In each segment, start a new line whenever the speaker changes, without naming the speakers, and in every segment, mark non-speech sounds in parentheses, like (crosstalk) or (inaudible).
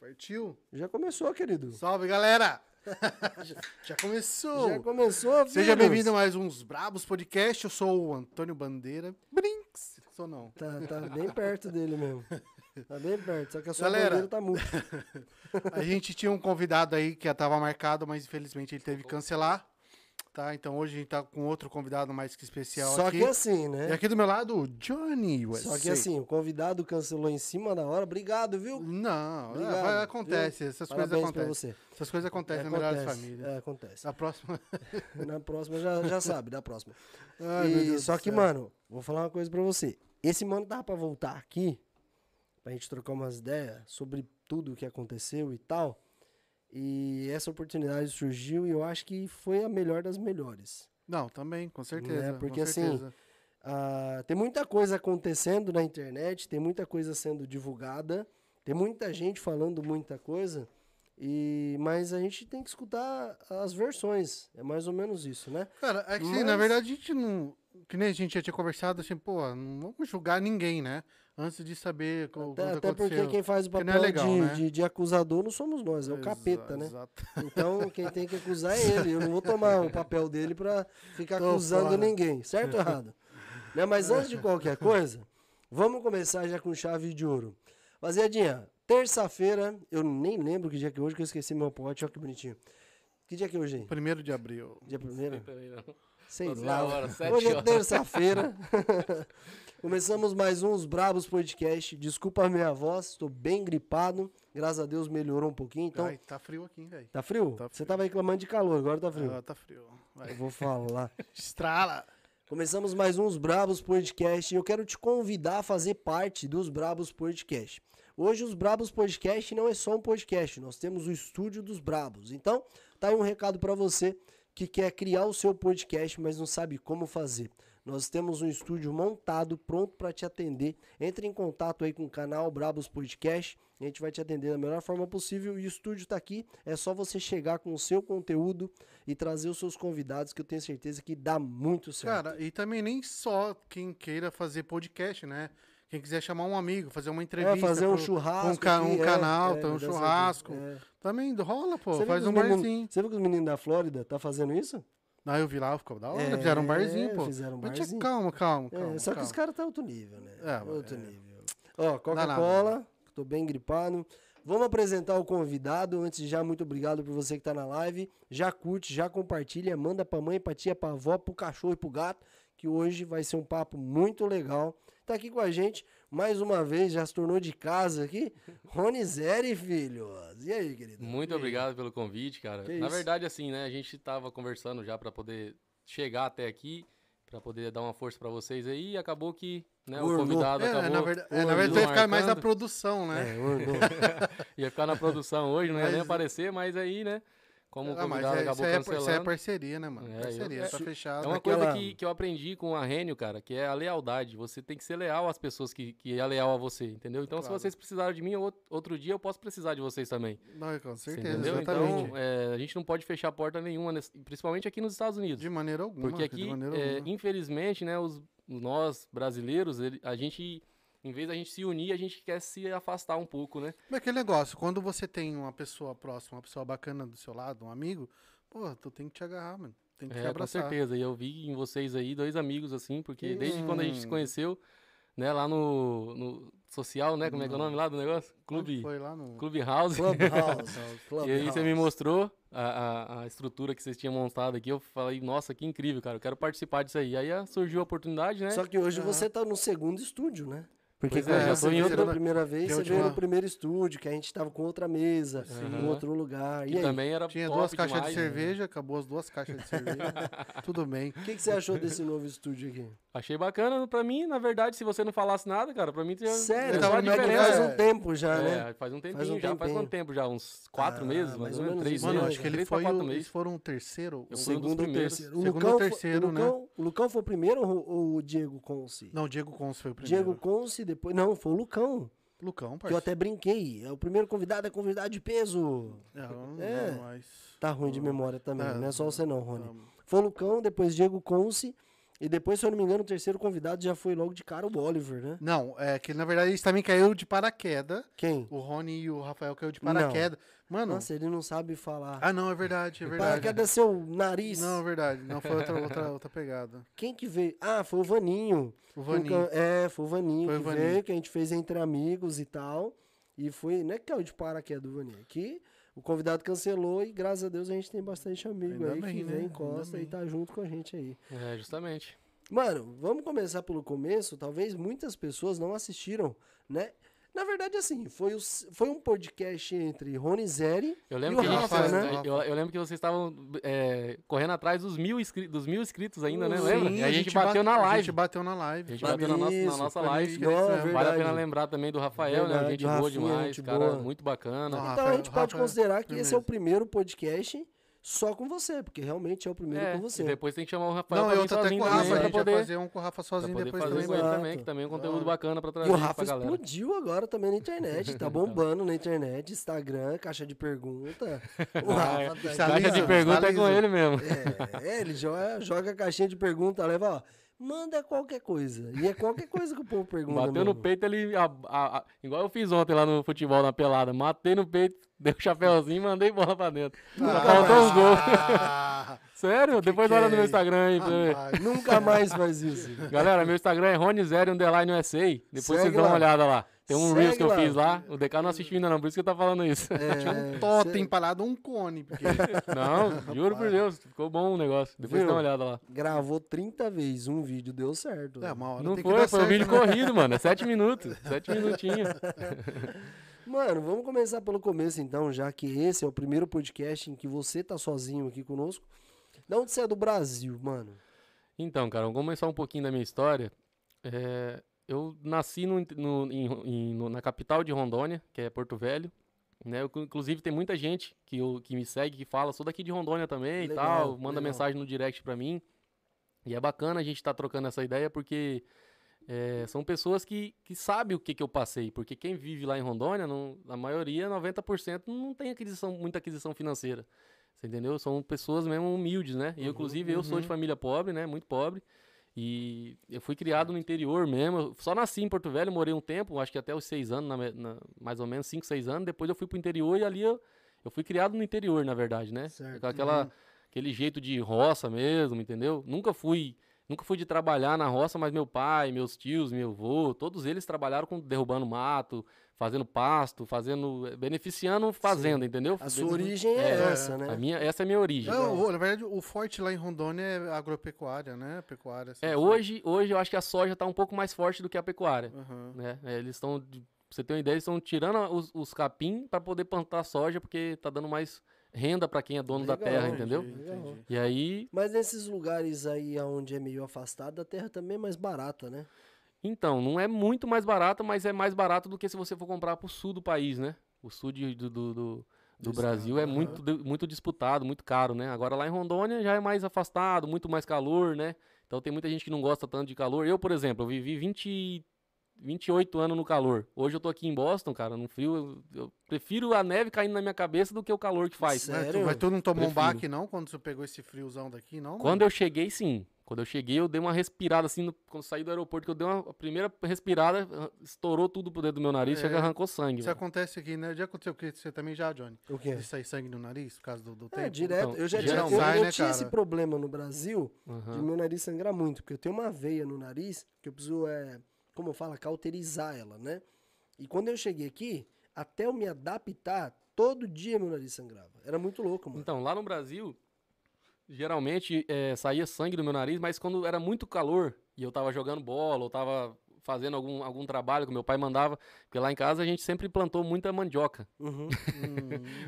Partiu?
Já começou, querido.
Salve, galera! (laughs) Já começou!
Já começou,
Seja
vírus.
bem-vindo a mais uns Brabos Podcast. Eu sou o Antônio Bandeira. Brinks! Sou não.
Tá, tá bem perto dele mesmo. Tá bem perto, só que a sua
Galera.
bandeira tá muito. (laughs)
A gente tinha um convidado aí que já tava marcado, mas infelizmente ele teve que cancelar. Tá? Então hoje a gente tá com outro convidado mais que especial
Só
aqui.
que assim,
E
né?
aqui do meu lado, o Johnny USA.
Só que assim, o convidado cancelou em cima da hora. Obrigado, viu?
Não,
Obrigado,
é, vai- acontece.
viu?
Essas
Parabéns
coisas acontecem. Essas coisas acontecem
É,
na melhor famílias.
É, acontece.
A próxima. (laughs)
Na próxima já, já sabe, da próxima.
Ai,
E só que, mano, vou falar uma coisa pra você. Esse mano tava pra voltar aqui, pra gente trocar umas ideias sobre tudo o que aconteceu e tal. E essa oportunidade surgiu e eu acho que foi a melhor das melhores.
Não, também, com certeza.
Né, porque
com
assim,
certeza.
Ah, tem muita coisa acontecendo na internet, tem muita coisa sendo divulgada, tem muita gente falando muita coisa, e mas a gente tem que escutar as versões. É mais ou menos isso, né?
Cara, é que sim,
Mas-
na verdade a gente não. Que nem a gente já tinha conversado, assim, pô, não vamos julgar ninguém, né? Antes de saber que
Até, até porque quem faz o
Porque
papel
é legal,
de,
né?
de, de acusador não somos nós, é o
Exa-
capeta, né?
Exato. (laughs)
Então quem tem que acusar é ele. Eu não vou tomar o papel dele pra ficar
Tô
acusando
fora.
ninguém, certo ou errado? né? Mas antes de qualquer coisa, vamos começar já com chave de ouro. Rapaziadinha, terça-feira, eu nem lembro que dia que é hoje, que eu esqueci meu pote, olha que bonitinho. Que dia que é hoje, hein?
Primeiro de abril.
Dia primeiro? Sei
Não sei
lá.
hora,
Hoje é terça-feira. (laughs) Começamos mais uns Brabos Podcast. Desculpa a minha voz, estou bem gripado. Graças a Deus melhorou um pouquinho. Então,
Ai, tá frio aqui, velho.
tá frio?
tá
Você tava reclamando de calor, agora tá frio.
Ah, tá frio. Vai.
Eu vou falar. (laughs)
Estrala!
Começamos mais uns Brabos Podcast e eu quero te convidar a fazer parte dos Brabos Podcast. Hoje os Brabos Podcast não é só um podcast, nós temos o estúdio dos Brabos. Então, tá aí um recado para você que quer criar o seu podcast, mas não sabe como fazer. Nós temos um estúdio montado, pronto para te atender. Entre em contato aí com o canal Brabos Podcast. A gente vai te atender da melhor forma possível. E o estúdio está aqui. É só você chegar com o seu conteúdo e trazer os seus convidados, que eu tenho certeza que dá muito certo.
Cara, e também nem só quem queira fazer podcast, né? Quem quiser chamar um amigo, fazer uma
É,
entrevista.
fazer um
pro-
churrasco.
um ca- um
é,
canal,
é,
tá, um churrasco.
É.
Também rola, pô.
Você
faz um
os meninos-
barzinho.
Você viu que os meninos da Flórida tá fazendo isso?
Ah, eu vi lá, ficou da hora.
É,
fizeram um barzinho, pô.
fizeram um
Mas
barzinho.
calma, calma,
É,
calma.
só que
calma.
os caras tá outro nível, né?
É,
outro
é.
nível. Ó. Coca-Cola, tô bem gripado. Vamos apresentar o convidado. Antes de já, muito obrigado por você que tá na live. Já curte, já compartilha, manda pra mãe, pra tia, pra avó, pro cachorro e pro gato, que hoje vai ser um papo muito legal. Tá aqui com a gente, mais uma vez, já se tornou de casa aqui. (laughs) Rony Zeri, filhos. E aí, querido?
Muito obrigado pelo convite, cara.
Que
Na
isso.
verdade, assim, né? A gente tava conversando já pra poder chegar até aqui, pra poder dar uma força pra vocês aí, e acabou que, né, o convidado
É,
acabou.
na verdade, é, na verdade vai ficar mais na produção, né?
É. (laughs)
Ia ficar na produção hoje, não ia nem
Mas-
aparecer, mas aí, né? Como o
Ah, mas é, isso, é,
cancelando.
isso aí é parceria, né, mano?
É,
parceria,
é-
tá fechado.
É uma
Aquela-
coisa que, que eu aprendi com a Rênio, cara, que é a lealdade. Você tem que ser leal às pessoas que, que é leal a você, entendeu? Então,
Claro.
se vocês precisarem de mim, ou- outro dia eu posso precisar de vocês também.
Não, com certeza,
entendeu?
exatamente.
Então, é, a gente não pode fechar porta nenhuma, principalmente aqui nos Estados Unidos.
de maneira alguma.
Porque aqui, é,
alguma.
infelizmente, né, os, nós brasileiros, ele- a gente, em vez da gente se unir, a gente quer se afastar um pouco, né?
Mas aquele negócio, quando você tem uma pessoa próxima, uma pessoa bacana do seu lado, um amigo, pô, tu tem que te agarrar, mano. Tem que te
É, com
abraçar.
certeza. E eu vi em vocês aí dois amigos, assim, porque
Que
desde quando a gente se
Hum.
conheceu, né, lá no, no social, né, como é que é o nome lá do negócio? Clube,
Foi lá no...
Clube House.
Clubhouse. (laughs)
E aí você me mostrou a, a, a estrutura que vocês tinham montado aqui. Eu falei, nossa, que incrível, cara. Eu quero participar disso aí. Aí ah, surgiu a oportunidade, né?
Só que hoje você tá no segundo estúdio, né? Porque
Pois
quando
é, já
você
tô em outra-
da primeira vez, você
última-
veio no primeiro estúdio, que a gente tava com outra mesa, em outro lugar. E aí,
também era
Tinha duas caixas
demais,
de
né?
cerveja, acabou as duas caixas de cerveja. (laughs) Tudo bem.
o que, que você achou desse novo estúdio aqui?
Achei bacana. Pra mim, na verdade, se você não falasse nada, cara, pra mim tinha
Sério,
tava
só a
no
é que
diferença.
faz um tempo já,
É,
né?
faz um tempinho
Faz um
já. Faz quanto tempo já? Uns quatro
Ah,
meses,
mais
mais
ou
ou menos? Três
isso.
Mano,
meses.
acho que ele foi
quatro
o,
meses.
eles foram o terceiro.
Eu
o
fui um dos
Segundo
primeiros.
O
Segundo
Lucão, foi-
terceiro, né?
Lucão, o Lucão foi o primeiro ou o Diego Conce?
Não, o Diego Cons foi o primeiro.
Diego Conce, depois. Não, foi o Lucão.
Lucão,
Que eu
parceiro.
até brinquei. É o primeiro convidado, é convidado de peso.
É, não
É.
lembro mais.
Tá ruim de memória também,
É,
não é só você não, Rony.
Tá.
Foi o Lucão, depois Diego Conce. E depois, se eu não me engano, o terceiro convidado já foi logo de cara o Oliver, né?
Não, é que na verdade eles também caíram de paraquedas.
Quem?
O Rony e o Rafael caiu de paraquedas. Mano.
Nossa, ele não sabe falar.
Ah, não, é verdade, é verdade.
Paraquedas é seu nariz.
Não, é verdade. Não foi outra, outra, outra pegada.
Quem que veio? Ah, foi o Vaninho.
O Vaninho.
Nunca- É, foi o Vaninho
Foi o
que
Vaninho.
veio, que a gente fez entre amigos e tal. E foi, não é que caiu de paraquedas do Vaninho, é que o convidado cancelou e graças a Deus a gente tem bastante amigo
Ainda
aí
bem,
que
né?
vem,
Ainda
encosta e tá junto com a gente aí.
É, justamente.
Mano, vamos começar pelo começo. Talvez muitas pessoas não assistiram, né? Na verdade, assim, foi, os- foi um podcast entre Rony Zeri
Eu
e
lembro,
o
que, a gente,
Rafa,
né?
eu, eu lembro que vocês estavam é, correndo atrás dos mil, inscri- dos mil inscritos ainda, né?
Sim,
Lembra? E a, gente bateu na
bate- A
live.
gente bateu na live.
A gente bateu na nossa, na nossa live.
Não,
né?
verdade.
Vale a pena lembrar também do Rafael,
Verdade,
né? Gente boa
Rafinha,
demais,
gente
cara
boa.
muito bacana.
Então
Rafael-
a gente pode
Rafael,
considerar que esse é o primeiro podcast só com você, porque realmente é o primeiro
É,
com você.
e depois tem que chamar o Rafael
Não,
pra
eu tô até com o Rafa. A
pra
gente vai
poder,
fazer um com o Rafa sozinho
poder
depois
fazer
também.
com ele
Exato.
também, que também é um conteúdo
Claro.
bacana pra
E
trazer
o
pra
Rafa
galera.
explodiu agora também na internet, tá (laughs) bombando na internet, Instagram, caixa de pergunta. (laughs) O
Ah,
Rafa tá
Caixa de
tá
pergunta é com ele mesmo.
É, ele joga, joga a caixinha de pergunta, leva, ó, manda qualquer coisa. E é qualquer coisa que o povo pergunta.
Bateu no
mesmo.
peito, ele. a- a- a- igual eu fiz ontem lá no futebol, na pelada. Matei no peito, (laughs) dei um chapéuzinho e mandei bola pra dentro.
Ah,
Faltou os gols.
ah, (laughs)
Sério? Depois
que
olha
é
no meu? Instagram aí
rapaz.
Nunca mais faz isso.
Galera, meu Instagram é Ronizero Underline USA. Depois
Segue
vocês dão
lá.
uma olhada lá. Tem um
Segue
Reels que eu
lá.
fiz lá. O DK não assistiu ainda não, por isso que eu tá falando isso.
É, (laughs)
Totem
cê
parado um cone. Porque... (laughs)
Não, juro por Deus. Ficou bom o negócio. Depois
Viu?
dá uma olhada lá.
gravou 30 vezes um vídeo, deu certo.
É, uma hora
Não
tem que
foi,
dar
foi um
certo,
vídeo
né?
corrido, mano. É sete minutos. (laughs) Sete minutinhos.
Mano, vamos começar pelo começo então, já que esse é o primeiro podcast em que você tá sozinho aqui conosco. De onde você é do Brasil, mano?
Então, cara, vamos começar um pouquinho da minha história. É, eu nasci no, no- em- no- na capital de Rondônia, que é Porto Velho. Né? Eu, inclusive, tem muita gente que, eu- que me segue, que fala, sou daqui de Rondônia também
Legal,
e tal. Manda
legal.
mensagem no direct pra mim. E é bacana a gente estar trocando essa ideia, porque é, são pessoas que, que sabem o que, que eu passei. Porque quem vive lá em Rondônia, não, a maioria, 90%, não tem aquisição, muita aquisição financeira. Você entendeu? São pessoas mesmo humildes, né? E, eu, inclusive, eu sou de família pobre, né? Muito pobre. E eu fui criado no interior mesmo. Só nasci em Porto Velho, morei um tempo, acho que até os seis anos, na na- mais ou menos cinco, seis anos. Depois eu fui pro interior e ali eu, eu fui criado no interior, na verdade, né?
Certo.
Com aquela, aquele jeito de roça mesmo, entendeu? Nunca fui, nunca fui de trabalhar na roça, mas meu pai, meus tios, meu avô, todos eles trabalharam com derrubando mato, fazendo pasto, fazendo, beneficiando fazenda, entendeu?
A sua origem é,
É,
essa, né?
A minha, essa é a minha origem.
Não, o- na verdade, o forte lá em Rondônia é agropecuária, né? Pecuária. assim,
É,
assim.
hoje, hoje eu acho que a soja tá um pouco mais forte do que a pecuária,
Aham.
né? É, eles estão, pra você ter uma ideia, eles estão tirando os, os capim para poder plantar soja, porque tá dando mais renda para quem é dono da
Legal,
terra,
entendi.
entendeu?
Entendi.
E aí,
Mas nesses lugares aí onde é meio afastado, a terra também é mais barata, né?
então, não é muito mais barato, mas é mais barato do que se você for comprar pro sul do país, né? O sul de- do, do, do, do Brasil é muito, muito disputado, muito caro, né? Agora lá em Rondônia já é mais afastado, muito mais calor, né? Então tem muita gente que não gosta tanto de calor. Eu, por exemplo, eu vivi 20, 28 anos no calor. Hoje eu tô aqui em Boston, cara, no frio. Eu, eu prefiro a neve caindo na minha cabeça do que o calor que faz.
Sério?
Mas, tu, mas tu não tomou um
Prefiro.
baque, não, quando você pegou esse friozão daqui, não?
Quando eu cheguei, sim. Quando eu cheguei, eu dei uma respirada assim, no- quando saí do aeroporto, que eu dei uma a primeira respirada, estourou tudo pro dentro do meu nariz,
É.
chega arrancou sangue.
Isso
velho.
acontece aqui, né? Já aconteceu com você também já, Johnny?
O quê?
De sair sangue no nariz por causa do, do
É,
tempo?
direto.
Então,
eu já tinha, eu,
sai,
eu
né,
tinha
cara?
esse problema no Brasil de
Aham.
meu nariz sangrar muito, porque eu tenho uma veia no nariz que eu preciso, é, como fala, cauterizar ela, né? E quando eu cheguei aqui, até eu me adaptar, todo dia meu nariz sangrava. Era muito louco, mano.
Então, lá no Brasil, geralmente é, saía sangue do meu nariz, mas quando era muito calor e eu tava jogando bola ou tava fazendo algum, algum trabalho que meu pai mandava, porque lá em casa a gente sempre plantou muita mandioca.
Uhum. (laughs)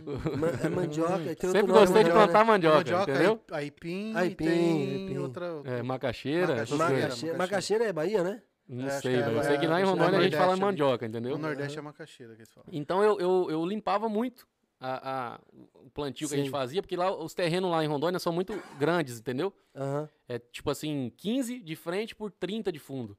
Hum.
Ma- é mandioca.
Sempre gostei de
mandioca,
plantar mandioca,
Mandioca,
entendeu?
ai- aipim,
Aipim, aipim.
outra...
É, macaxeira,
Macaxeira.
Macaxeira, macaxeira é Bahia, né?
Não
É,
sei,
é-
velho. Eu sei que lá em
é-
Rondônia a gente fala mandioca, entendeu?
No Nordeste é macaxeira que eles falam.
Então eu, eu, eu limpava muito a, a- o plantio que a gente
Sim.
fazia, porque lá os terrenos lá em Rondônia são muito grandes, entendeu?
Aham.
É tipo assim, 15 de frente por 30 de fundo.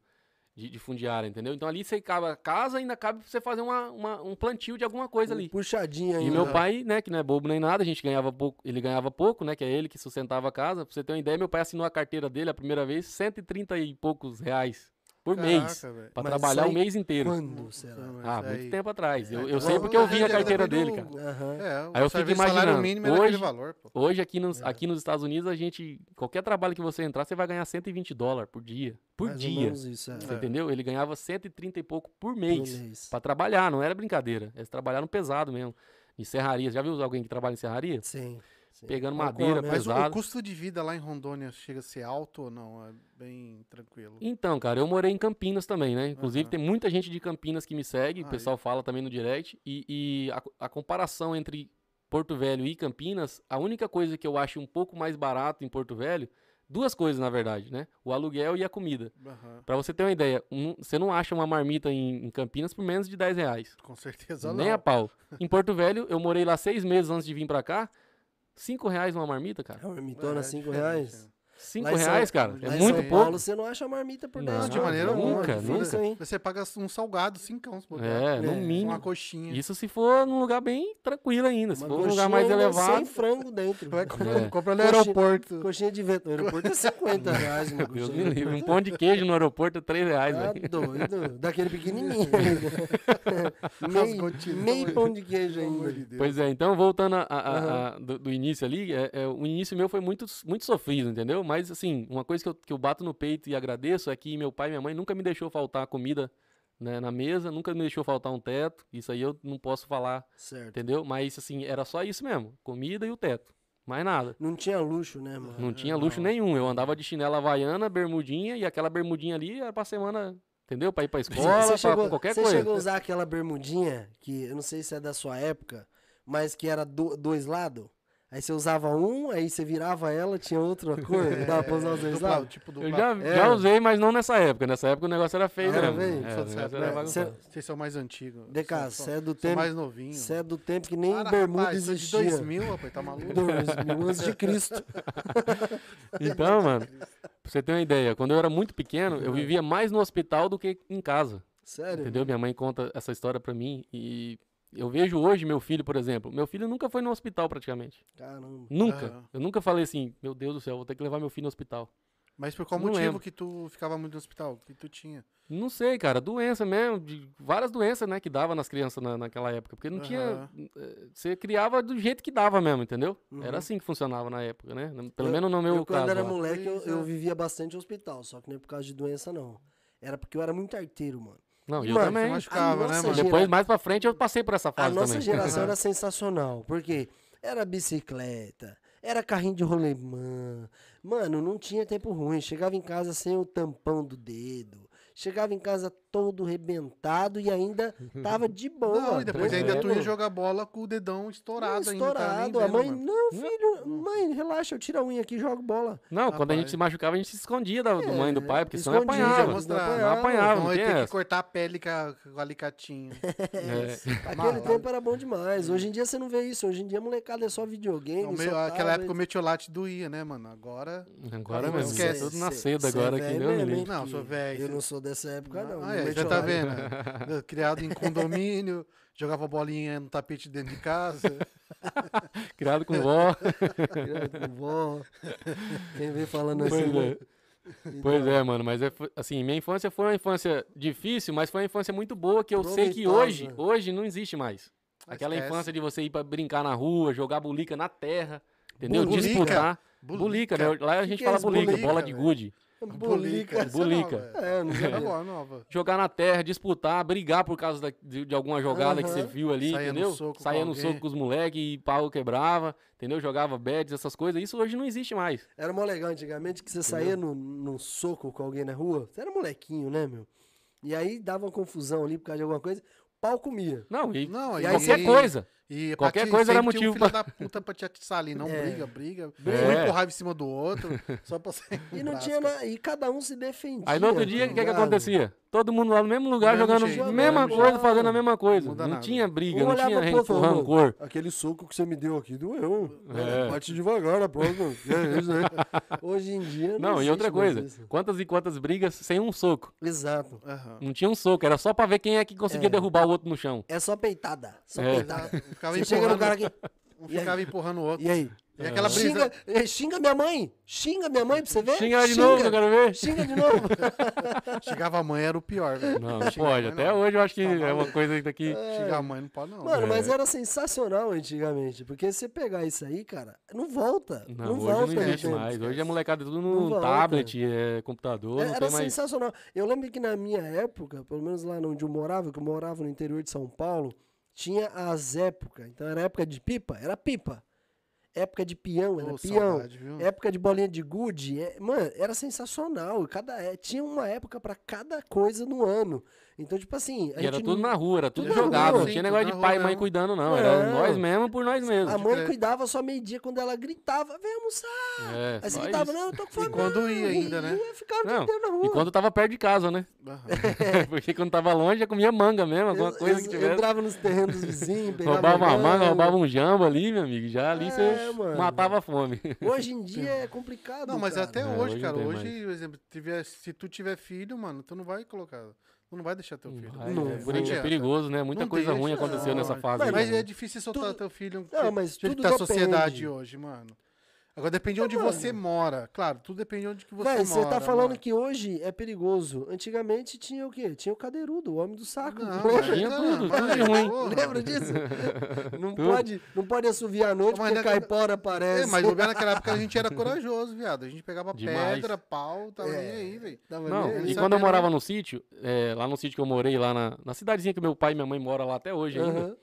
de, de fundiária, entendeu? Então ali você cabe a casa ainda cabe pra você fazer uma, uma- um plantio de alguma coisa ali.
Puxadinha aí.
E meu pai, né, que não é bobo nem nada, a gente ganhava pouco, ele ganhava pouco, né, que é ele que sustentava a casa. Pra você ter uma ideia, meu pai assinou a carteira dele a primeira vez, 130 e poucos reais por mês.
Caraca.
Pra
Mas
trabalhar o
aí
mês inteiro.
Quando será?
Mas
Ah,
aí-
muito tempo atrás. Eu, eu
É,
sei
então,
porque eu vi a
é,
carteira dele,
do-
cara.
Aham.
É,
Aí eu
o
fico imaginando, hoje-
valor, pô.
Hoje, aqui nos,
É.
aqui nos Estados Unidos, a gente. Qualquer trabalho que você entrar, você vai ganhar 120 dólares por dia. Por
Mais
dia.
menos isso, é.
Você
É.
entendeu? Ele ganhava 130 e pouco por
Por
mês.
mês.
Pra trabalhar, não era brincadeira. Eles trabalharam pesado mesmo. Em serraria. Já viu alguém que trabalha em serraria?
Sim. Sim.
Pegando madeira,
come?
Mas o, o custo de vida lá em Rondônia chega a ser alto ou não? É bem tranquilo.
Então, cara, eu morei em Campinas também, né? Inclusive,
Aham.
tem muita gente de Campinas que me segue, o
Aí.
pessoal fala também no direct. E, e a, a comparação entre Porto Velho e Campinas, a única coisa que eu acho um pouco mais barato em Porto Velho, duas coisas, na verdade, né? O aluguel e a comida.
Aham.
Pra você ter uma ideia, um- você não acha uma marmita em, em Campinas por menos de 10 reais.
Com certeza
Nem
não.
a pau. Em Porto Velho, eu morei lá seis meses antes de vir pra cá. Cinco reais uma marmita, cara.
É uma marmitona,
É,
5
diferente,
reais.
É.
Cinco
Lá em São-
reais, cara. É muito
São
pouco.
Paulo, você não acha marmita por
Não,
10
Não, de
reais,
maneira
não,
alguma.
nunca, nunca.
Você paga um salgado, cincão, se.
É, no
É,
mínimo.
Uma coxinha.
Isso se for num lugar bem tranquilo ainda. Se
Uma
for um lugar mais
ainda
elevado.
Sem frango dentro.
Vai comprar,
É.
compra no
Coxinha-
aeroporto.
Coxinha de vento. No aeroporto é 50 (laughs) reais uma
Deus
coxinha.
me livre. Um pão de queijo no aeroporto é 3 reais,
Tá
velho.
doido. Daquele pequenininho (laughs) ainda. meio, pão de queijo ainda.
Pois é, então voltando a- a- a- do, do início ali, é, é, o início meu foi muito, muito sofrido, entendeu? Mas assim, uma coisa que eu, que eu bato no peito e agradeço é que meu pai e minha mãe nunca me deixou faltar comida né, na mesa, nunca me deixou faltar um teto. Isso aí eu não posso falar,
Certo.
entendeu? Mas assim, era só isso mesmo, comida e o teto. Mais nada.
Não tinha luxo, né, mano?
Não tinha
não.
luxo nenhum. Eu andava de chinela havaiana, bermudinha, e aquela bermudinha ali era pra semana, entendeu? Pra ir pra escola,
Você
pra,
chegou,
qualquer
você
coisa.
chegou a usar aquela bermudinha, que eu não sei se é da sua época, mas que era do- dois lados? Aí você usava um, aí você virava ela, tinha outra (laughs) cor, dava pra usar os dois lados?
tipo
Eu já,
É.
já usei, mas não nessa época. Nessa época o negócio era feio? É,
né? Vocês são mais antigos.
DK,
São-
você é do tempo.
mais novinhos.
Você é do tempo que nem
Para,
bermuda
rapaz, sou de
existia.
2000, rapaz, tá maluco? (laughs)
2000 antes de Cristo. (laughs)
Então, mano, pra você ter uma ideia, quando eu era muito pequeno, eu vivia mais no hospital do que em casa.
Sério?
Entendeu? Minha mãe conta essa história pra mim e eu vejo hoje meu filho, por exemplo. Meu filho nunca foi no hospital praticamente.
Caramba.
Nunca.
Aham.
Eu nunca falei assim, meu Deus do céu, vou ter que levar meu filho no hospital.
Mas por qual
Não
motivo
lembro.
que tu ficava muito no hospital? Que tu tinha?
Não sei, cara, doença mesmo, de várias doenças, né, que dava nas crianças na- naquela época, porque não tinha,
Aham.
eh, você criava do jeito que dava mesmo, entendeu?
Uhum.
Era assim que funcionava na época, né? Pelo
Eu-
menos no meu
eu, quando
caso.
era
lá.
moleque, eu, eu vivia bastante hospital, só que não é por causa de doença, não. Era porque eu era muito arteiro, mano.
Não, eu
Mano,
também.
Você machucava, né, mano?
Depois, mais pra frente, eu passei por essa
A
fase
nossa
também.
geração era (laughs) sensacional, porque era bicicleta, era carrinho de rolemã. Mano, não tinha tempo ruim. Chegava em casa sem o tampão do dedo. Chegava em casa todo rebentado e ainda tava de boa.
Não, e depois ainda tu ia jogar bola com o dedão estourado, ainda. tá
Estourado. A
vendo,
mãe, não, filho, mãe, relaxa, eu tiro a unha aqui e jogo bola.
Não, quando a gente
Rapaz.
se machucava, a gente se escondia da, do
É,
mãe e do pai, porque senão apanhava.
já
mostrar.
não
Não apanhava,
Não,
não
ia
tem
que cortar a pele com, a- o alicatinho. (laughs)
É.
Aquele
Maluco.
tempo era bom demais. Hoje em dia você não vê isso. Hoje em dia a molecada é só videogame.
O
só
meu- aquela época o metiolate doía, né, mano? Agora.
Agora
Não
mesmo,
esquece.
tudo na seda agora
é hein?
Não, sou velho.
Eu não sou dessa época, não.
Ah,
Não
é,
mete
já tá vendo? né? (laughs) Criado em condomínio, jogava bolinha no tapete dentro de casa. (laughs)
Criado com vó. (laughs)
Criado com vó. Quem vem falando
Pois
assim.
é. Pois é, mano, mas é, assim, minha infância foi uma infância difícil, mas foi uma infância muito boa que eu sei que hoje, hoje não existe mais. Aquela
Esquece.
infância de você ir pra brincar na rua, jogar bulica na terra, entendeu?
Bulica?
Disputar. Bulica, né? Lá a
Que
gente
que é
fala
isso,
bulica,
bulica,
bola de
velho?
gude.
Bolica.
essa
Bulica.
nova,
É, não
é.
sabia.
Nova.
Jogar na terra, disputar, brigar por causa da- de, de alguma jogada que você viu ali,
Saía no
entendeu?
soco
Saía no soco com os moleques e pau quebrava, entendeu? Jogava beds, essas coisas. Isso hoje não existe mais.
Era mó legal antigamente que você saía no, num soco com alguém na rua. Você era molequinho, né, meu? E aí dava uma confusão ali por causa de alguma coisa. O pau comia.
Não, e,
Não,
E
e
aí
qualquer coisa.
E E
Qualquer
pra
coisa era
tinha um
motivo
filho da puta pra te atiçar ali. Não
É.
briga, briga.
É.
Um empurrava em cima do outro. (laughs) Só pra você.
E não tinha nada. E cada um se defendia.
Aí no outro dia, o que, que
ligado?
acontecia? Todo mundo lá no mesmo lugar,
Mesmo
jogando a mesma
mesmo
coisa,
jeito.
fazendo a mesma coisa.
Não
Não, tinha briga,
Um
não tinha
outro,
ran- rancor.
Aquele soco que você me deu aqui doeu.
É.
Bate devagar na próxima. Que é isso, né? (laughs) Hoje em dia. Não,
Não, e outra coisa,
isso.
quantas e quantas brigas sem um soco.
Exato.
Aham.
Não tinha um soco, era só pra ver quem é que conseguia
É.
derrubar o outro no chão.
É só peitada. Só
É.
peitada. (laughs)
Ficava
Você chega no
empurrando,
cara aqui.
um (laughs) ficava empurrando o outro.
E aí?
E aquela brisa.
Xinga, xinga minha mãe. Xinga minha mãe pra você ver.
Xinga de novo, que eu quero ver.
Xinga de novo. (laughs)
Chegava a mãe, era o pior, velho.
Não, não pode. Até
não.
hoje eu acho que
Tá
é uma coisa que daqui.
Xingar a mãe não pode, não.
Mano, mas
É.
era sensacional antigamente. Porque se você pegar isso aí, cara, não volta. Não,
Não, hoje
volta.
não existe
entende?
mais. Hoje a molecada é tudo no tablet, é, computador,
É,
não
Era
tem mais.
sensacional. Eu lembro que na minha época, pelo menos lá onde eu morava, que eu morava no interior de São Paulo, tinha as épocas. Então era época de pipa, era pipa. Época de peão, era
Ô,
peão.
saudade?
Época de bolinha de gude, é- mano, era sensacional. Cada, é, tinha uma época pra cada coisa no ano. Então, tipo assim, a
E era tudo na rua, era tudo
tudo
jogado. Não tinha negócio de pai e mãe cuidando, não. Era
Não.
nós mesmo por nós mesmos.
A mãe cuidava só meio-dia quando ela gritava, vem almoçar.
É,
Aí você gritava,
isso.
não, eu tô com fome.
quando ia
não.
ainda,
E-
né?
E ficava o dia
Não,
na rua.
E quando tava perto de casa, né? (laughs) (laughs) Porque quando tava longe, já comia manga mesmo, alguma
Eu-
coisa
eu
que tivesse.
Entrava nos terrenos dos vizinhos, (laughs) pegava
Roubava uma manga, roubava um jambo ali, meu amigo. Já ali
É,
você
mano.
matava a fome.
Hoje em dia é complicado,
Não, mas
cara.
até
É,
hoje, cara.
não
Hoje, por exemplo, tiver, se tu tiver filho, mano, tu não vai colocar. Tu não vai deixar teu filho.
Vai,
Não,
é, peri- é perigoso, né? Muita
Não
coisa
deixa,
ruim aconteceu
não.
nessa fase.
Mas
aí,
é
né?
difícil soltar
Tudo-
teu filho.
Não, mas tudo
que tá a sociedade hoje, mano. Agora depende de onde
mano.
você mora. Claro, tudo depende de onde que você
Véi,
mora.
você tá falando
mano.
que hoje é perigoso. Antigamente tinha o quê? Tinha o cadeirudo, o homem do saco.
Não,
Lembra?
Tinha tudo, tudo de ruim.
Lembra disso? (laughs) Não
Tudo.
pode, não pode assoviar à noite
Mas
porque
naquela-
caipora
É,
aparece.
mas bobear naquela época a gente era corajoso, viado. A gente pegava
Demais.
pedra, pau, tava
É.
nem aí, velho.
Não,
nem
e quando eu
né?
morava no sítio, é, lá no sítio que eu morei, lá na, na cidadezinha que meu pai e minha mãe moram lá até hoje ainda.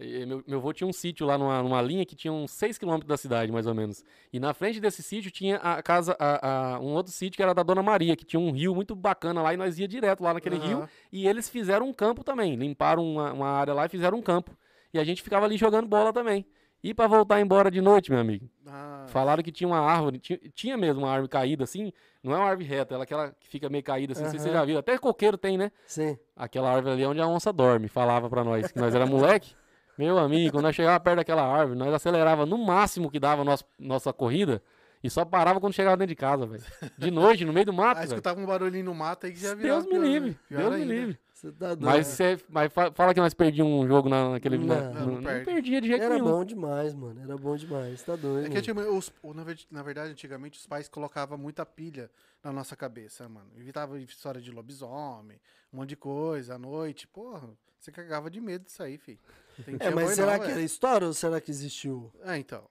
E meu, meu avô tinha um sítio lá numa, numa linha que tinha uns 6 quilômetros da cidade, mais ou menos. E na frente desse sítio tinha a casa, a- a- um outro sítio que era da Dona Maria, que tinha um rio muito bacana lá e nós ia direto lá naquele rio.
Aham.
E eles fizeram um campo também, limparam uma, uma área lá e fizeram um campo. E a gente ficava ali jogando bola também. E pra voltar embora de noite, meu amigo,
Ah,
falaram que tinha uma árvore, tinha, tinha mesmo uma árvore caída assim, não é uma árvore reta, ela é aquela que fica meio caída assim, se você já viu, até coqueiro tem, né?
Sim.
Aquela árvore ali é onde a onça dorme, falava pra nós, que nós era moleque. (laughs) Meu amigo, quando nós chegava perto daquela árvore, nós acelerava no máximo que dava nosso, nossa corrida e só parava quando chegava dentro de casa, velho. De noite, no meio do mato,
ah,
velho.
escutava um barulhinho no mato aí que já virava
Deus me
né?
livre,
Pior
Deus me livre.
Você tá doido.
Mas, cê, mas fa- fala que nós perdíamos um jogo na- naquele... na-
Não,
no-
não
não,
perde.
perdia de jeito
Era
nenhum.
bom demais, mano. Era bom demais. Tá doido.
É que os- na, na verdade, antigamente, os pais colocavam muita pilha na nossa cabeça, mano. Evitava história de lobisomem, um monte de coisa, à noite. Porra, você cagava de medo disso aí, filho.
É,
tinha
mas será
não,
que era história ou será que existiu?
É, então.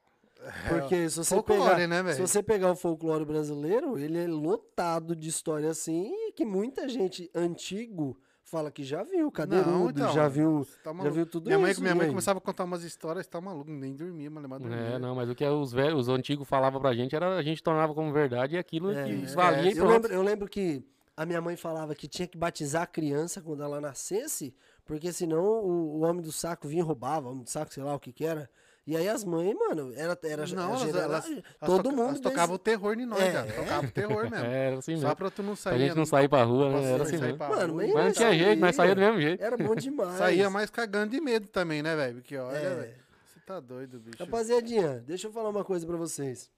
Porque se você
folclore,
pegar,
né,
se você pegar o folclore brasileiro, ele é lotado de história assim que muita gente antigo fala que já viu, cadeirudo,
Não, então,
já viu,
tá
já viu tudo
minha mãe,
isso.
minha mãe começava a contar umas histórias, tá maluco, nem dormia, mas lembrar dormir.
É, não, mas o que os velhos, os antigos falavam pra gente era a gente tornava como verdade e aquilo
É,
que
é.
valia e
Eu
lembro, eu lembro que a minha mãe falava que tinha que batizar a criança quando ela nascesse, porque senão o, o homem do saco vinha e roubava, o homem do saco, sei lá o que que era. E aí as mães, mano, era, era,
Não, elas,
geral-
elas, elas
todo mundo
elas tocavam o terror em nós,
É.
já. Tocava o terror mesmo.
É, era assim
Só
mesmo.
pra tu não
Pra
sair.
gente não sair pra rua, né? Era assim mesmo.
pra
Mano,
rua.
mas
Mas não tinha jeito, nós saía do mesmo jeito.
Era bom demais.
Saía mais cagando de medo também, né, velho? Porque olha,
É.
velho. Você tá doido, bicho.
Rapaziadinha, deixa eu falar uma coisa pra vocês.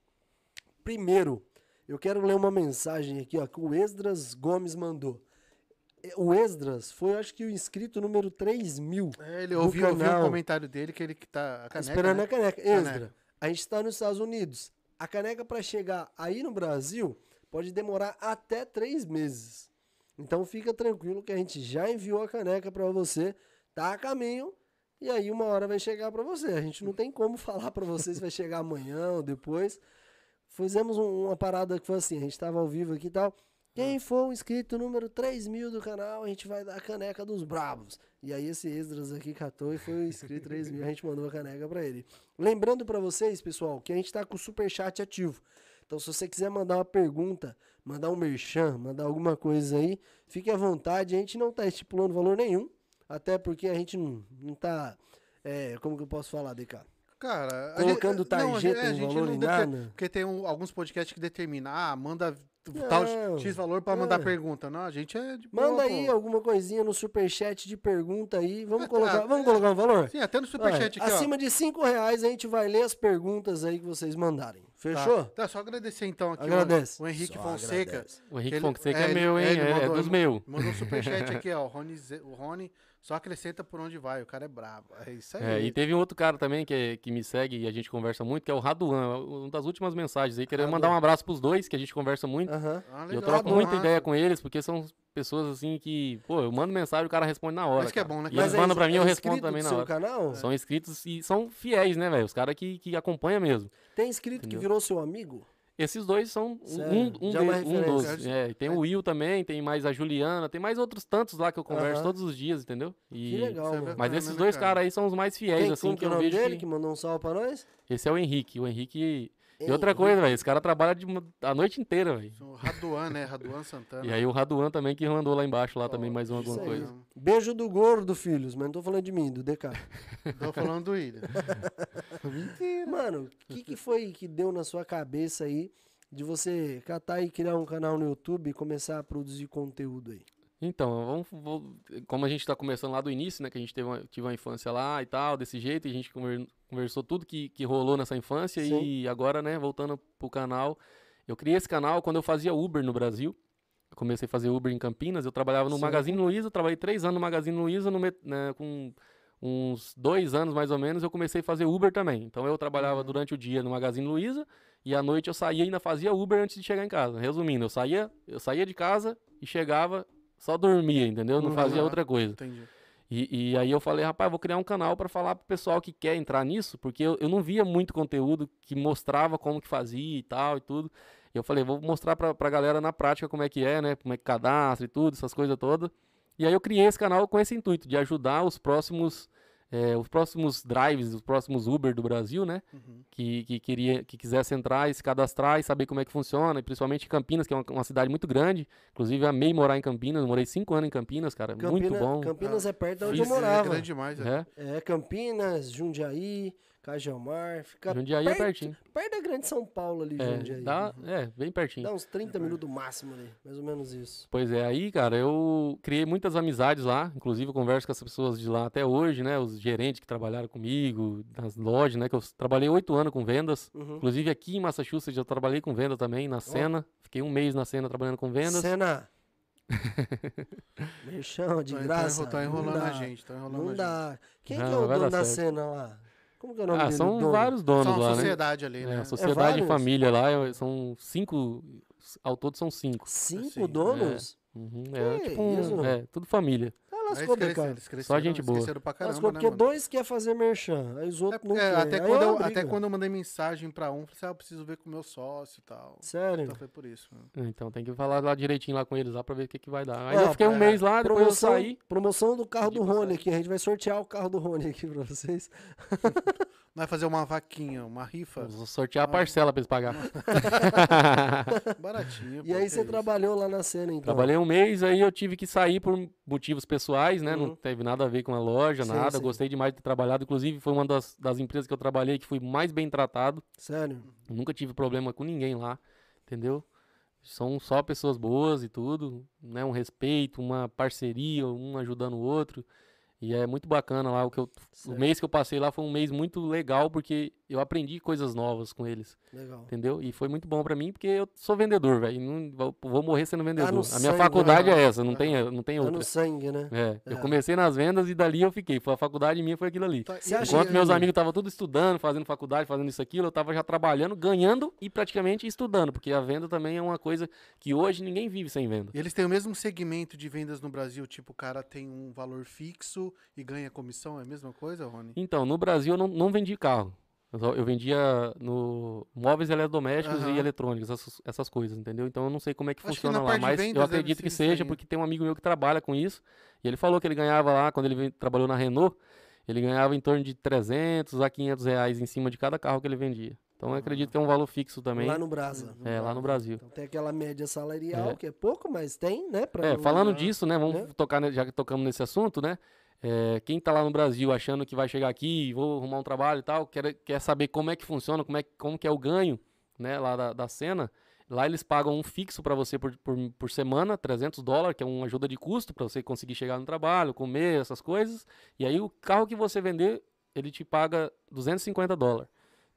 Primeiro, eu quero ler uma mensagem aqui, ó, que o Esdras Gomes mandou. O Esdras foi, acho que, o inscrito número 3 mil.
É, ele ouviu, um comentário dele que ele que tá. A caneca,
esperando
né?
a caneca. Esdra,
Caneca.
a gente está nos Estados Unidos. A caneca para chegar aí no Brasil pode demorar até três meses. Então fica tranquilo que a gente já enviou a caneca para você, tá a caminho e aí uma hora vai chegar para você. A gente não tem como (laughs) falar para você se vai chegar amanhã ou depois. Fizemos um- uma parada que foi assim, a gente estava ao vivo aqui e tal. Quem for o inscrito número 3 mil do canal, a gente vai dar a caneca dos bravos. E aí esse Esdras aqui catou e foi o inscrito 3 mil, a gente mandou a caneca pra ele. Lembrando pra vocês, pessoal, que a gente tá com o superchat ativo. Então se você quiser mandar uma pergunta, mandar um merchan, mandar alguma coisa aí, fique à vontade. A gente não tá estipulando valor nenhum, até porque a gente não, não tá É, como que eu posso falar, DK?
Cara, a
Colocando
gente- não, a gente-
tarjeta
a gente
valor
não
nada?
Porque tem um- alguns podcasts que determinam, ah, manda
Não.
tal X valor pra mandar
É.
pergunta. Não, a gente é de
Manda
boa,
aí
pô.
alguma coisinha no superchat de pergunta aí. Vamos
Ah,
colocar,
tá.
vamos colocar um valor?
Sim, até no superchat aqui,
Acima de 5 reais a gente vai ler as perguntas aí que vocês mandarem.
ó. Tá.
Fechou?
Tá, só agradecer então aqui o-
Agradece.
o, Henrique
Só
Fonseca.
agradece.
O Henrique
Ele-
Fonseca
é,
é, meu, hein? É, é
mandou-
dos meus.
Mandou um superchat aqui, ó. O Rony, o Rony só acrescenta por onde vai. O cara é brabo. É isso aí.
É, e teve um outro cara também que, é- que me segue e a gente conversa muito, que é o Raduan. Uma das últimas mensagens aí. Querendo mandar um abraço pros dois, que a gente conversa muito.
Aham.
Ah,
E eu troco
pô,
muita ideia com eles, porque são pessoas assim que, pô, eu mando mensagem e o cara responde na hora.
Isso que é bom, né,
E
cara?
eles mandam pra mim, eu
é
respondo
inscrito
também na hora.
canal?
São inscritos e são fiéis, né, velho? Os caras que, que acompanham mesmo.
Tem inscrito que
Entendeu?
virou seu amigo?
Esses dois são um,
Sério?
um,
é
um
referência.
dos. É, e tem o Will também, tem mais a Juliana, tem mais outros tantos lá que eu converso
Aham.
todos os dias, entendeu? E-
Que legal,
é
mano.
Mas esses
né,
dois
cara?
caras aí são os mais fiéis,
Quem,
assim, que
que é o
eu
nome
vejo
dele
que...
que mandou um salve pra nós?
Esse é o Henrique. O Henrique... E outra coisa, velho, esse cara trabalha de uma- a noite inteira, velho.
O Raduan, né? Raduan Santana.
E aí o Raduan também que mandou lá embaixo, lá também, mais uma, alguma
aí.
coisa.
Beijo do gordo, filhos, mas não tô falando de mim, do DK.
Tô falando do William. (laughs) Mentira.
Mano, o que, que foi que deu na sua cabeça aí de você catar e criar um canal no YouTube e começar a produzir conteúdo aí?
Então, vamos, vou- como a gente tá começando lá do início, né? Que a gente teve uma, tive uma infância lá e tal, desse jeito, e a gente conver- conversou tudo que, que rolou nessa infância.
Sim.
E agora, né, voltando pro canal. Eu criei esse canal quando eu fazia Uber no Brasil. Eu comecei a fazer Uber em Campinas. Eu trabalhava no
Certo.
Magazine Luiza, trabalhei três anos no Magazine Luiza, no né, com uns dois anos mais ou menos, eu comecei a fazer Uber também. Então eu trabalhava durante o dia no Magazine Luiza e à noite eu saía e ainda fazia Uber antes de chegar em casa. Resumindo, eu saía, eu saía de casa e chegava, só dormia, entendeu? Não fazia
Uhum.
outra coisa.
Entendi.
E, e aí eu falei, rapaz, vou criar um canal para falar pro pessoal que quer entrar nisso, porque eu, eu não via muito conteúdo que mostrava como que fazia e tal e tudo. E eu falei, vou mostrar pra, pra galera na prática como é que é, né? Como é que cadastra e tudo, essas coisas todas. E aí eu criei esse canal com esse intuito, de ajudar os próximos, eh, os próximos drives, os próximos Uber do Brasil, né?
Uhum.
Que, que, queria, que quisesse entrar e se cadastrar e saber como é que funciona, e principalmente em Campinas, que é uma, uma cidade muito grande. Inclusive, amei morar em Campinas, morei cinco anos em Campinas, cara, muito
Campina-
bom.
Campinas é perto de onde eu
É
morava.
grande demais, é.
É,
É, Campinas, Jundiaí, Cajamar, fica
Jundiaí é
perto,
pertinho.
perto da grande São Paulo ali,
É,
Jundiaí.
dá, é, bem pertinho.
Dá uns 30 minutos máximo ali, mais ou menos isso.
Pois é, aí, cara, eu criei muitas amizades lá. Inclusive, eu converso com essas pessoas de lá até hoje, né? Os gerentes que trabalharam comigo, nas lojas, né? Que eu trabalhei oito anos com vendas.
Uhum.
Inclusive, aqui em Massachusetts, eu trabalhei com venda também, na cena. Fiquei um mês na cena trabalhando com vendas.
Cena. (laughs) Merchão, de
Tá-
graça.
Tá,
não
enrolando
dá,
a gente, tá enrolando a
Não
gente.
dá. Quem
Não,
que é o dono da
certo.
cena lá? Como que é o nome
Ah,
dele?
são
dono?
vários donos
São uma
lá, né?
sociedade ali,
É,
né?
a sociedade de
vários?
família lá, é- são cinco. Ao todo são cinco.
Cinco
Assim,
donos?
Uhum, é tipo um-
isso?
É, tudo família.
Ah,
Aí
lascou,
eles cresceram,
Becado.
eles cresceram,
gente boa.
pra caramba,
Lascou,
né,
porque
mano?
dois quer fazer merchan, aí os
É
outros não
porque
querem.
até,
Aí
quando
é
eu, até quando eu mandei mensagem pra um, falei assim, ah, eu preciso ver com o meu sócio e tal.
Sério?
Então foi por isso. né?
Então tem que falar lá direitinho lá com eles lá pra ver o que, que vai dar. Aí
Ó,
eu fiquei um
é,
mês lá, depois eu
Promoção,
saí.
promoção do carro do Rony aqui. A gente vai sortear o carro do Rony aqui pra vocês. (laughs)
Vai fazer uma vaquinha, uma rifa.
Vou sortear a parcela pra eles pagar. (laughs)
Baratinho.
E aí você
isso.
trabalhou lá na cena, então.
Trabalhei um mês, aí eu tive que sair por motivos pessoais, né?
Uhum.
Não teve nada a ver com a loja,
Sim,
nada.
sim.
Gostei demais de ter trabalhado. Inclusive, foi uma das, das empresas que eu trabalhei que fui mais bem tratado.
Sério?
Nunca tive problema com ninguém lá, entendeu? São só pessoas boas e tudo, né? Um respeito, uma parceria, um ajudando o outro. E é muito bacana lá. O, que eu,
Certo.
o mês que eu passei lá foi um mês muito legal, porque eu aprendi coisas novas com eles,
Legal.
entendeu? E foi muito bom pra mim, porque eu sou vendedor, velho. Vou, vou morrer sendo vendedor.
no
a minha
sangue,
faculdade
né?
é essa, não tem, não tem
Tá
outra.
no sangue, né?
É, eu
É.
comecei nas vendas e dali eu fiquei. Foi a faculdade minha, foi aquilo ali.
Tá, e-
Enquanto
que-
meus amigos estavam tudo estudando, fazendo faculdade, fazendo isso aquilo, eu tava já trabalhando, ganhando e praticamente estudando, porque a venda também é uma coisa que hoje ninguém vive sem venda.
E eles têm o mesmo segmento de vendas no Brasil, tipo, o cara tem um valor fixo e ganha comissão, é a mesma coisa, Rony?
Então, no Brasil eu não, não vendi carro. Eu, vendia no móveis eletrodomésticos
Aham.
e eletrônicos, essas, essas coisas, entendeu? Então eu não sei como é que
Acho que
funciona
na
lá, mas
vendas
eu
deve
acredito que
isso
seja, porque tem um amigo meu que trabalha com isso, e ele falou que ele ganhava lá, quando ele trabalhou na Renault, ele ganhava em torno de 300 a 500 reais em cima de cada carro que ele vendia. Então eu acredito que é um valor fixo também.
Lá no Brasa.
É, lá no Brasil.
Então tem aquela média salarial,
É.
que é pouco, mas tem, né?
É, falando
né?
disso, né? Vamos
né?
tocar, ne- já que tocamos nesse assunto, né? É, quem tá lá no Brasil achando que vai chegar aqui, vou arrumar um trabalho e tal, quer, quer saber como é que funciona, como, é, como que é o ganho, né, lá da, da cena, lá eles pagam um fixo para você por, por, por, semana, 300 dólares, que é uma ajuda de custo para você conseguir chegar no trabalho, comer, essas coisas. E aí o carro que você vender, ele te paga 250 dólares.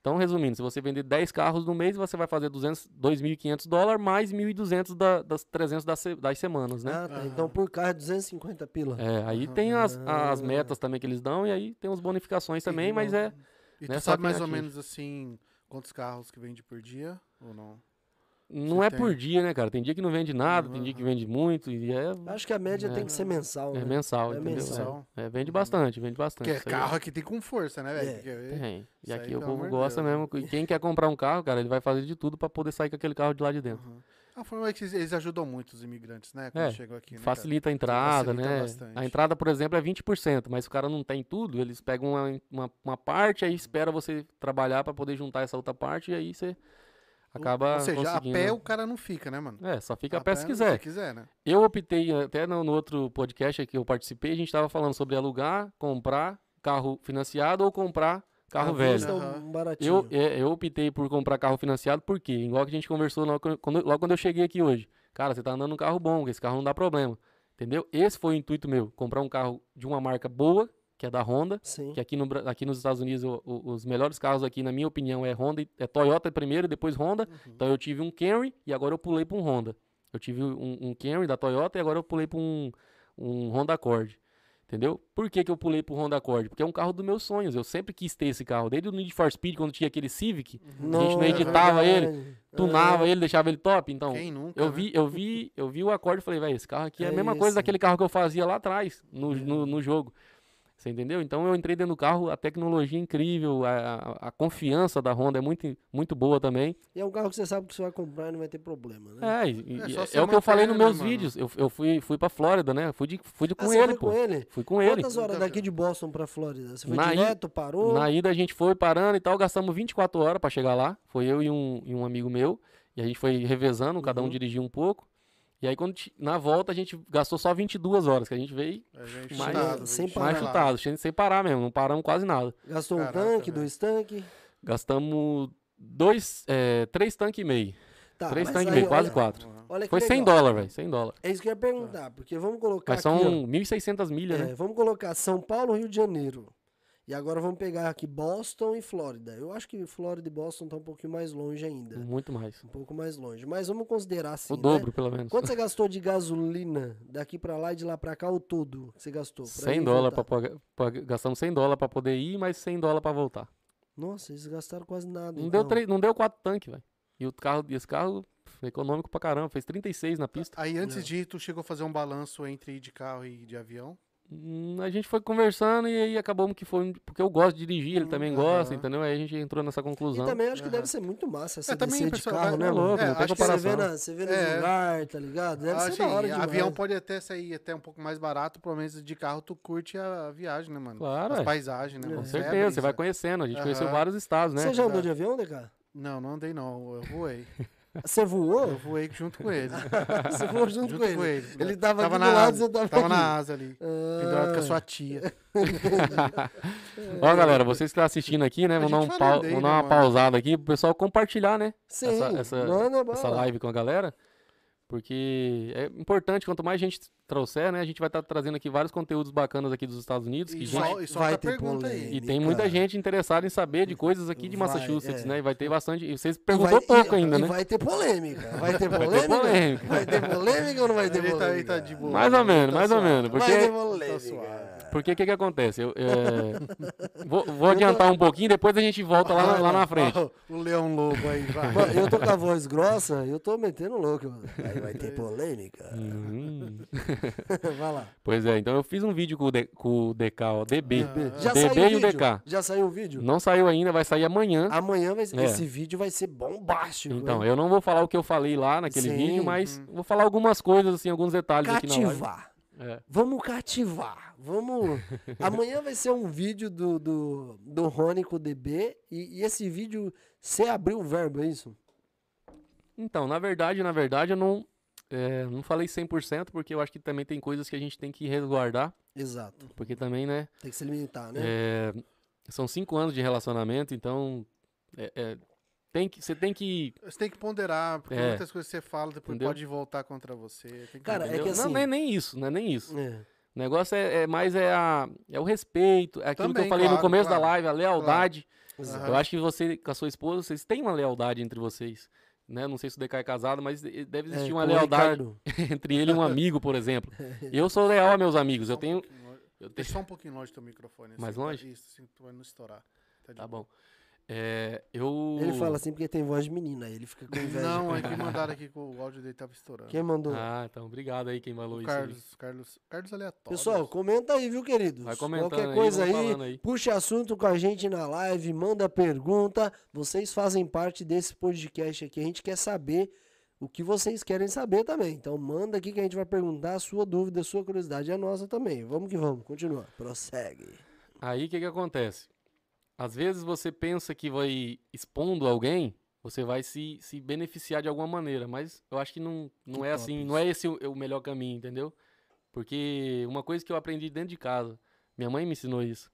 Então, resumindo, se você vender 10 carros no mês, você vai fazer 2.500 dólares mais 1.200 da, das 300 das, das semanas, né?
Ah, tá. Então, por carro é 250 pila.
É, aí tem as, as metas também que eles dão e aí tem as bonificações também, mas é...
E tu sabe mais ou menos assim quantos carros que vende por dia ou não?
Não
Você
é
tem.
por dia, né, cara? Tem dia que não vende nada, tem dia que
Uhum.
vende muito e é,
Acho que a média
É.
tem que ser mensal,
é
né?
mensal,
É
entendeu?
mensal.
É, é, vende bastante, vende bastante.
Porque é carro aqui tem com força, né, velho?
É.
Tem. E aqui
aí,
o povo gosta
Deus,
mesmo. E quem quer comprar um carro, cara, ele vai fazer de tudo pra poder sair com aquele carro de lá de dentro.
Uhum. A forma é que eles- ajudam muito os imigrantes, né? Quando
É,
chegam aqui, né, cara?
Facilita a entrada,
Facilita
né?
bastante.
A entrada, por exemplo, é 20%, mas se o cara não tem tudo, eles pegam uma, uma, uma parte, aí espera você trabalhar pra poder juntar essa outra parte e aí você acaba
Ou seja,
conseguindo...
a pé o cara não fica, né, mano?
É, só fica a pé se quiser.
Se quiser, né?
Eu optei, até no, no outro podcast que eu participei, a gente estava falando sobre alugar, comprar carro financiado ou comprar carro
À
velho.
um baratinho.
Eu, é, eu optei por comprar carro financiado porque, igual que a gente conversou logo quando, logo quando eu cheguei aqui hoje. Cara, você tá andando num carro bom, esse carro não dá problema. Entendeu? Esse foi o intuito meu, comprar um carro de uma marca boa, que é da Honda,
Sim.
que aqui, no, aqui nos Estados Unidos o- o- os melhores carros aqui, na minha opinião, é Honda, e- é Toyota primeiro, depois Honda. Então eu tive um Camry e agora eu pulei para um Honda. Eu tive um, um Camry da Toyota e agora eu pulei para um, um Honda Accord. Entendeu? Por que, que eu pulei pro Honda Accord? Porque é um carro dos meus sonhos. Eu sempre quis ter esse carro. Desde o Need for Speed, quando tinha aquele Civic, a gente não
é
editava
verdade.
ele, tunava
É.
ele, deixava ele top. Então,
Quem nunca?
eu
né?
vi, eu vi, eu vi o Accord e falei, velho, esse carro aqui é,
É
a mesma coisa daquele carro que eu fazia lá atrás, no, no, no jogo. Você entendeu? Então eu entrei dentro do carro, a tecnologia é incrível, a, a- confiança da Honda é muito, muito boa também.
E é um carro que você sabe que você vai comprar e não vai ter problema, né?
É, e-
É só
é,
você
o que eu falei nos meus
mano?
vídeos. Eu, eu fui, fui pra Flórida, né? Fui, de, fui de,
Ah,
com
você
ele,
foi
pô.
com ele?
Fui com ele.
Quantas horas daqui de Boston pra Flórida? Você foi
Na i-
direto, parou?
Na ida a gente foi parando e tal, gastamos 24 horas pra chegar lá. Foi eu e um, e um amigo meu. E a gente foi revezando, cada um
Uhum.
dirigia um pouco. E aí, quando, na volta, a gente gastou só 22 horas, que a gente veio
A gente
Mais-
chutado,
sem parar.
mais
chutado.
sem, parar mesmo, não paramos quase nada.
Gastou um
Caraca,
tanque,
velho.
dois tanques?
Gastamos dois, é, três tanques e meio.
Tá,
três tanques e meio, quase
olha-
quatro.
Olha que
Foi 100
legal.
dólares, velho, 100 dólares.
É isso que eu ia perguntar, porque vamos colocar
Mas são
ó.
1.600 milhas,
É,
né?
vamos colocar São Paulo, Rio de Janeiro. E agora vamos pegar aqui Boston e Flórida. Eu acho que Flórida e Boston estão um pouquinho mais longe ainda.
Muito mais.
Um pouco mais longe. Mas vamos considerar assim,
o
né?
dobro, pelo menos.
Quanto você gastou de gasolina daqui pra lá e de lá pra cá, o todo que você gastou? Pra ir
100
e
dólares pra, gastamos 100 dólares pra poder ir, mais 100 dólares pra voltar.
Nossa, eles gastaram quase nada.
Não
então.
deu, três, não deu quatro tanques, velho. E o carro, e esse carro foi econômico pra caramba, fez 36 na pista.
Aí antes
É.
de ir, tu chegou a fazer um balanço entre ir de carro e de avião?
Hum, A gente foi conversando e aí acabamos que foi. Porque eu gosto de dirigir, ele também
Hum,
gosta,
aham.
entendeu? Aí a gente entrou nessa
E
conclusão.
também acho que deve ser muito massa você
também,
descer de
pessoal,
carro, né,
é louco,
É,
não tem
acho que
Você
comparação.
vê, na, você vê nos
É.
lugares, tá ligado? Deve
Assim,
ser da hora demais.
avião pode até sair até um pouco mais barato, pelo menos de carro tu curte a viagem, né, mano?
Claro,
As
é.
paisagens, né?
Com
Isso é
certeza, você vai conhecendo. A gente conheceu vários estados, né?
Você já andou de avião, DK?
Não, não andei não, eu voei. (laughs)
Você voou?
Eu voei junto com ele. (laughs)
Você voou junto,
junto
com ele.
com ele.
Ele tava,
Tava na
do lado,
asa,
tava,
Tava na asa ali, pendurado com a
Ah,
sua tia. (laughs)
Ó, galera, vocês que estão assistindo aqui, né? Vamos dar, um vamos
né,
dar uma
mano?
pausada aqui pro pessoal compartilhar, né?
Sim,
essa- essa-. Essa live com a galera. Porque é importante, quanto mais gente trouxer, né? A gente vai estar trazendo aqui vários conteúdos bacanas aqui dos Estados Unidos. Que
E
gente-
só, e só
vai ter
pergunta aí.
polêmica.
E tem muita gente interessada em saber de coisas aqui de
Vai,
Massachusetts,
é.
né? E vai ter bastante. E vocês perguntou
vai-
pouco
e-
ainda,
e
né?
vai ter polêmica. Vai ter (laughs)
Vai ter
polêmica?
polêmica.
Vai ter polêmica ou não vai ter
Ele tá-
polêmica?
tá de boa.
Mais ou menos,
Tá
mais ou menos.
Vai ter
Porque,
polêmica.
Porque o que, que acontece? Eu, é, (laughs) vou, vou adiantar um pouquinho, depois a gente volta lá, na- lá na frente.
Ó, o leão lobo aí, vai.
Mano, eu tô com a voz grossa, eu tô metendo louco. mano. Aí vai ter (laughs) polêmica.
Uhum. (laughs)
vai lá.
Pois é, então eu fiz um vídeo com o, D- com o DK, ó, DB.
Ah.
Já
DB
saiu o
e o
vídeo?
DK.
Já saiu o vídeo?
Não saiu ainda, vai sair amanhã.
Amanhã vai,
É.
esse vídeo vai ser bombástico.
Então, eu não vou falar o que eu falei lá naquele
Sim.
vídeo, mas
Uhum.
vou falar algumas coisas, assim, alguns detalhes aqui na live. É.
Vamos cativar. Vamos. (laughs) Amanhã vai ser um vídeo do, do, do Rony com o DB. E, e esse vídeo, você abriu o verbo, é isso?
Então, na verdade, na verdade, eu não. é, não falei 100% porque eu acho que também tem coisas que a gente tem que resguardar,
Exato.
porque também, né,
Tem que se limitar, né?
é, são cinco anos de relacionamento, então é, é, tem que, você tem que
Você tem que ponderar, porque
É.
muitas coisas que você fala depois
Entendeu?
pode voltar contra você. Tem que
Cara, é
entender.
que
Entendeu?
assim-
Não, não é nem isso, não é nem isso.
É.
O negócio é, é mais é, a, é o respeito, é aquilo que
Também,
eu falei no
claro,
começo
claro,
da live, a lealdade.
Exato.
Eu acho que você com a sua esposa, vocês têm uma lealdade entre vocês. Né? Não sei se o DK é casado, mas deve existir
É,
uma
com o
lealdade (laughs) entre ele e um amigo, por exemplo. (laughs) Eu sou leal a meus amigos. Eu tenho. eu tenho-
Deixa só um pouquinho longe do teu microfone.
Mais
assim,
longe?
Isso, assim, tu vai não estourar. de
Tá
boa.
bom. É, eu.
Ele fala assim porque tem voz de menina, aí ele fica com inveja.
Não, é que (laughs) mandaram aqui que o áudio dele tava estourando.
Quem mandou?
Ah, então obrigado aí quem falou
o
isso. aí.
Carlos, Carlos, Carlos aleatório.
Pessoal, comenta aí, viu, queridos?
Vai comentando
Qualquer
aí,
coisa aí,
aí.
puxa assunto com a gente na live, manda pergunta. Vocês fazem parte desse podcast aqui. A gente quer saber o que vocês querem saber também. Então manda aqui que a gente vai perguntar a sua dúvida, a sua curiosidade é a nossa também. Vamos que vamos, continua. Prossegue.
Aí o que, que acontece? Às vezes você pensa que vai expondo alguém, você vai se, se beneficiar de alguma maneira, mas eu acho que não, não
Que
é assim,
isso.
não é esse o, o melhor caminho, entendeu? Porque uma coisa que eu aprendi dentro de casa, minha mãe me ensinou isso.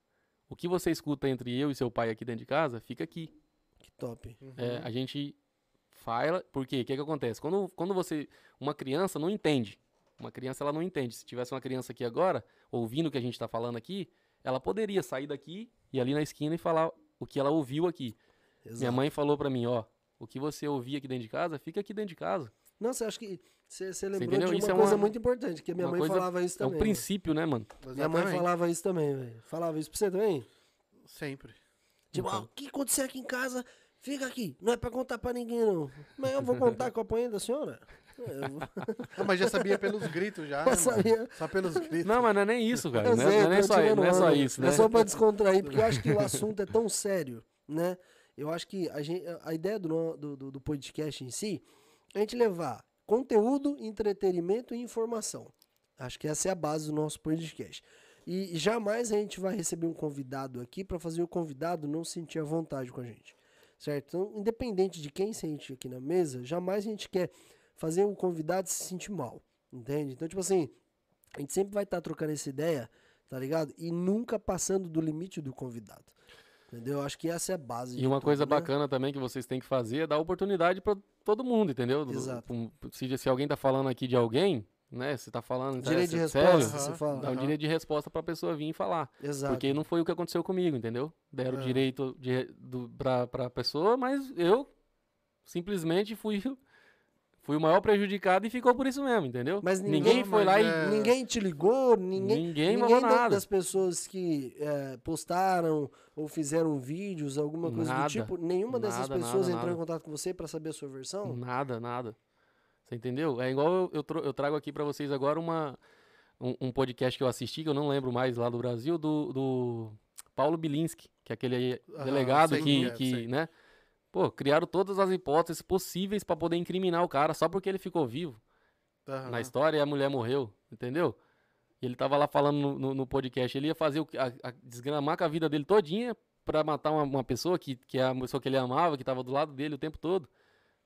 O que você escuta entre eu e seu pai aqui dentro de casa, fica aqui.
Que top.
Uhum.
É, a gente fala, porque o que, que acontece? Quando, quando você, uma criança não entende, uma criança ela não entende. Se tivesse uma criança aqui agora, ouvindo o que a gente está falando aqui, ela poderia sair daqui e ali na esquina e falar o que ela ouviu aqui.
Exato.
Minha mãe falou pra mim, ó, o que você ouvia aqui dentro de casa, fica aqui dentro de casa.
Nossa, acho que você você lembrou
entendeu?
de uma
Isso é
coisa
uma-
muito importante, que a minha mãe
coisa-
falava isso
é um
também. velho.
princípio, né, mano?
Minha mãe
Exatamente.
falava isso também, velho. Falava isso pra você também?
Sempre.
Tipo,
Então.
ah, o que aconteceu aqui em casa, fica aqui. Não é pra contar pra ninguém, não. Mas eu vou contar com a apanha da senhora? É, vou... (laughs)
Ah, mas já sabia pelos gritos já,
Já
né,
sabia.
Só pelos gritos.
Não, mas não é nem isso, cara. Não é,
sei,
não é só, não é só isso, né?
É só pra descontrair, porque eu acho que o assunto é tão sério, né? Eu acho que a, gente, a ideia do, do, do- do podcast em si é a gente levar conteúdo, entretenimento e informação. Acho que essa é a base do nosso podcast. E jamais a gente vai receber um convidado aqui para fazer o convidado não sentir à vontade com a gente. Certo? Então, independente de quem sente aqui na mesa, jamais a gente quer fazer o convidado se sentir mal. Entende? Então, tipo assim, a gente sempre vai estar trocando essa ideia, tá ligado? E nunca passando do limite do convidado. Entendeu? Eu acho que essa é a base.
E uma
tudo,
coisa
né?
bacana também que vocês têm que fazer é dar oportunidade pra todo mundo, entendeu?
Exato.
Se, se alguém tá falando aqui de alguém, né? Você tá falando. tá,
Direito de
sé-
resposta,
sério,
você fala.
Dá um direito de resposta pra pessoa vir e falar.
Exato.
Porque não foi o que aconteceu comigo, entendeu? Deram
É.
direito de, do, pra, pra pessoa, mas eu simplesmente fui, fui o maior prejudicado e ficou por isso mesmo, entendeu?
Mas
ninguém,
ninguém-
foi
mas
lá
é-
e.
Ninguém te ligou, ninguém.
Ninguém
Ninguém
nada.
das pessoas que é, postaram ou fizeram vídeos, alguma coisa
Nada.
do tipo, nenhuma dessas
Nada,
pessoas
nada,
entrou em contato com você para saber a sua versão?
Nada, nada. Você entendeu? É igual eu, eu, trago aqui pra vocês agora uma, um, um podcast que eu assisti, que eu não lembro mais lá do Brasil, do, do Paulo Bilinski, que é aquele delegado
sei
que,
é,
que né? Pô, criaram todas as hipóteses possíveis pra poder incriminar o cara só porque ele ficou vivo
Aham.
na história e a mulher morreu, entendeu? E ele tava lá falando no, no- no podcast, ele ia fazer o que- a, a- desgramar com a vida dele todinha pra matar uma, uma pessoa que, que é a pessoa que ele amava, que tava do lado dele o tempo todo.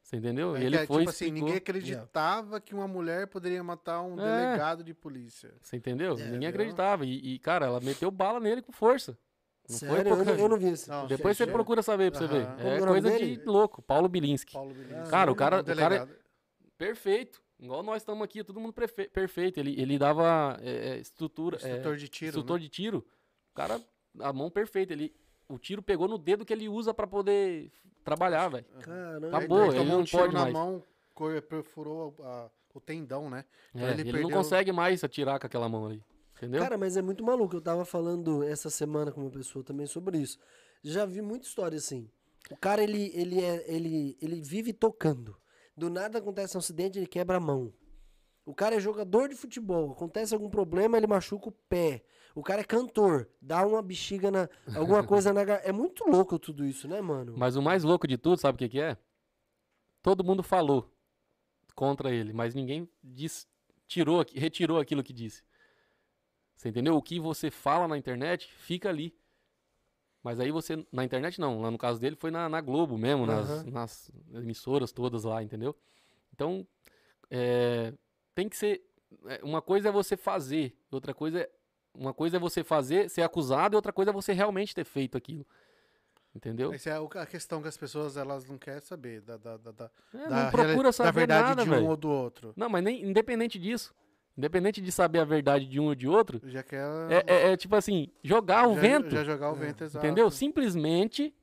Você entendeu?
É
e ele
é,
foi
tipo assim,
explicou.
ninguém acreditava que uma mulher poderia matar um
É.
delegado de polícia.
Você entendeu?
É,
Ninguém acreditava. E, e, cara, ela meteu bala nele com força. Não foi
Sério? Eu,
pouca-
não, eu não vi isso.
Não,
Depois você
Sério?
procura saber pra você ver. É
é
coisa
dele?
de louco. Paulo Bilinski.
Paulo Bilinski.
Cara, o cara- o cara-
delegado.
Perfeito. Igual nós estamos aqui, todo mundo prefe- perfeito. Ele, ele dava é, é, estrutura. é,
Instrutor de tiro,
instrutor
né?
de tiro. O cara, a mão perfeita. Ele, o tiro pegou no dedo que ele usa pra poder trabalhar, velho.
Caramba.
Acabou,
ele
ele
tomou
não
um tiro
pode
na
mais.
mão, perfurou a- o tendão, né?
É,
ele
ele não
perdeu-
consegue mais atirar com aquela mão ali. Entendeu?
Cara, mas é muito maluco. Eu tava falando essa semana com uma pessoa também sobre isso. Já vi muita história assim. O cara, ele, ele, é, ele, ele vive tocando. Do nada acontece um acidente, ele quebra a mão. O cara é jogador de futebol. Acontece algum problema, ele machuca o pé. O cara é cantor. Dá uma bexiga na. Alguma (laughs) coisa na. É muito louco tudo isso, né, mano?
Mas o mais louco de tudo, sabe o que, que é? Todo mundo falou contra ele, mas ninguém disse, tirou, retirou aquilo que disse. Você entendeu? O que você fala na internet fica ali. Mas aí você. Na internet não, lá no caso dele foi na, na Globo mesmo, nas,
Aham.
nas emissoras todas lá, entendeu? Então, é, tem que ser. é, Uma coisa é você fazer, outra coisa é. Uma coisa é você fazer, ser acusado, e outra coisa é você realmente ter feito aquilo. Entendeu?
Essa é a questão que as pessoas elas não querem saber da, da, da, da,
É,
da da verdade
nada,
de um
velho.
ou do outro.
Não, mas nem independente disso. Independente de saber a verdade de um ou de outro,
Já quer
é, é- é tipo assim, jogar o
já,
vento.
já jogar o
É,
vento, exato.
Entendeu? Simplesmente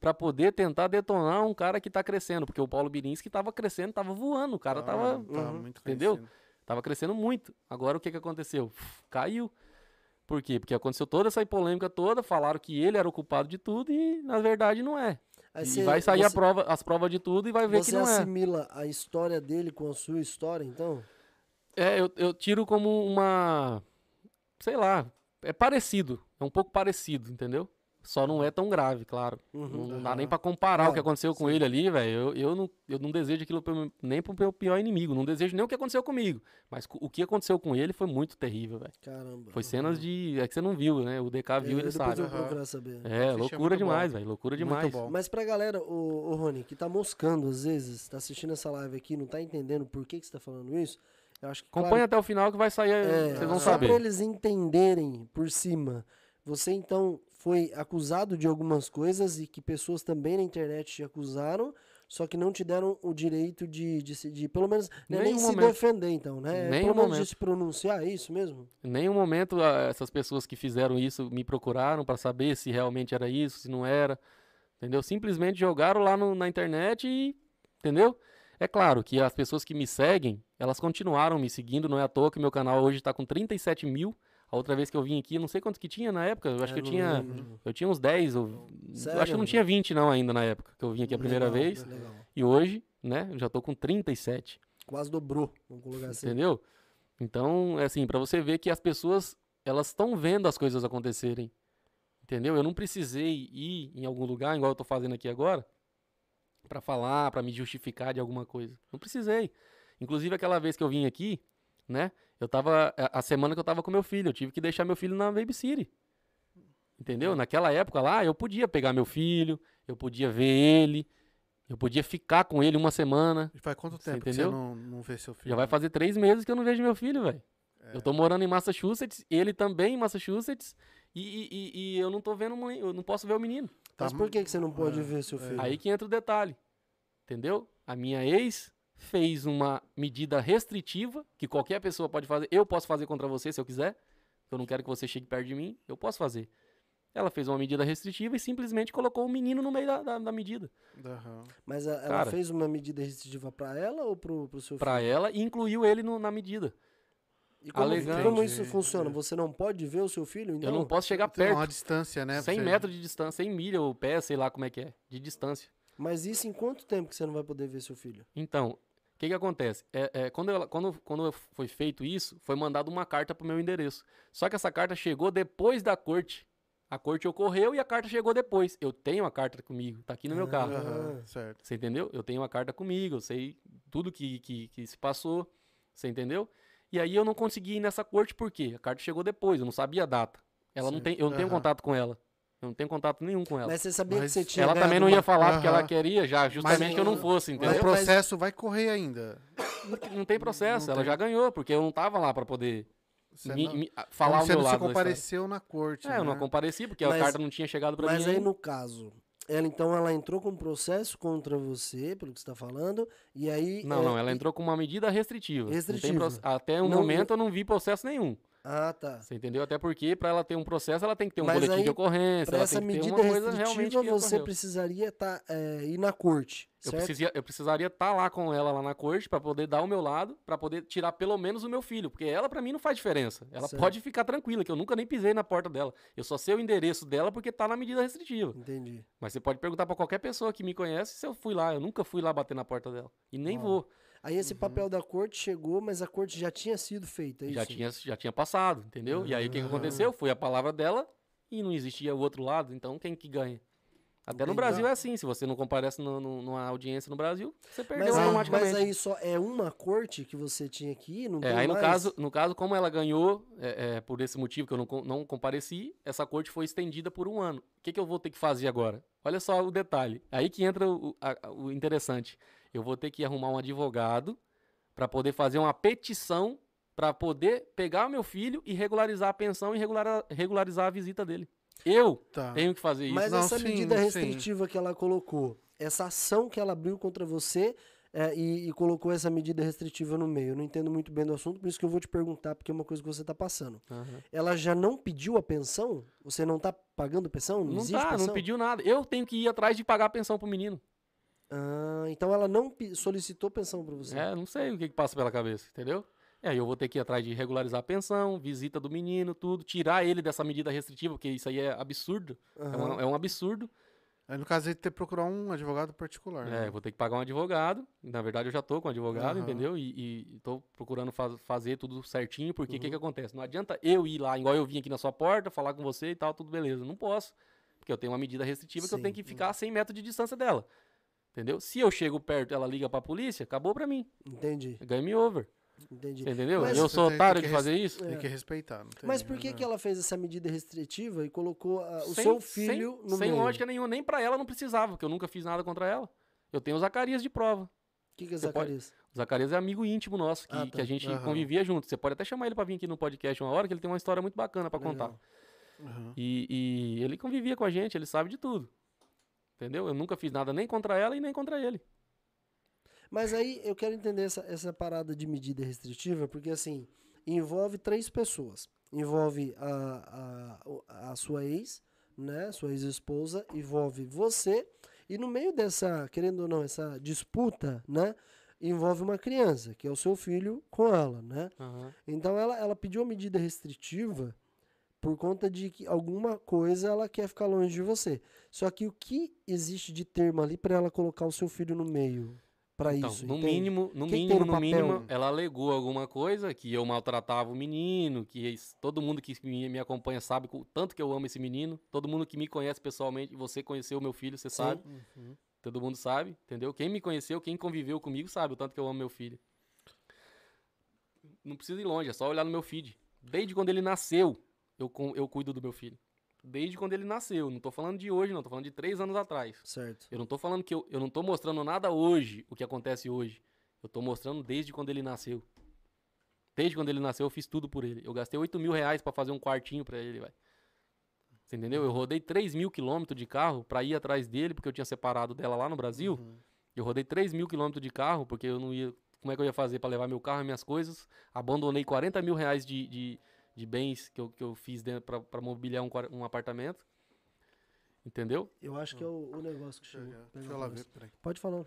pra poder tentar detonar um cara que tá crescendo. Porque o Paulo Birinski tava crescendo, tava voando. O cara
Ah,
tava,
tá
Uhum.
muito
Entendeu?
conhecido.
tava crescendo muito. Agora o que que aconteceu? Uf, Caiu. Por quê? Porque aconteceu toda essa polêmica toda, falaram que ele era o culpado de tudo e na verdade não é.
Aí
e
você-
vai sair a
você-
prova, as provas de tudo e vai ver que
Você
não é.
assimila a história dele com a sua história, então?
É, eu, eu tiro como uma. Sei lá. É parecido. É um pouco parecido, entendeu? Só não é tão grave, claro.
Uhum.
Não, não dá nem pra comparar o que aconteceu com
sim.
ele ali, velho. Eu, eu, não, eu não desejo aquilo pro meu- nem pro meu pior inimigo. Não desejo nem o que aconteceu comigo. Mas o que aconteceu com ele foi muito terrível, velho.
Caramba.
Foi cenas de. É que você não viu, né? O DK viu,
É,
ele
depois
sabe.
eu vou procurar saber.
É,
é
loucura demais, velho. Loucura
Muito
demais.
bom.
Mas pra galera, o, Rony, que tá moscando às vezes, tá assistindo essa live aqui, não tá entendendo por que, que você tá falando isso, eu acho que. claro,
Acompanha até o final que vai sair.
É,
vocês vão
só
saber.
pra eles entenderem por cima. Você então foi acusado de algumas coisas e que pessoas também na internet te acusaram, só que não te deram o direito de, de, se- de pelo menos, é nem se
momento.
defender, então, né? É
Nenhum
pelo menos de
momento.
se pronunciar, é isso mesmo?
Em nenhum momento ah, essas pessoas que fizeram isso me procuraram pra saber se realmente era isso, se não era. Entendeu? Simplesmente jogaram lá no- na internet e. Entendeu? É claro que as pessoas que me seguem, elas continuaram me seguindo, não é à toa que meu canal hoje tá com 37 mil. A outra vez que eu vim aqui, não sei quanto que tinha na época, eu acho
É,
que eu tinha.
lembro.
Eu tinha uns 10, ou, eu
Sério?
acho que eu não tinha 20 não ainda na época que eu vim aqui a primeira
Legal,
vez.
legal.
E hoje, né, eu já tô com 37.
Quase dobrou, vamos colocar assim.
Entendeu? Então, é assim, pra você ver que as pessoas, elas estão vendo as coisas acontecerem. Entendeu? Eu não precisei ir em algum lugar, igual eu tô fazendo aqui agora, pra falar, pra me justificar de alguma coisa. Não precisei. Inclusive, aquela vez que eu vim aqui, né? Eu tava. a- semana que eu tava com meu filho, eu tive que deixar meu filho na Baby City. Entendeu? Naquela época lá, eu podia pegar meu filho, eu podia ver ele, eu podia ficar com ele uma semana.
E faz quanto tempo que você não, não vê seu filho?
Já vai fazer três meses que eu não vejo meu filho, velho.
É.
Eu tô morando em Massachusetts, ele também em Massachusetts, e, e- e- e eu não tô vendo, eu não posso ver o menino.
Tá
Mas por que, que você não pode
é,
ver seu filho?
Aí que entra o detalhe, entendeu? A minha ex fez uma medida restritiva, que qualquer pessoa pode fazer, eu posso fazer contra você se eu quiser, eu não quero que você chegue perto de mim, eu posso fazer. Ela fez uma medida restritiva e simplesmente colocou o menino no meio da, da- da medida.
Aham.
Mas a- ela
Cara.
fez uma medida restritiva pra ela ou pro, pro seu
Pra
filho?
ela e incluiu ele no- na medida.
E como,
alegando-
como isso funciona?
é.
Você não pode ver o seu filho? Então,
Eu não posso chegar
Tem
perto.
uma distância, né?
100
Você-
metros de distância, 100 milha ou pé, sei lá como é que é, de distância.
Mas isso em quanto tempo que você não vai poder ver seu filho?
Então, o que que acontece? É, é, quando, ela- quando, quando foi feito isso, foi mandada uma carta pro meu endereço. Só que essa carta chegou depois da corte. A corte ocorreu e a carta chegou depois. Eu tenho a carta comigo, tá aqui no meu
Ah.
carro.
Certo.
Você entendeu? Eu tenho a carta comigo, eu sei tudo que, que, que se passou. Você entendeu? E aí eu não consegui ir nessa corte por quê? A carta chegou depois, eu não sabia a data. Ela não
Certo.
tem, eu não tenho
Aham.
contato com ela. Eu não tenho contato nenhum com ela.
Mas você sabia
Mas
que você tinha
ela também não ia
uma-
falar porque ela
Aham.
queria já, justamente que eu não fosse,
Mas
entendeu?
o processo vai correr ainda.
Não tem processo,
Não
ela
tem.
já ganhou, porque eu não tava lá pra poder
Você
me-
não,
me- a- falar
como
o
você
meu
não se
lado. da história.
compareceu na corte.
É, eu não
né?
compareci, porque
Mas-
a carta não tinha chegado pra
Mas
mim.
aí
ainda.
no caso, ela então ela entrou com um processo contra você, pelo que você tá falando, e aí...
Não,
é,
não, ela entrou com uma medida restritiva. Não tem
Restritiva.
Até o
Não-
momento eu não vi processo nenhum.
Ah, tá.
Você entendeu? Até porque pra ela ter um processo, ela tem que ter um
Mas
boletim
aí,
de ocorrência, ela
essa
tem que ter uma coisa realmente
restritiva,
que
você
ocorreu.
precisaria tá, é, ir na corte,
Eu,
certo?
precisaria, eu precisaria estar lá com ela lá na corte pra poder dar o meu lado, pra poder tirar pelo menos o meu filho, porque ela pra mim não faz diferença. Ela
Certo.
pode ficar tranquila, que eu nunca nem pisei na porta dela. Eu só sei o endereço dela porque tá na medida restritiva.
Entendi.
Mas você pode perguntar pra qualquer pessoa que me conhece se eu fui lá. Eu nunca fui lá bater na porta dela. E nem
Ó,
vou.
Aí esse papel da corte chegou, mas a corte já tinha sido feita, é
Já
isso?
tinha, já tinha passado, entendeu? E aí o que,
Ah.
aconteceu? Foi a palavra dela e não existia o outro lado. Então quem que ganha? Até no. Brasil é assim. Se você não comparece no, no- numa audiência no Brasil, você perdeu
Mas
automaticamente.
mas aí só é uma corte que você tinha que ir, não
É, aí no
mais?
caso, no caso, como ela ganhou, é, é, por esse motivo que eu não, não compareci, essa corte foi estendida por um ano. O que, que eu vou ter que fazer agora? Olha só o detalhe. Aí que entra o, a- o interessante. Eu vou ter que arrumar um advogado para poder fazer uma petição para poder pegar o meu filho e regularizar a pensão e regular, regularizar a visita dele. Eu
Tá.
tenho que fazer isso.
Mas
Não,
essa
sim,
medida
sim.
restritiva que ela colocou, essa ação que ela abriu contra você é, e, e colocou essa medida restritiva no meio, eu não entendo muito bem do assunto, por isso que eu vou te perguntar, porque é uma coisa que você está passando.
Aham.
Ela já não pediu a pensão? Você não está pagando pensão? Não,
Não
existe
tá,
pensão?
não pediu nada. Eu tenho que ir atrás de pagar a pensão pro menino.
Ah, então ela não solicitou pensão para você.
É, não sei o que, que passa pela cabeça, entendeu? E aí eu vou ter que ir atrás de regularizar a pensão, visita do menino, tudo, tirar ele dessa medida restritiva, porque isso aí é absurdo. É,
Aham.
um, é um absurdo.
Aí, no caso, ele ter que procurar um advogado particular.
É,
né?
eu vou ter que pagar um advogado. Na verdade, eu já tô com um advogado,
Aham.
entendeu? E, e- tô procurando faz- fazer tudo certinho, porque o
Uhum.
que, que acontece? Não adianta eu ir lá, igual eu vim aqui na sua porta, falar com você e tal, tudo beleza. Não posso. Porque eu tenho uma medida restritiva que eu
Sim.
tenho que ficar a 100 metros de distância dela. Entendeu? Se eu chego perto ela liga pra polícia, acabou pra mim.
Entendi,
Game over.
entendi.
Entendeu?
Mas
eu sou otário de
que
fazer isso?
Tem
É.
que respeitar. não tem-
Mas por que,
né?
que ela fez essa medida restritiva e colocou ah, o
Sem-
seu
sem-
filho no
Sem
meio?
lógica nenhuma. Nem pra ela não precisava, porque eu nunca fiz nada contra ela. Eu tenho o Zacarias de prova.
O que, que é
Você pode-
Zacarias?
O Zacarias é amigo íntimo nosso, que,
Ah,
que
tá.
a gente
Aham.
convivia junto. Você pode até chamar ele pra vir aqui no podcast uma hora, que ele tem uma história muito bacana pra contar.
Aham.
E, e ele convivia com a gente, ele sabe de tudo. Entendeu? Eu nunca fiz nada nem contra ela e nem contra ele.
Mas aí eu quero entender essa, essa parada de medida restritiva, porque assim, envolve três pessoas. Envolve a, a, a sua ex, né? Sua ex-esposa, envolve você, e no meio dessa, querendo ou não, essa disputa, né? Envolve uma criança, que é o seu filho com ela, né? Então ela, ela pediu a medida restritiva por conta de que alguma coisa ela quer ficar longe de você. Só que o que existe de termo ali para ela colocar o seu filho no meio para
Então,
isso?
no
entende?
mínimo, no
que tem
mínimo,
no
mínimo, ela alegou alguma coisa, que eu maltratava o menino, que todo mundo que me, me acompanha sabe o tanto que eu amo esse menino. Todo mundo que me conhece pessoalmente, você conheceu o meu filho, você
Sim.
sabe.
Uhum.
Todo mundo sabe, entendeu? Quem me conheceu, quem conviveu comigo sabe o tanto que eu amo meu filho. Não precisa ir longe, é só olhar no meu feed. Desde quando ele nasceu, eu, eu cuido do meu filho. Desde quando ele nasceu. Não tô falando de hoje, não. Tô falando de três anos atrás.
Certo.
Eu não tô falando que eu, eu não tô mostrando nada hoje, o que acontece hoje. Eu tô mostrando desde quando ele nasceu. Desde quando ele nasceu, eu fiz tudo por ele. Eu gastei 8 mil reais pra fazer um quartinho pra ele, velho. Você entendeu? Eu rodei 3 mil quilômetros de carro pra ir atrás dele, porque eu tinha separado dela lá no Brasil.
Uhum.
Eu rodei 3 mil quilômetros de carro, porque eu não ia. Como é que eu ia fazer pra levar meu carro e minhas coisas? Abandonei 40 mil reais de, de, de bens que eu, que eu fiz dentro pra, pra mobiliar um, um apartamento. Entendeu?
Eu acho que é o, o negócio que chegou.
Deixa eu- Deixa lá ver, peraí.
Pode falar.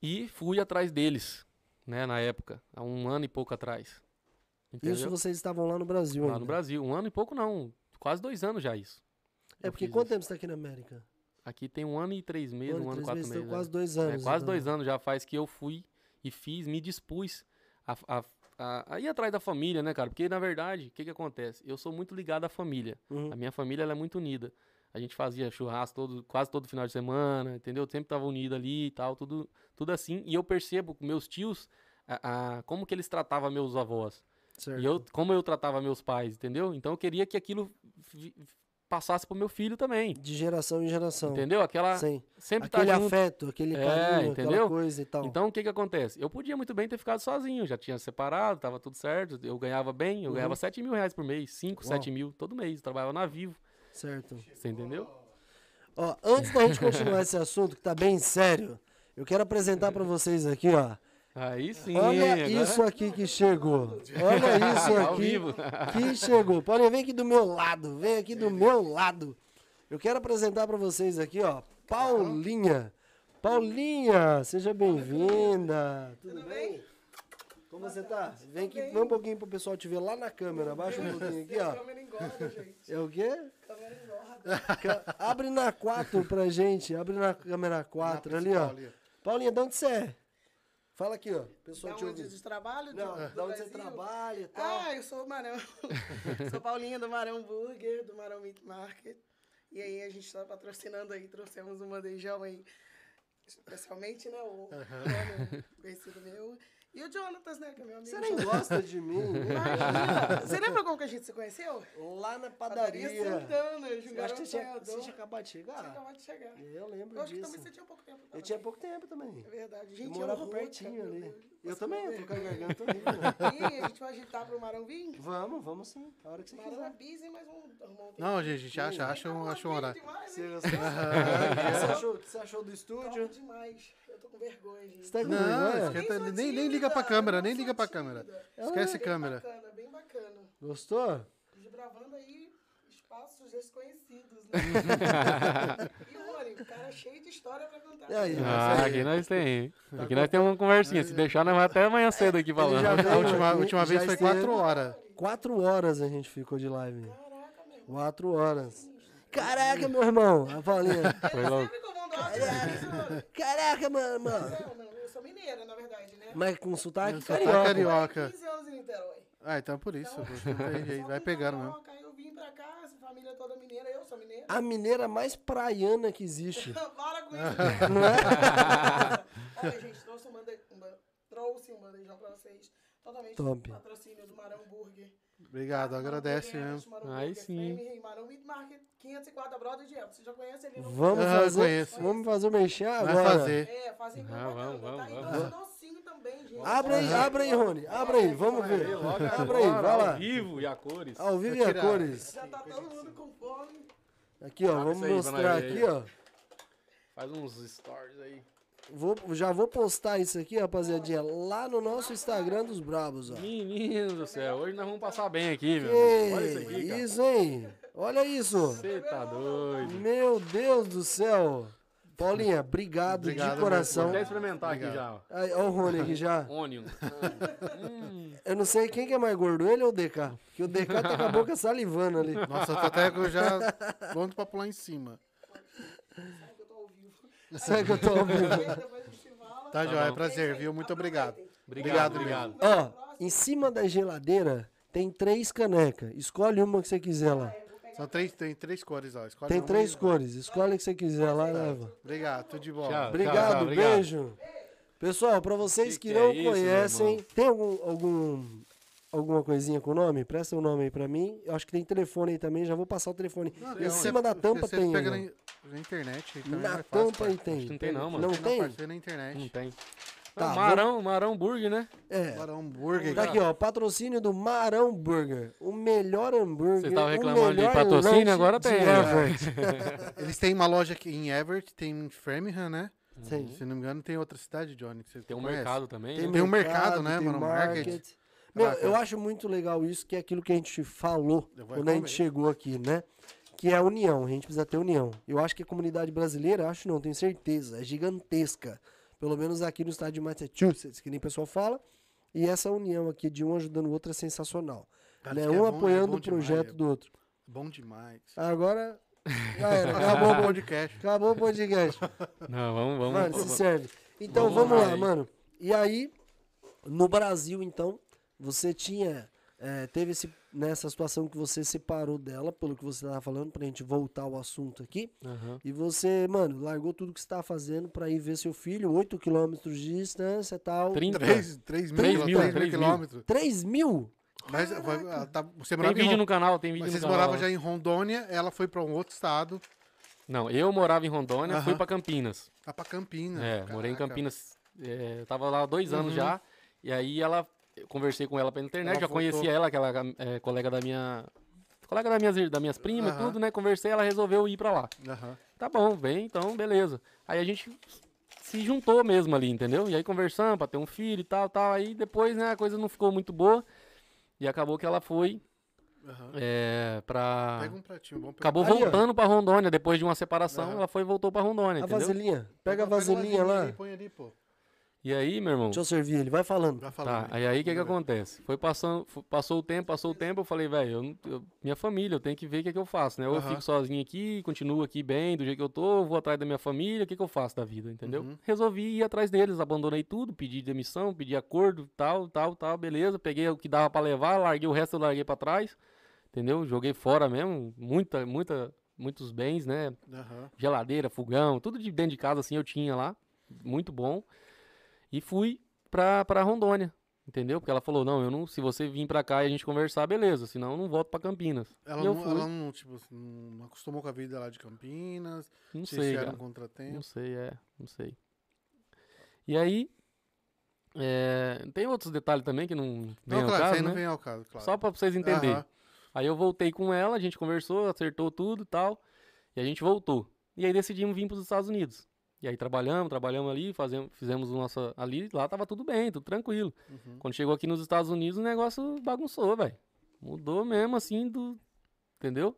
E fui atrás deles, né, na época, há um ano e pouco atrás. Entendeu?
Isso vocês estavam lá no Brasil
Lá
ainda.
no Brasil. Um ano e pouco não, quase dois anos já isso.
É
Eu
porque quanto
isso.
tempo você tá aqui na América?
Aqui tem um ano e três meses,
Um ano
um
e
ano e quatro
meses,
meses.
então
é.
quase dois
É,
anos.
quase
então.
dois anos já faz que eu fui e fiz, me dispus a, a, a, a ir atrás da família, né, cara? Porque, na verdade, o que que acontece? Eu sou muito ligado à família.
Uhum.
A minha família, ela é muito unida. A gente fazia churrasco todo, quase todo final de semana, entendeu? Sempre tava unido ali e tal, tudo, tudo assim. E eu percebo com meus tios a, a- como que eles tratavam meus avós.
Certo.
E eu, como eu tratava meus pais, entendeu? Então eu queria que aquilo passasse pro meu filho também.
De geração em geração.
Entendeu? Aquela.
Sim.
Sempre
Aquele
tá junto.
afeto, aquele
É,
carinho, aquela
entendeu?
coisa e tal.
Então o que que acontece? Eu podia muito bem ter ficado sozinho, já tinha separado, tava tudo certo, eu ganhava bem, eu
Uhum.
ganhava 7 mil reais por mês, 5,
Uau.
7 mil todo mês, trabalhava na Vivo,
Certo.
você entendeu?
Ó, antes da gente continuar esse assunto, que tá bem sério, eu quero apresentar pra vocês aqui, ó.
Aí sim.
Olha
agora-
isso aqui que chegou. Olha (laughs) isso aqui que chegou. Podem vem aqui do meu lado. Vem aqui do meu lado. Eu quero apresentar pra vocês aqui, ó, Paulinha. Paulinha, seja bem-vinda. Tudo bem? Como você tá? Vem aqui, vem um pouquinho pro pessoal te ver lá na câmera. Abaixa um pouquinho aqui, ó. (laughs)
câmera engorda, gente.
É o quê?
Câmera engorda.
Abre na 4 pra gente. Abre na câmera 4
Na
ali, ó. Paulinha, de onde você é? Fala aqui, ó.
Da
Pessoal te
onde
ouvindo.
de trabalho?
Não,
do,
da
do
onde você trabalha e tal.
Ah, eu sou o Marão. (laughs) sou Paulinha do Marão Burger, do Marão Meat Market. E aí a gente tá patrocinando aí, trouxemos um bandejão aí, especialmente, né? O Rony, conhecido meu. E o Jonatas, né, que é meu amigo.
Você nem gosta de mim. (laughs)
Imagina. Você lembra como que a gente se conheceu?
Lá na
Padaria
padaria.
Santana,
Eu
Jungarão
acho que você tinha, você tinha acabado de
Tinha
chegar.
acabado de chegar.
Eu lembro
Eu acho que
disso.
também você tinha pouco tempo.
Eu
também.
tinha pouco tempo também.
É verdade.
Eu
Gente,
morava
rouca,
pertinho ali.
Deus.
Eu
Nossa,
também, eu tô com a garganta (laughs) horrível.
E a gente vai agitar pro Marão vir?
Vamos, vamos sim. A hora que você
Marão é
quiser.
busy, mas vamos arrumar um tempo.
Não, gente, a gente acha, acha um, acha um horário.
Demais,
Você que (laughs) achou, o que você achou do
Top
estúdio?
demais. Eu tô com vergonha, gente.
Você tá com
Não,
vergonha?
esquenta,
sou
nem, nem liga pra câmera, nem liga pra
tímida.
câmera.
Ela
Esquece
Bem
câmera.
bacana, bem bacana.
Gostou?
Desbravando aí espaços desconhecidos, né? (laughs) e o Rony, o cara cheio de história pra contar.
Aí?
Ah, aqui nós tem. Aqui nós temos uma conversinha. Se deixar, nós vamos até amanhã cedo aqui falando.
já
A
veio
última, a última vez
já
foi quatro horas.
Quatro horas a gente ficou de live.
Caraca, meu irmão.
Quatro horas. Caraca, meu irmão. A Paulinha.
Foi louco.
Sempre comandou a vida.
Caraca, mano.
Não, não, eu sou mineira, na verdade, né?
Mas com sotaque
Sotaque
carioca.
carioca.
15 anos em Niterói.
Ah, então por isso.
Então,
não tem jeito,
só
Vai pegando mesmo.
Eu vim pra cá, essa família toda mineira, eu sou mineira.
A mineira mais praiana que existe. (laughs)
Para com (laughs) isso.
Não é? (laughs)
Olha, gente, trouxe um, bande... um ba- trouxe um bandejão pra vocês. Totalmente
Top.
patrocínio do Marão Burger.
Obrigado, agradece mesmo.
Marão
Aí sim.
Frame, Marão Meat Market, 504 Brother de Elton. Você já conhece ele no...
Vamos
Ah,
fazer, vamos fazer o mexer
Vai
agora.
fazer.
É, fazem
Ah, vamos,
tá?
vamos, vamos.
docinho também, gente.
Abre aí, abre aí, Rony. Abre aí, vamos ver. Abre aí, vai lá.
Ao vivo e a cores.
Ao vivo e a cores.
Já tá todo mundo com fome.
Aqui, ó, vamos mostrar aqui, ó.
Faz uns stories aí.
Vou, já vou postar isso aqui, rapaziadinha, lá no nosso Instagram dos Brabos, ó.
Menino do céu, hoje nós vamos passar bem aqui, meu. Olha isso aqui, cara.
isso, hein? Olha isso.
Você tá doido.
Meu Deus do céu. Paulinha, obrigado,
Obrigado
de coração.
Vou até experimentar aqui já.
Aí, ó o Rony aqui já. (laughs)
Onion. Hum.
Eu não sei quem que é mais gordo, ele ou o DK? Que o DK tá com a boca salivando ali.
Nossa, eu tô até já pronto pra pular em cima.
Sabe que eu tô ao vivo.
Ouvindo?
Tá,
Tá
Joia, é prazer, viu? Muito obrigado.
Obrigado, obrigado.
Ó, em cima da geladeira tem três canecas. Escolhe uma que você quiser lá.
São três, tem três cores, ó. Escolhe
Tem
uma
três
e-
cores. Escolhe a que você quiser lá e leva.
Obrigado, tudo de bom.
Tchau.
Obrigado, beijo. Pessoal, pra vocês
Que
que,
que
não
é isso, meu
conhecem,
irmão?
tem algum, algum alguma coisinha com o nome? Presta o nome aí pra mim. Eu acho que tem telefone aí também, já vou passar o telefone.
Não,
em
você-
cima da tampa
você
tem.
pega
aí,
na, na internet. aí
ó.
também é
Na
mais fácil,
tampa aí tem.
Acho que não tem não, mano.
Não
Não,
tem?
pai, Tem na internet.
Não tem.
Tá,
Não, Marão, Marão Burger, né?
É.
Para hambúrguer.
Tá aqui, ó, patrocínio do Marão Burger. O melhor hambúrguer.
Vocês estavam
o
reclamando de patrocínio, agora tem, né?
Everett. (laughs)
Eles têm uma loja aqui em Everett, tem em Framingham, né?
Tem.
Se não me engano, tem outra cidade, Johnny, que você
Tem um
conhece.
mercado também,
Tem,
né?
Tem um mercado, né,
tem
mano? Market.
Meu, eu acho muito legal isso, que é aquilo que a gente falou quando a gente chegou aqui, né? Que é a união, a gente precisa ter união. Eu acho que a comunidade brasileira, acho não, tenho certeza, é gigantesca. Pelo menos aqui no estado de Massachusetts, que nem o pessoal fala. E essa união aqui de um ajudando o outro é sensacional.
Cara,
né?
é
Um
bom, é
apoiando
bom
o projeto
demais,
do outro.
Bom demais.
Agora, já era,
Acabou o podcast.
acabou o podcast. (laughs)
Não, vamos, vamos.
Mano, se serve. Então
Vamos
vamos,
lá
lá,
aí.
mano. E aí, no Brasil, então, você tinha. é, teve esse, nessa situação que você separou dela, pelo que você tava falando, pra gente voltar ao assunto aqui.
Aham.
E você, mano, largou tudo que você tava fazendo pra ir ver seu filho, 8 quilômetros de distância e tal.
30.
3, 3 mil,
Três
3
mil,
mil,
três mil.
quilômetros.
3 mil?
Mas ela tá- você
Tem
morava em
vídeo
Ron-
no canal, tem vídeo
Mas
no
vocês
canal.
moravam já em Rondônia, ela foi pra um outro estado,
Não, eu morava em Rondônia, fui
Aham.
pra Campinas.
lá pra Campinas.
É, morei em
Caraca.
Campinas. É, eu tava lá há dois anos
Uhum.
já. E aí ela. Eu conversei com ela pela internet,
Ela
já
voltou.
conhecia ela, aquela é, colega da minha. Colega das minhas, das minhas primas,
Aham.
tudo, né? Conversei, ela resolveu ir pra lá.
Aham.
Tá bom, vem, então, beleza. Aí a gente se juntou mesmo ali, entendeu? E aí conversamos pra ter um filho e tal, tal. Aí depois, né, a coisa não ficou muito boa. E acabou que ela foi
aham.
é, pra.
Pega um pratinho bom. pra-
Acabou
Aí, ó.
voltando pra Rondônia, depois de uma separação,
Aham.
ela foi e voltou pra Rondônia,
A
entendeu?
vaselinha. Pega a
uma
vaselinha lá.
ali, põe ali, pô.
E aí, meu irmão.
Deixa eu servir ele, vai falando.
Vai falando.
Tá, aí aí o que que acontece? Foi passando, passou o tempo, passou o tempo, eu falei, velho, eu eu- minha família, eu tenho que ver o que, que eu faço, né? Ou eu
Aham.
fico sozinho aqui, continuo aqui bem, do jeito que eu tô, eu vou atrás da minha família, o que, que eu faço da vida, entendeu?
Uhum.
Resolvi ir atrás deles, abandonei tudo, pedi demissão, pedi acordo, tal, tal, tal, beleza. Peguei o que dava pra levar, larguei o resto, eu larguei pra trás, entendeu? Joguei fora mesmo, muita, muita, muitos bens, né?
Aham.
geladeira, fogão, tudo de dentro de casa assim eu tinha lá, muito bom. E fui pra, pra Rondônia. Entendeu? Porque ela falou, não, eu não, se você vir pra cá e a gente conversar, beleza. Senão eu não volto pra Campinas.
Ela, não, ela não, tipo, assim, não acostumou com a vida lá de Campinas.
Não
Vocês
sei, cara.
um contratempo.
Não sei, é, não sei. E aí, é, tem outros detalhes também que não vem
Não,
ao
claro, isso
caso, né?
não vem ao caso, claro.
Só pra vocês entenderem.
Aham.
Aí eu voltei com ela, a gente conversou, acertou tudo e tal, e a gente voltou. E aí decidimos vir pros Estados Unidos. E aí trabalhamos, trabalhamos ali, fazemos, fizemos o nosso ali, lá tava tudo bem, tudo tranquilo.
Uhum.
Quando chegou aqui nos Estados Unidos, o negócio bagunçou, velho. Mudou mesmo, assim, do. Entendeu?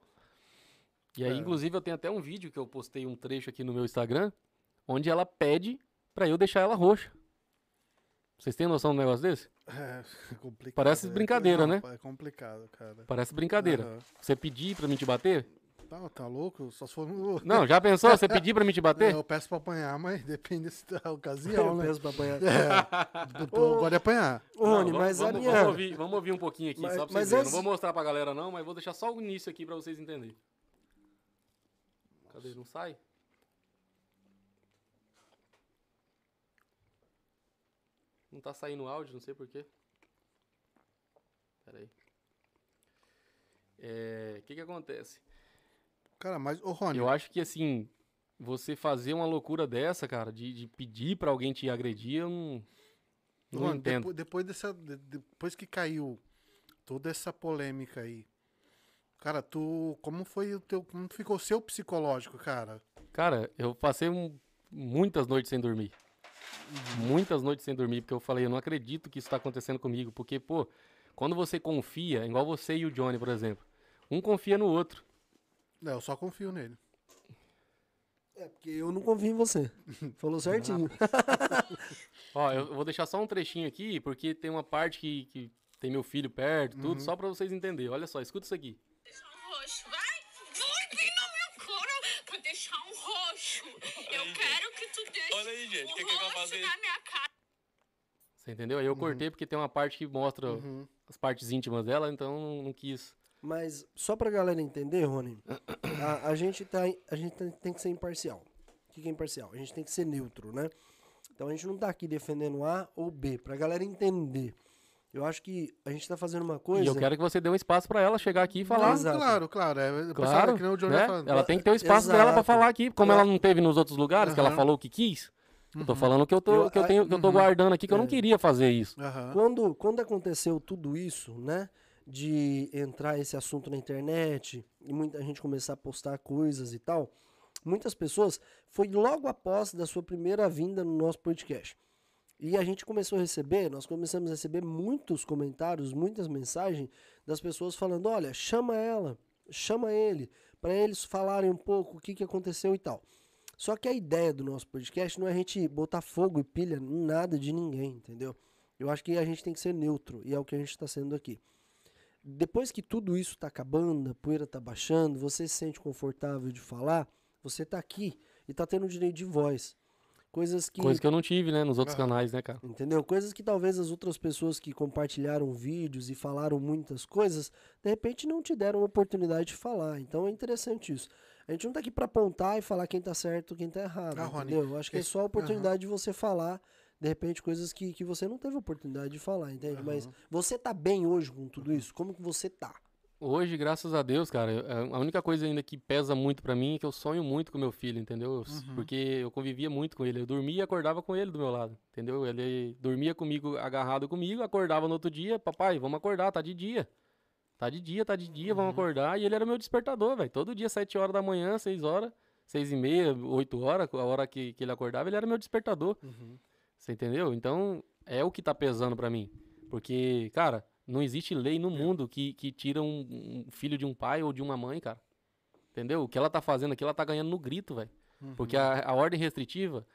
E aí,
É.
inclusive, eu tenho até um vídeo que eu postei um trecho aqui no meu Instagram, onde ela pede pra eu deixar ela roxa. Vocês têm noção do negócio desse?
É, (laughs) complicado.
Parece
é.
brincadeira,
Não,
né?
É complicado, cara.
Parece brincadeira.
Aham.
Você pedir pra mim te bater?
Tá, tá louco? Só se for no...
Não, já pensou? Você pedir pra mim te
É,
bater? (laughs)
eu peço pra apanhar, mas depende da
Eu
ocasião, né?
peço pra apanhar. (laughs)
É, eu gosto de apanhar.
Ô, Rony,
Não,
mas a
vamos,
minha.
vamos, ouvir, vamos ouvir um pouquinho aqui,
Mas-
só pra
mas
vocês verem. Não vou mostrar pra galera não, mas vou deixar só o início aqui pra vocês entenderem. Cadê? Não sai? Não tá saindo áudio, não sei porquê. Pera aí. É, O que que acontece?
Cara, mas, ô Rony,
Eu acho que assim, você fazer uma loucura dessa, cara, de, de pedir pra alguém te agredir, eu não, não
Rony,
entendo.
depo- depois, dessa, de- depois que caiu toda essa polêmica aí, cara, tu, como foi o teu, como ficou o seu psicológico, cara?
Cara, eu passei um- muitas noites sem dormir. Muitas noites sem dormir, porque eu falei, eu não acredito que isso tá acontecendo comigo. Porque, pô, quando você confia, igual você e o Johnny, por exemplo, um confia no outro.
É, eu só confio nele.
É, porque eu não confio em você. Falou certinho. (laughs)
Ó, eu vou deixar só um trechinho aqui, porque tem uma parte que, que tem meu filho perto, tudo, só pra vocês entenderem. Olha só, escuta isso aqui.
deixar um roxo, vai! Minha cara pra deixar um roxo. Eu quero que tu deixe
Olha aí, gente,
um
o que que eu vou
roxo
fazer?
na minha cara.
Você entendeu? Aí eu cortei porque tem uma parte que mostra
Uhum.
as partes íntimas dela, então não quis.
Mas só pra galera entender, Rony, a, a gente, tá, a gente tem- tem que ser imparcial. O que que é imparcial? A gente tem que ser neutro, né? Então a gente não tá aqui defendendo A ou B, pra galera entender. Eu acho que a gente tá fazendo uma coisa.
E eu quero que você dê um espaço pra ela chegar aqui e falar.
Não,
Exato.
claro, claro. É,
Claro,
que nem o Johnny
né?
tá falando.
Ela tem que ter o espaço dela pra
Exato.
falar aqui, como ela não teve nos outros lugares, que ela falou o que quis. Eu tô falando que eu tô,
Eu-
que eu tenho, que eu tô
Uhum.
guardando aqui, que eu não
É.
queria fazer isso.
Quando, quando aconteceu tudo isso, né? De entrar esse assunto na internet e muita gente começar a postar coisas e tal, muitas pessoas foi logo após da sua primeira vinda no nosso podcast. E a gente começou a receber, nós começamos a receber muitos comentários, muitas mensagens das pessoas falando: olha, chama ela, chama ele, para eles falarem um pouco o que, que aconteceu e tal. Só que a ideia do nosso podcast não é a gente botar fogo e pilha em nada de ninguém, entendeu? Eu acho que a gente tem que ser neutro, e é o que a gente está sendo aqui. Depois que tudo isso está acabando, a poeira está baixando, você se sente confortável de falar, você está aqui e está tendo direito de voz. Coisas que.
Coisa que eu não tive, né, nos outros
Aham.
canais, né, cara?
Entendeu? Coisas que talvez as outras pessoas que compartilharam vídeos e falaram muitas coisas, de repente não te deram a oportunidade de falar. Então é interessante isso. A gente não tá aqui pra apontar e falar quem tá certo quem tá errado.
Ah, Rony,
entendeu? Eu acho que é
esse-
só a oportunidade de você falar, de repente, coisas que, que você não teve oportunidade de falar, entende? Mas você tá bem hoje com tudo isso? Como que você tá?
Hoje, graças a Deus, cara, eu- a única coisa ainda que pesa muito pra mim é que eu sonho muito com meu filho, entendeu? Eu s- Porque eu convivia muito com ele. Eu dormia e acordava com ele do meu lado, entendeu? Ele dormia comigo, agarrado comigo, acordava no outro dia, papai, vamos acordar, tá de dia. Tá de dia, tá de dia, vamos acordar. E ele era meu despertador, velho. Todo dia, 7 horas da manhã, 6 horas, 6 e meia, 8 horas, a hora que, que ele acordava, ele era meu despertador. Você entendeu? Então, é o que tá pesando pra mim. Porque, cara, não existe lei no mundo que, que tira um, um filho de um pai ou de uma mãe, cara. Entendeu? O que ela tá fazendo aqui, ela tá ganhando no grito, velho. Porque a, a ordem restritiva,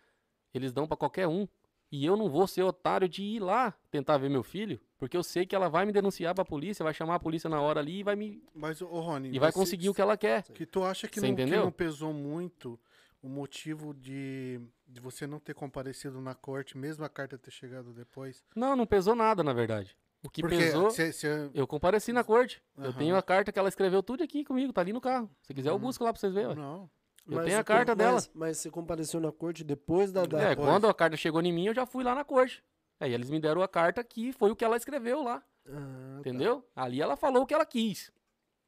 eles dão pra qualquer um. E eu não vou ser otário de ir lá tentar ver meu filho, porque eu sei que ela vai me denunciar pra polícia, vai chamar a polícia na hora ali e vai me
Mas, ô Rony,
e vai conseguir o que ela quer.
Que tu acha que não, que não pesou muito o motivo de, de você não ter comparecido na corte, mesmo a carta ter chegado depois?
Não, não pesou nada, na verdade. O que
Porque
pesou,
cê- cê-
eu compareci na corte. Eu
Aham.
tenho a carta que ela escreveu tudo aqui comigo, tá ali no carro. Se quiser, eu busco lá pra vocês verem.
não.
Eu
Mas
tenho a carta
com-
dela.
Mas, mas você compareceu na corte depois da. da...
É,
depois.
quando a carta chegou em mim, eu já fui lá na corte. Aí eles me deram a carta que foi o que ela escreveu lá.
Ah, tá.
Entendeu? Ali ela falou o que ela quis.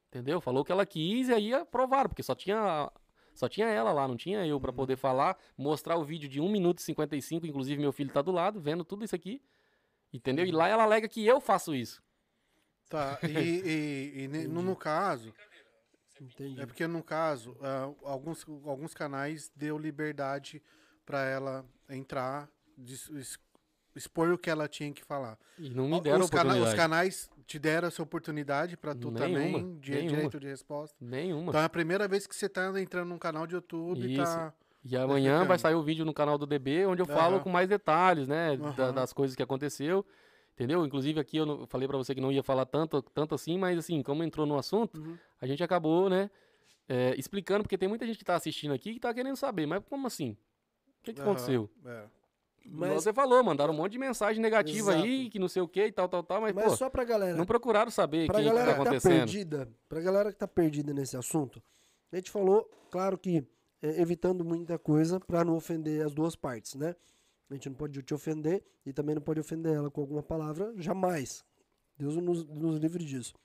Entendeu? Falou o que ela quis e aí aprovaram, porque só tinha só tinha ela lá, não tinha eu pra
Uhum.
poder falar, mostrar o vídeo de 1 minuto e 55, inclusive meu filho tá do lado, vendo tudo isso aqui. Entendeu? E
Uhum.
lá ela alega que eu faço isso.
Tá, e, e- (laughs) e ne- no, no caso,
Entendi.
é porque no caso, ah, alguns, alguns canais deu liberdade pra ela entrar, es- expor o que ela tinha que falar.
E não me deram
os, cana-
oportunidade.
os canais te deram essa oportunidade pra tu também,
Nenhuma,
de
nenhuma.
direito de resposta.
Nenhuma.
Então é a primeira vez que você tá entrando num canal de YouTube e tá.
E amanhã
explicando.
vai sair o vídeo no canal do DB, onde eu falo
Aham.
com mais detalhes, né? da-
Aham.
das coisas que aconteceu. Entendeu? Inclusive aqui eu não- falei pra você que não ia falar tanto, tanto assim, mas assim, como entrou no assunto,
Uhum.
a gente acabou, né? é, explicando, porque tem muita gente que tá assistindo aqui que tá querendo saber, mas como assim? O que, que aconteceu?
é.
Mas você falou, mandaram um monte de mensagem negativa aí,
Exato.
que não sei o que e tal, tal, tal, mas,
mas
pô,
só pra galera.
não procuraram saber o que, que
galera
tá
que tá
acontecendo.
perdida, pra galera que tá perdida nesse assunto, a gente falou, claro que é, evitando muita coisa pra não ofender as duas partes, né? A gente não pode te ofender e também não pode ofender ela com alguma palavra, jamais. Deus nos, nos livre disso.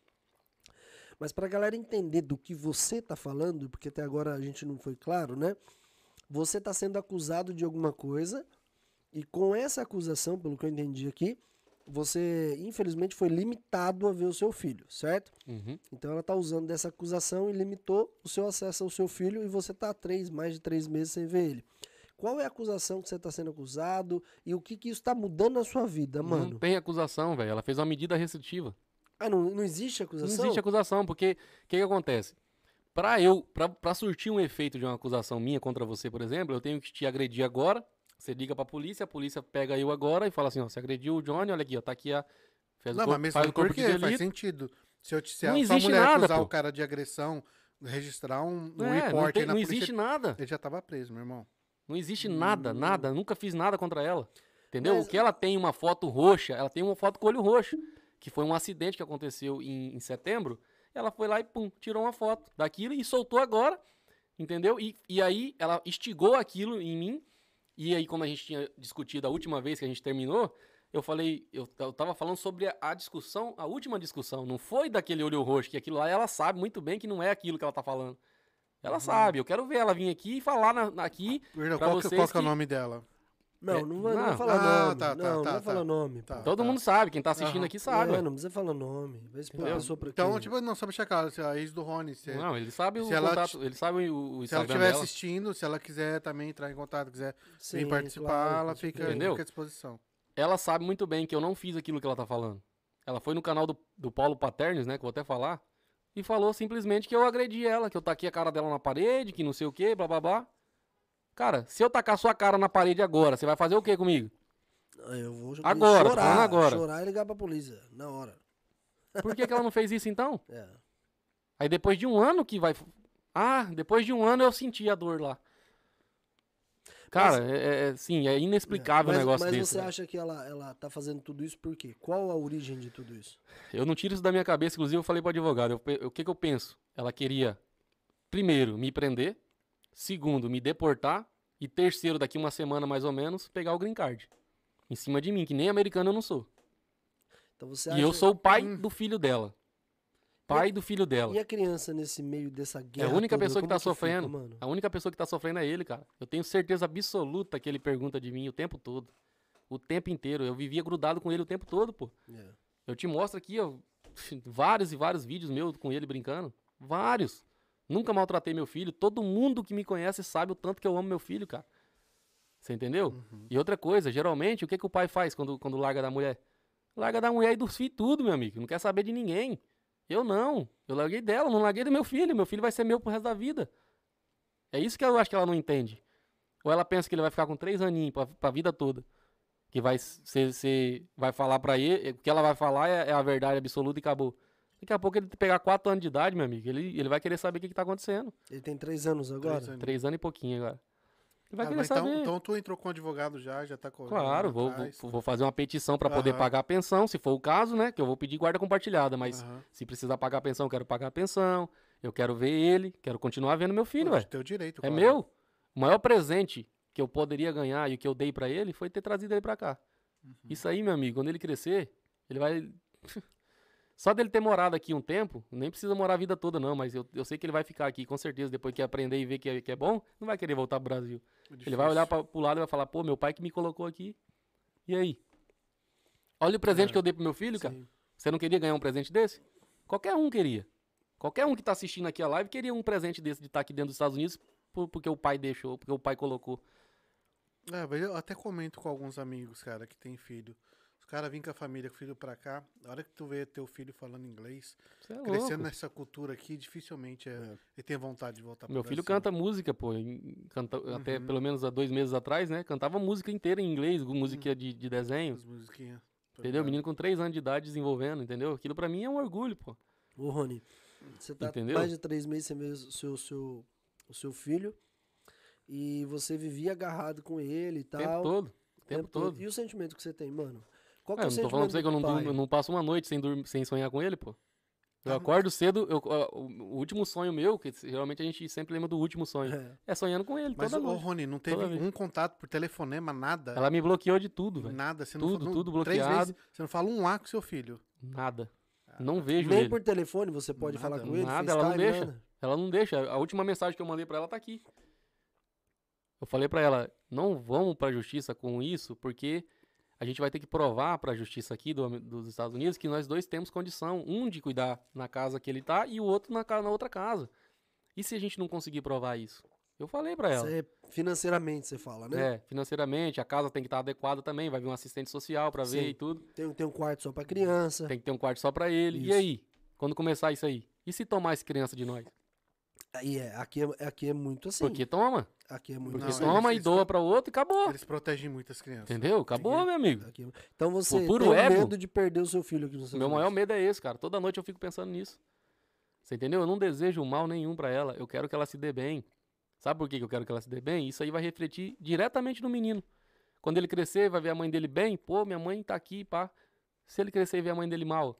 Mas pra galera entender do que você tá falando, porque até agora a gente não foi claro, né? Você tá sendo acusado de alguma coisa e com essa acusação, pelo que eu entendi aqui, você infelizmente foi limitado a ver o seu filho, certo?
Uhum.
Então ela tá usando dessa acusação e limitou o seu acesso ao seu filho e você tá há três, mais de três meses sem ver ele. Qual é a acusação que você está sendo acusado e o que, que isso está mudando na sua vida,
Não
mano?
tem acusação, velho. Ela fez uma medida restritiva.
Ah, não, não existe acusação?
Não existe acusação, porque o que, que acontece? Pra eu, pra surtir um efeito de uma acusação minha contra você, por exemplo, eu tenho que te agredir agora. Você liga pra polícia, a polícia pega eu agora e fala assim: ó, você agrediu o Johnny, olha aqui, ó, tá aqui a. Fez
Não,
o corpo,
mas
faz
mesmo
o corpo
porque
de
faz sentido. Se, eu se
Não
a sua
existe
mulher
nada,
acusar
pô.
o cara de agressão, registrar um, um
É, não,
report
tem-
aí na
não
polícia,
existe nada.
ele já tava preso, meu irmão.
Não existe nada, nada. Nunca fiz nada contra ela. Entendeu?
Mas-
O que ela tem uma foto roxa, ela tem uma foto com olho roxo. Que foi um acidente que aconteceu em, em setembro. Ela foi lá e pum, tirou uma foto daquilo e soltou agora. Entendeu? E, e aí ela instigou aquilo em mim. E aí, como a gente tinha discutido a última vez que a gente terminou, eu falei, eu, eu tava falando sobre a, a discussão, a última discussão. Não foi daquele olho roxo, que aquilo lá ela sabe muito bem que não é aquilo que ela tá falando. Ela
Uhum.
sabe, eu quero ver ela vir aqui e falar na- na- aqui
Perdão, qual, que,
vocês
qual que é o
que-
nome dela?
Não,
É,
não vai, não vai
não.
falar
Ah,
nome.
tá, tá,
não,
tá,
não vai
tá.
falar nome.
Tá.
Todo mundo sabe, quem tá assistindo aqui sabe.
É,
ué.
não precisa falar nome.
Entendeu?
pessoa pra
Então, tipo, não, só pra checar, se a ex do Rony, se,
Não, ele sabe o
se ela
contato,
te-
ele sabe o, o
se ela estiver assistindo, se ela quiser também entrar em contato, quiser vir
Sim,
participar,
claro,
ela fica.
Entendeu?
fica à disposição.
Ela sabe muito bem que eu não fiz aquilo que ela tá falando. Ela foi no canal do, do Paulo Paternes, né, que eu vou até falar, e falou simplesmente que eu agredi ela, que eu taquei a cara dela na parede, que não sei o que, blá blá blá. Cara, se eu tacar sua cara na parede agora, você vai fazer o que comigo?
Ah, Eu vou
Agora, tô
chorar,
agora.
chorar e ligar pra polícia, na hora.
Por que, que ela não fez isso então? (laughs)
É.
Aí depois de um ano que vai. Ah, depois de um ano eu senti a dor lá. Cara, é, é- sim, é inexplicável
mas,
um negócio
mas
desse.
você
velho.
acha que ela, ela tá fazendo tudo isso por quê? Qual a origem de tudo isso?
Eu não tiro isso da minha cabeça, inclusive eu falei pro advogado. O que, que eu penso? Ela queria, primeiro, me prender, segundo, me deportar, e terceiro, daqui uma semana mais ou menos, pegar o green card. Em cima de mim, que nem americano eu não sou.
Então você
E eu sou o pai
Hum.
do filho dela. Pai do filho dela.
E a criança nesse meio dessa
É
guerra
a única
toda,
pessoa que tá
fica,
sofrendo.
mano?
A única pessoa que tá sofrendo é ele, cara. Eu tenho certeza absoluta que ele pergunta de mim o tempo todo. O tempo inteiro. Eu vivia grudado com ele o tempo todo, pô.
É.
Eu te mostro aqui, ó, (laughs) vários e vários vídeos meus com ele brincando. Vários. Nunca maltratei meu filho. Todo mundo que me conhece sabe o tanto que eu amo meu filho, cara. Você entendeu? E outra coisa, geralmente, o que, que o pai faz quando, quando larga da mulher? Larga da mulher e dos filhos tudo, meu amigo. Não quer saber de ninguém. Eu não. Eu larguei dela, não larguei do meu filho. Meu filho vai ser meu pro resto da vida. É isso que eu acho que ela não entende. Ou ela pensa que ele vai ficar com três aninhos pra, pra vida toda. Que vai ser, ser- vai falar pra ele, o que ela vai falar é, é a verdade absoluta e acabou. Daqui a pouco ele pegar quatro anos de idade, meu amigo, ele, ele vai querer saber o que, que tá acontecendo.
Ele tem três anos agora?
Três anos.
Três anos e pouquinho agora. Ele vai
Ah,
querer
então,
saber.
então tu entrou com o advogado já, já tá correndo.
Claro, vou,
atrás.
vou, vou fazer uma petição pra poder pagar a pensão, se for o caso, né? Que eu vou pedir guarda compartilhada, mas
Aham.
se precisar pagar a pensão, eu quero pagar a pensão. Eu quero ver ele, quero continuar vendo meu filho, velho.
Teu direito,
É
claro.
meu. O maior presente que eu poderia ganhar e o que eu dei pra ele foi ter trazido ele pra cá. Isso aí, meu amigo, quando ele crescer, ele vai. Só dele ter morado aqui um tempo, nem precisa morar a vida toda, não, mas eu, eu sei que ele vai ficar aqui, com certeza, depois que aprender e ver que é, que é bom, não vai querer voltar pro Brasil. Ele vai olhar pra, pro lado e vai falar, pô, meu pai que me colocou aqui. E aí? Olha o presente
É.
que eu dei pro meu filho, cara.
Sim.
Você não queria ganhar um presente desse? Qualquer um queria. Qualquer um que tá assistindo aqui a live queria um presente desse de estar aqui dentro dos Estados Unidos por- porque o pai deixou, porque o pai colocou.
É, mas eu até comento com alguns amigos, cara, que tem filho. Os caras vêm com a família, com o filho pra cá. A hora que tu vê teu filho falando inglês,
é
crescendo
louco.
nessa cultura aqui, dificilmente é, ele tem vontade de voltar pro
Meu filho
Brasil.
canta música, pô. canta- Até
Uhum.
pelo menos há dois meses atrás, né? Cantava música inteira em inglês, música de, de desenho.
As musiquinhas.
Entendeu? Menino com três anos de idade desenvolvendo, entendeu? Aquilo pra mim é um orgulho, pô.
Ô, Rony, você tá
Entendeu?
mais de três meses sem ver o seu, seu, o seu filho e você vivia agarrado com ele e
O
tal.
tempo todo. O tempo todo.
E o sentimento que você tem, mano? Qual que
É,
é,
eu
o
não tô falando pra você que eu não, durmo- eu não passo uma noite sem, dormir, sem sonhar com ele, pô. Eu
Tá.
acordo cedo, eu, o último sonho meu, que geralmente a gente sempre lembra do último sonho,
É.
é sonhando com ele
Mas,
toda
ô,
noite.
Rony, não teve
Toda vez.
um contato por telefonema, nada?
Ela me bloqueou de tudo, velho.
Nada, você não
Tudo,
não-
tudo
três
bloqueado.
vezes, você não fala um A com seu filho.
Nada. Não vejo
Nem
ele.
por telefone você pode
Nada,
falar com ele?
nada, ela não deixa.
nada?
Ela não deixa. A última mensagem que eu mandei pra ela tá aqui. Eu falei pra ela, não vamos pra justiça com isso, porque a gente vai ter que provar pra justiça aqui do- dos Estados Unidos que nós dois temos condição, um de cuidar na casa que ele tá e o outro na, na outra casa. E se a gente não conseguir provar isso? Eu falei pra ela.
Você- financeiramente, você fala, né?
É, financeiramente, a casa tem que estar adequada também, vai vir um assistente social pra ver e tudo.
Tem, tem um quarto só pra criança.
Tem que ter um quarto só pra ele. E
Isso.
aí? Quando começar isso aí? E se tomar essa criança de nós?
Aí é, aqui é, aqui é muito assim.
Porque toma.
Aqui é muito
Porque
Não,
assim.
toma
eles-
e doa pra outro e acabou.
Eles protegem muitas crianças.
Entendeu? Acabou, meu amigo.
Aqui é- Então você
puro
tem
ego.
medo de perder o seu filho aqui no Estados
Meu maior
Unidos.
medo é esse, cara. Toda noite eu fico pensando nisso. Você entendeu? Eu não desejo mal nenhum pra ela. Eu quero que ela se dê bem. Sabe por que que eu quero que ela se dê bem? Isso aí vai refletir diretamente no menino. Quando ele crescer, vai ver a mãe dele bem. Pô, minha mãe tá aqui, pá. Se ele crescer e ver a mãe dele mal,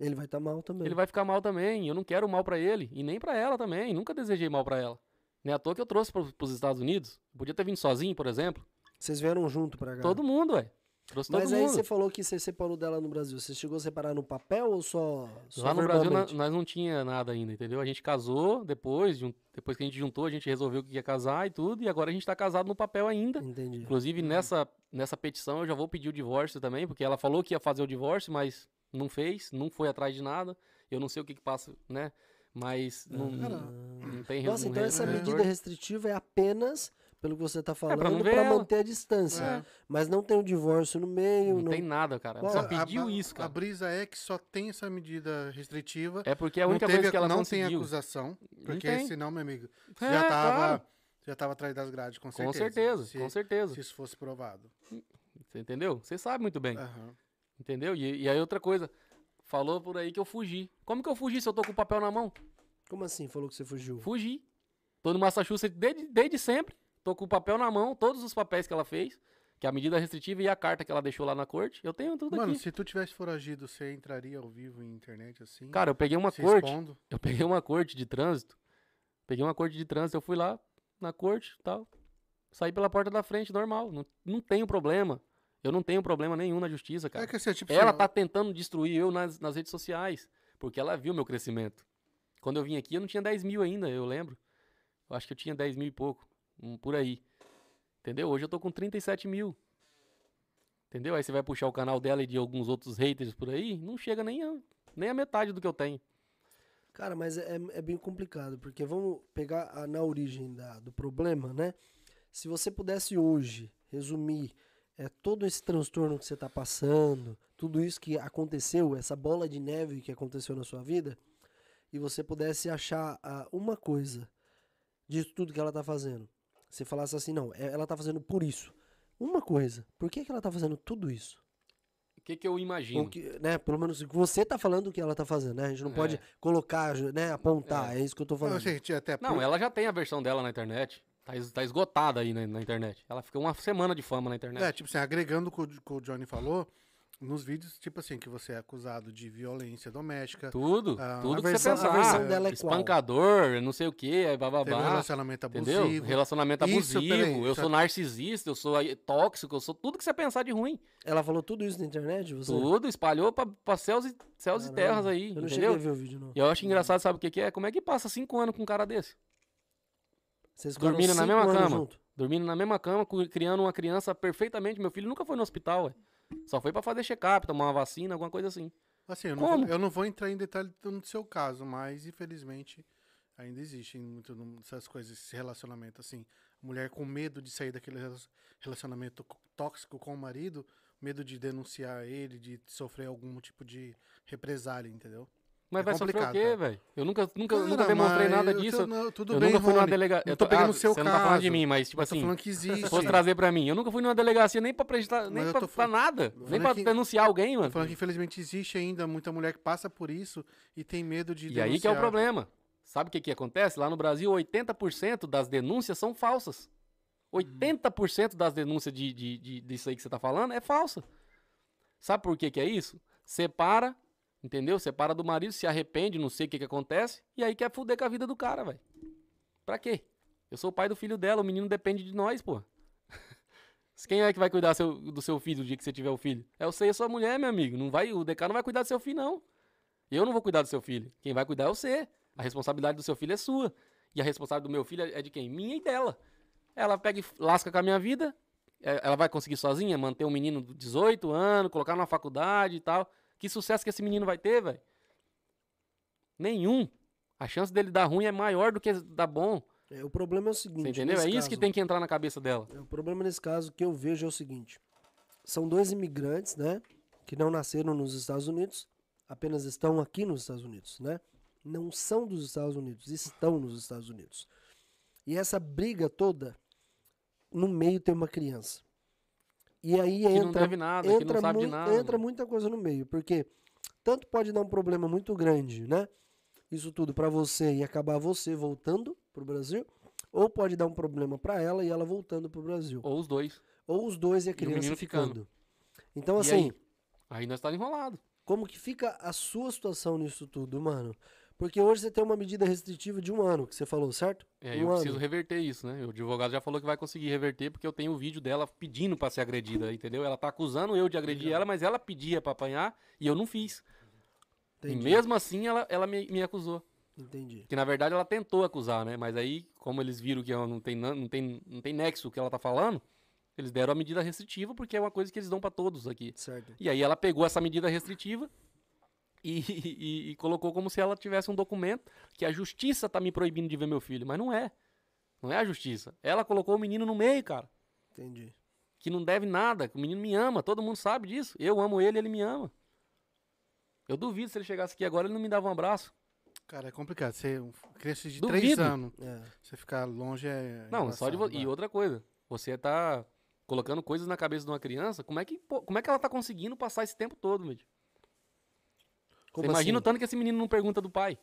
Ele vai estar mal também.
ele vai ficar mal também. Eu não quero mal pra ele. E nem pra ela também. Nunca desejei mal pra ela. Nem à toa que eu trouxe pro, pros Estados Unidos. Podia ter vindo sozinho, por exemplo.
Vocês vieram junto pra cá.
Todo mundo, ué. Trouxe
Mas
todo
aí
mundo.
você falou que você separou dela no Brasil. Você chegou a separar no papel ou só, só
Lá no Brasil na- nós não tinha nada ainda, entendeu? A gente casou depois, depois que a gente juntou, a gente resolveu que ia casar e tudo, e agora a gente tá casado no papel ainda.
Entendi.
Inclusive nessa, nessa petição eu já vou pedir o divórcio também, porque ela falou que ia fazer o divórcio, mas não fez, não foi atrás de nada. Eu não sei o que que passa, né? Mas não, não, não tem
Nossa, então essa medida restritiva é apenas, pelo que você tá falando,
pra
pra,
não ver ela.
manter a distância.
É.
Mas não tem o divórcio no meio.
Não
Não,
tem nada, cara.
Bom,
Só
A-
pediu
a,
isso,
A
cara.
brisa é que só tem essa medida restritiva.
É porque é a única
teve,
coisa que ela
não
conseguiu.
tem acusação, porque
tem.
senão, meu amigo,
É,
já tava, já tava atrás das grades, com
Com
certeza.
certeza,
se,
com certeza.
Se isso fosse provado.
Você entendeu? Você sabe muito bem.
Aham.
Entendeu? E, e aí outra coisa, falou por aí que eu fugi. Como que eu fugi se eu tô com o papel na mão?
Como assim? Falou que você fugiu?
Fugi. Tô no Massachusetts desde, desde sempre. Tô com o papel na mão, todos os papéis que ela fez, que é a medida restritiva e a carta que ela deixou lá na corte. Eu tenho tudo
Mano,
aqui.
se tu tivesse foragido, você entraria ao vivo em internet assim?
Cara, eu peguei uma
se
corte.
expondo?
Eu peguei uma corte de trânsito. Peguei uma corte de trânsito, eu fui lá na corte tal. Saí pela porta da frente, normal. Não, não tenho problema. Eu não tenho problema nenhum na justiça, cara.
É que assim, tipo,
Ela
assim,
tá tentando destruir eu nas, nas redes sociais, porque ela viu meu crescimento. Quando eu vim aqui, eu não tinha 10 mil ainda, eu lembro. Eu acho que eu tinha 10 mil e pouco, um, por aí. Entendeu? Hoje eu tô com 37 mil. Entendeu? Aí você vai puxar o canal dela e de alguns outros haters por aí, não chega nem a, nem a metade do que eu tenho.
Cara, mas é, é bem complicado, porque vamos pegar a- na origem da- do problema, né? Se você pudesse hoje resumir é, todo esse transtorno que você está passando, tudo isso que aconteceu, essa bola de neve que aconteceu na sua vida, e você pudesse achar ah, uma coisa disso tudo que ela está fazendo. Você falasse assim, não, é- ela está fazendo por isso. Uma coisa, por que, que ela está fazendo tudo isso?
O que que eu imagino?
Que, né, pelo menos você tá falando o que ela tá fazendo, né? A gente não pode
É.
colocar, né, apontar, é. isso que eu tô
Não,
falando.
assim, tinha até
Não,
por-
ela já tem a versão dela na internet. Tá, es- tá esgotada aí na, na internet. Ela fica uma semana de fama na internet.
É, tipo assim, agregando o que o, que o Johnny falou, nos vídeos, tipo assim, que você é acusado de violência doméstica,
Tudo,
Ah,
tudo
a
que
versão-
você
a
pensar.
versão dela é qual?
Espancador, não sei o que,
teve um
bababá.
relacionamento
Entendeu?
abusivo.
Relacionamento
Isso,
abusivo,
peraí,
eu
só-
sou narcisista, eu sou aí tóxico, eu sou tudo que você pensar de ruim.
Ela falou tudo isso na internet? Você?
Tudo, espalhou pra, pra céus, e, céus e terras aí,
Eu não cheguei
entendeu?
a ver o vídeo, não.
E eu acho engraçado, sabe o que, que é? Como é que passa cinco anos com um cara desse?
Vocês
Dormindo na mesma cama.
junto?
Dormindo na mesma cama, criando uma criança perfeitamente. Meu filho nunca foi no hospital, ué. Só foi pra fazer check-up, tomar uma vacina, alguma coisa assim.
Assim, eu não,
Como?
vou, eu não vou entrar em detalhe do- no seu caso, mas infelizmente ainda existem muito no- essas coisas, esse relacionamento assim. Mulher com medo de sair daquele rela- relacionamento co- tóxico com o marido, medo de denunciar ele, de sofrer algum tipo de represália, entendeu?
Mas
É
vai sofrer o quê, velho? Eu nunca, nunca,
Cara,
nunca demonstrei nada
eu tô-
disso.
não, tudo
eu
bem,
nunca fui numa
Rony.
delegacia.
Eu tô pegando o seu
Você não tá falando de
caso.
mim, mas tipo
Eu tô
assim,
falando que existe.
se fosse trazer pra mim, eu nunca fui numa delegacia nem pra prestar, nem
eu
pra,
tô
pra nada. Nem pra
que-
denunciar alguém,
Tô
mano.
falando que infelizmente existe ainda muita mulher que passa por isso e tem medo de
E aí que é o
denunciar.
problema. Sabe o que, que acontece? Lá no Brasil, 80% das denúncias são falsas. 80% das denúncias de, de, de- disso aí que você tá falando é falsa. Sabe por que, que é isso? Separa, entendeu? Separa do marido, se arrepende, não sei o que, que acontece, e aí quer fuder com a vida do cara, velho. Pra quê? Eu sou o pai do filho dela, o menino depende de nós, pô. (laughs) Quem é que vai cuidar seu- do seu filho no dia que você tiver o filho? É você e a sua mulher, meu amigo. Não vai, o DK não vai cuidar do seu filho, não. Eu não vou cuidar do seu filho. Quem vai cuidar é você. A responsabilidade do seu filho é sua. E a responsabilidade do meu filho é é de quem? Minha e dela. Ela pega e lasca com a minha vida. é, Ela vai conseguir sozinha manter um menino de 18 anos, colocar numa faculdade e tal. Que sucesso que esse menino vai ter, velho? Nenhum. A chance dele dar ruim é maior do que dar bom.
É, o problema é o seguinte.
Você entendeu? É isso que
caso-
tem que entrar na cabeça dela.
É, O problema nesse caso que eu vejo é o seguinte: são dois imigrantes, né? Que não nasceram nos Estados Unidos, apenas estão aqui nos Estados Unidos, né? Não são dos Estados Unidos, estão nos Estados Unidos. E essa briga toda, no meio tem uma criança. E aí
Que não
entra,
deve nada, que não
entra,
sabe nada.
entra muita coisa no meio, porque tanto pode dar um problema muito grande, né? Isso tudo pra você e acabar você voltando pro Brasil, ou pode dar um problema pra ela e ela voltando pro Brasil.
Ou os dois.
Ou os dois e a criança
menino
ficando.
ficando.
Então,
E
assim,
aí? Aí nós tá enrolado.
como que fica a sua situação nisso tudo, mano? Porque hoje você tem uma medida restritiva de um ano, que você falou, certo?
É,
um
eu
ano.
preciso reverter isso, né? O advogado já falou que vai conseguir reverter porque eu tenho o vídeo dela pedindo pra ser agredida, (laughs) entendeu? Ela tá acusando eu de agredir ela, mas ela pedia pra apanhar e eu não fiz.
Entendi.
E mesmo assim ela, ela me, me acusou.
Entendi.
Que na verdade ela tentou acusar, né? Mas aí, como eles viram que não tem, não tem, não tem nexo o que ela tá falando, eles deram a medida restritiva porque é uma coisa que eles dão pra todos aqui.
Certo.
E aí ela pegou essa medida restritiva e, (laughs) e- e colocou como se ela tivesse um documento que a justiça tá me proibindo de ver meu filho. Mas não é. Não é a justiça. Ela colocou o menino no meio, cara.
Entendi.
Que não deve nada. Que o menino me ama. Todo mundo sabe disso. Eu amo ele, ele me ama. Eu duvido se ele chegasse aqui agora, ele não me dava um abraço.
Cara, é complicado. Você, um- criança de três
Duvido.
anos,
É.
você ficar longe é.
Não, só de vo-
embaçado,
E
vai.
outra coisa. Você tá colocando coisas na cabeça de uma criança. Como é que, como é que ela tá conseguindo passar esse tempo todo, velho?
Como
Você imagina o
assim?
tanto que esse menino não pergunta do pai.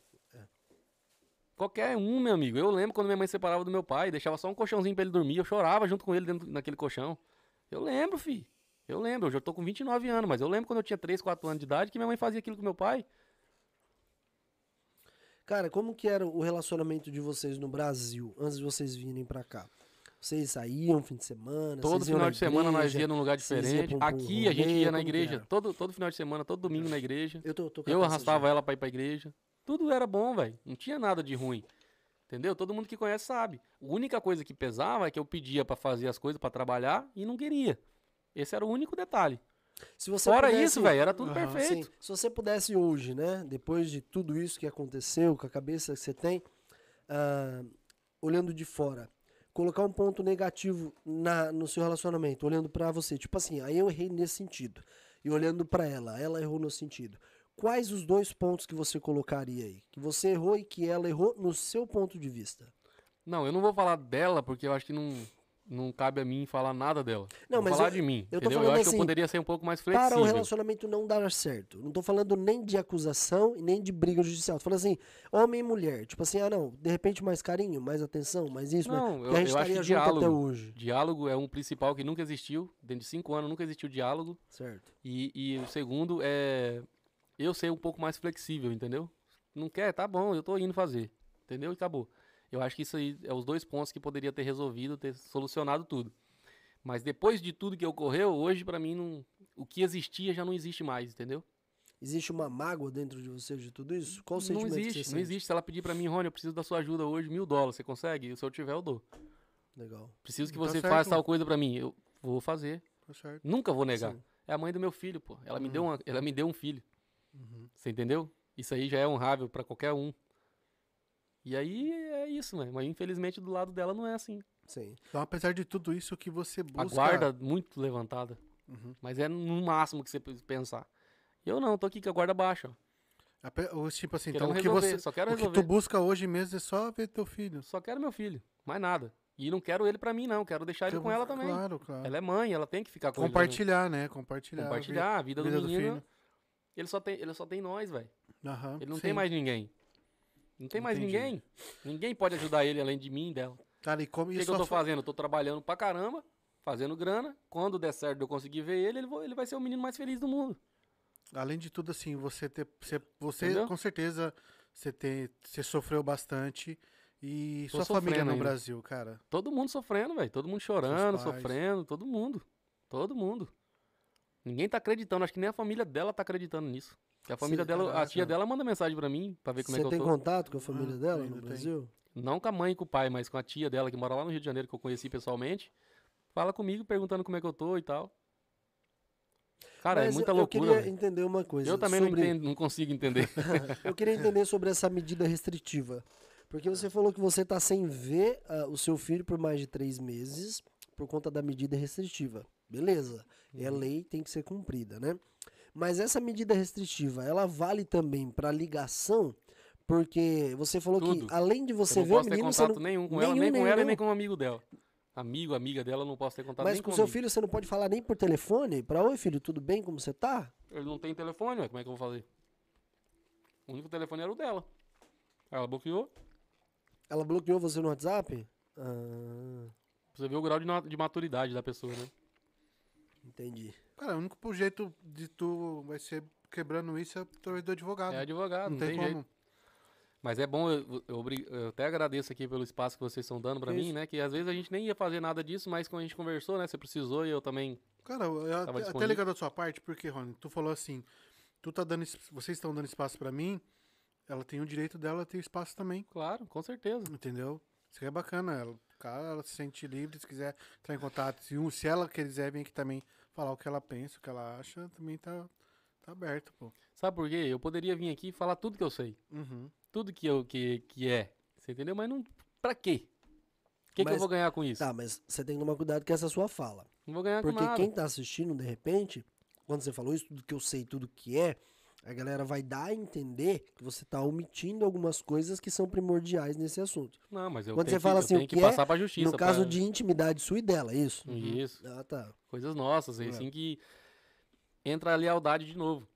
Qualquer um, meu amigo. Eu lembro quando minha mãe se separava do meu pai, deixava só um colchãozinho pra ele dormir, eu chorava junto com ele dentro naquele colchão. Eu lembro, fi. Eu lembro, eu já tô com 29 anos, mas eu lembro quando eu tinha 3, 4 anos de idade que minha mãe fazia aquilo com meu pai.
Cara, como que era o relacionamento de vocês no Brasil, antes de vocês virem pra cá? Vocês saíam fim de semana?
Todo
vocês iam
final
na
de semana nós
igreja?
ia num lugar diferente.
um- pra um
Aqui a gente ia na igreja, todo, todo final de semana, todo domingo na igreja.
Eu, tô, tô
Eu arrastava
já.
ela pra ir pra igreja. Tudo era bom, velho. Não tinha nada de ruim. Entendeu? Todo mundo que conhece sabe. A única coisa que pesava é que eu pedia pra fazer as coisas pra trabalhar e não queria. Esse era o único detalhe.
Se você
Fora
pudesse-
isso, velho, era tudo
Aham.
perfeito.
Sim, se você pudesse hoje, né, depois de tudo isso que aconteceu, com a cabeça que você tem, ah, olhando de fora, colocar um ponto negativo na, no seu relacionamento, olhando pra você, tipo assim, aí eu errei nesse sentido, e olhando pra ela, ela errou no sentido. Quais os dois pontos que você colocaria aí? Que você errou e que ela errou no seu ponto de vista?
Não, eu não vou falar dela porque eu acho que não, não cabe a mim falar nada dela.
Não,
Vou
mas
falar
eu-
de mim,
eu tô
entendeu? Eu acho que
assim,
eu poderia ser um pouco mais
Para o
flexível.
relacionamento não dar certo. Não tô falando nem de acusação e nem de briga judicial. Tô falando assim, homem e mulher. Tipo assim, ah não, de repente mais carinho, mais atenção, mais isso.
Não,
Porque
eu,
a gente
eu acho que
junto até
diálogo,
hoje.
diálogo é um principal que nunca existiu. Dentro de cinco anos nunca existiu diálogo.
Certo.
E, e o segundo é eu ser um pouco mais flexível, entendeu? Não quer? Tá bom, eu tô indo fazer. Entendeu? E acabou. Eu acho que isso aí é os dois pontos que poderia ter resolvido, ter solucionado tudo. Mas depois de tudo que ocorreu, hoje pra mim não, o que existia já não existe mais, entendeu?
Existe uma mágoa dentro de você de tudo isso? Qual o
Não
sentimento que
existe,
você
não
sente?
existe. Se ela pedir pra mim, Rony, eu preciso da sua ajuda hoje, mil dólares, você consegue? Se eu tiver, eu dou.
Legal.
Preciso que
Tá
você
certo.
faça tal coisa pra mim. Eu vou fazer.
Tá certo.
Nunca vou negar.
Sim.
É a mãe do meu filho, pô. Ela, me,
Uhum.
deu uma, ela me deu um filho.
Uhum.
Você entendeu? Isso aí já é honrável pra qualquer um. E aí é isso, né? Mas infelizmente do lado dela não é assim.
Sim.
Então, apesar de tudo isso que você busca...
A guarda muito levantada.
Uhum.
Mas é no máximo que você pensar. Eu não, tô aqui com a guarda baixa.
Tipo assim,
Querendo
então o que
resolver,
você...
só quero
O que
resolver.
tu busca hoje mesmo é só ver teu filho.
Só quero meu filho, mais nada. E não quero ele pra mim, não. Quero deixar ele com ela também.
Claro, claro.
Ela é mãe, ela tem que ficar com ele também.
Compartilhar, né? Compartilhar. a vi-
Compartilhar a vida,
vida
do
do
menino.
filho.
ele, só tem, ele só tem nós, velho.
Aham,
Ele não
sim.
tem mais ninguém. Não tem mais
Entendi.
ninguém. Ninguém pode ajudar ele além de mim e dela.
Cara, e como
O que, que
isso
eu tô fazendo? Eu tô trabalhando pra caramba, fazendo grana. Quando der certo eu conseguir ver ele, ele, ele vai ser o menino mais feliz do mundo.
Além de tudo, assim, você ter. Você, você com certeza, você, tem, você sofreu bastante. E
Tô
sua família no
ainda.
Brasil, cara.
Todo mundo sofrendo, velho. Todo mundo chorando, sofrendo. Todo mundo. Todo mundo. Ninguém tá acreditando. Acho que nem a família dela tá acreditando nisso. Que a família dela, a
caraca.
tia dela manda mensagem pra mim, pra ver como
Você
é que
tem
eu tô.
contato com a família
Ah,
dela no
tem.
Brasil?
Não com a mãe e com o pai, mas com a tia dela que mora lá no Rio de Janeiro, que eu conheci pessoalmente. Fala comigo perguntando como é que eu tô e tal. Cara, é
Mas
muita
eu-
loucura.
Eu queria
velho.
entender uma coisa.
Eu também
sobre...
não, entendo, não consigo entender. (laughs)
Eu queria entender sobre essa medida restritiva. Porque você falou que você tá sem ver ah, o seu filho por mais de três meses por conta da medida restritiva. Beleza. É
Uhum.
lei, tem que ser cumprida, né? Mas essa medida restritiva, ela vale também para ligação? Porque você falou
Tudo.
que além de
Eu
você
não
ver o
posso ter
menino, você
contato
não...
nenhum com ela,
nenhum,
nem com ela
nenhum.
nem com um amigo dela. Amigo, amiga dela, eu não posso ter contato
Mas com
com
seu
amigo.
filho você não pode falar nem por telefone? Pra oi filho, tudo bem? Como você tá?
Ele não tem telefone, ué, como é que eu vou fazer? O único telefone era o dela. Ela bloqueou.
Ela bloqueou você no WhatsApp? Ah,
Você vê o grau de, de maturidade da pessoa, né?
Entendi.
Cara, o único jeito de tu vai ser quebrando isso é através do advogado.
É advogado,
não
não,
tem,
tem,
como.
jeito. Mas é bom, eu, eu, eu até agradeço aqui pelo espaço que vocês estão dando pra
Que
mim, né? Que às vezes a gente nem ia fazer nada disso, mas quando a gente conversou, né? Você precisou e eu também.
Cara, eu
Tava
até, até legal da sua parte, porque, Rony, tu falou assim, tu tá dando, vocês estão dando espaço pra mim, ela tem o direito dela ter espaço também,
Claro, com certeza.
entendeu? Isso é bacana, ela, cara, ela se sente livre, se quiser entrar em contato, se, um- se ela quiser vir aqui também falar o que ela pensa, o que ela acha, também tá, tá aberto, pô.
Sabe por quê? Eu poderia vir aqui e falar tudo que eu sei.
Uhum.
Tudo que, eu, que, que é. Você entendeu? Mas não. Pra quê? O que, que eu vou ganhar com isso?
Tá, mas você tem que tomar cuidado com essa sua fala.
Não vou ganhar
Porque
com nada.
quem tá assistindo, de repente, quando você falou isso, tudo que eu sei, tudo que é, a galera vai dar a entender que você tá omitindo algumas coisas que são primordiais nesse assunto.
Não, mas eu
Quando
tenho
você fala
que,
assim,
eu
o
que,
que é,
passar pra justiça.
no caso
pra-
de intimidade sua e dela, é isso?
Isso.
Ah, tá.
Coisas nossas,
É.
assim que entra a lealdade de novo.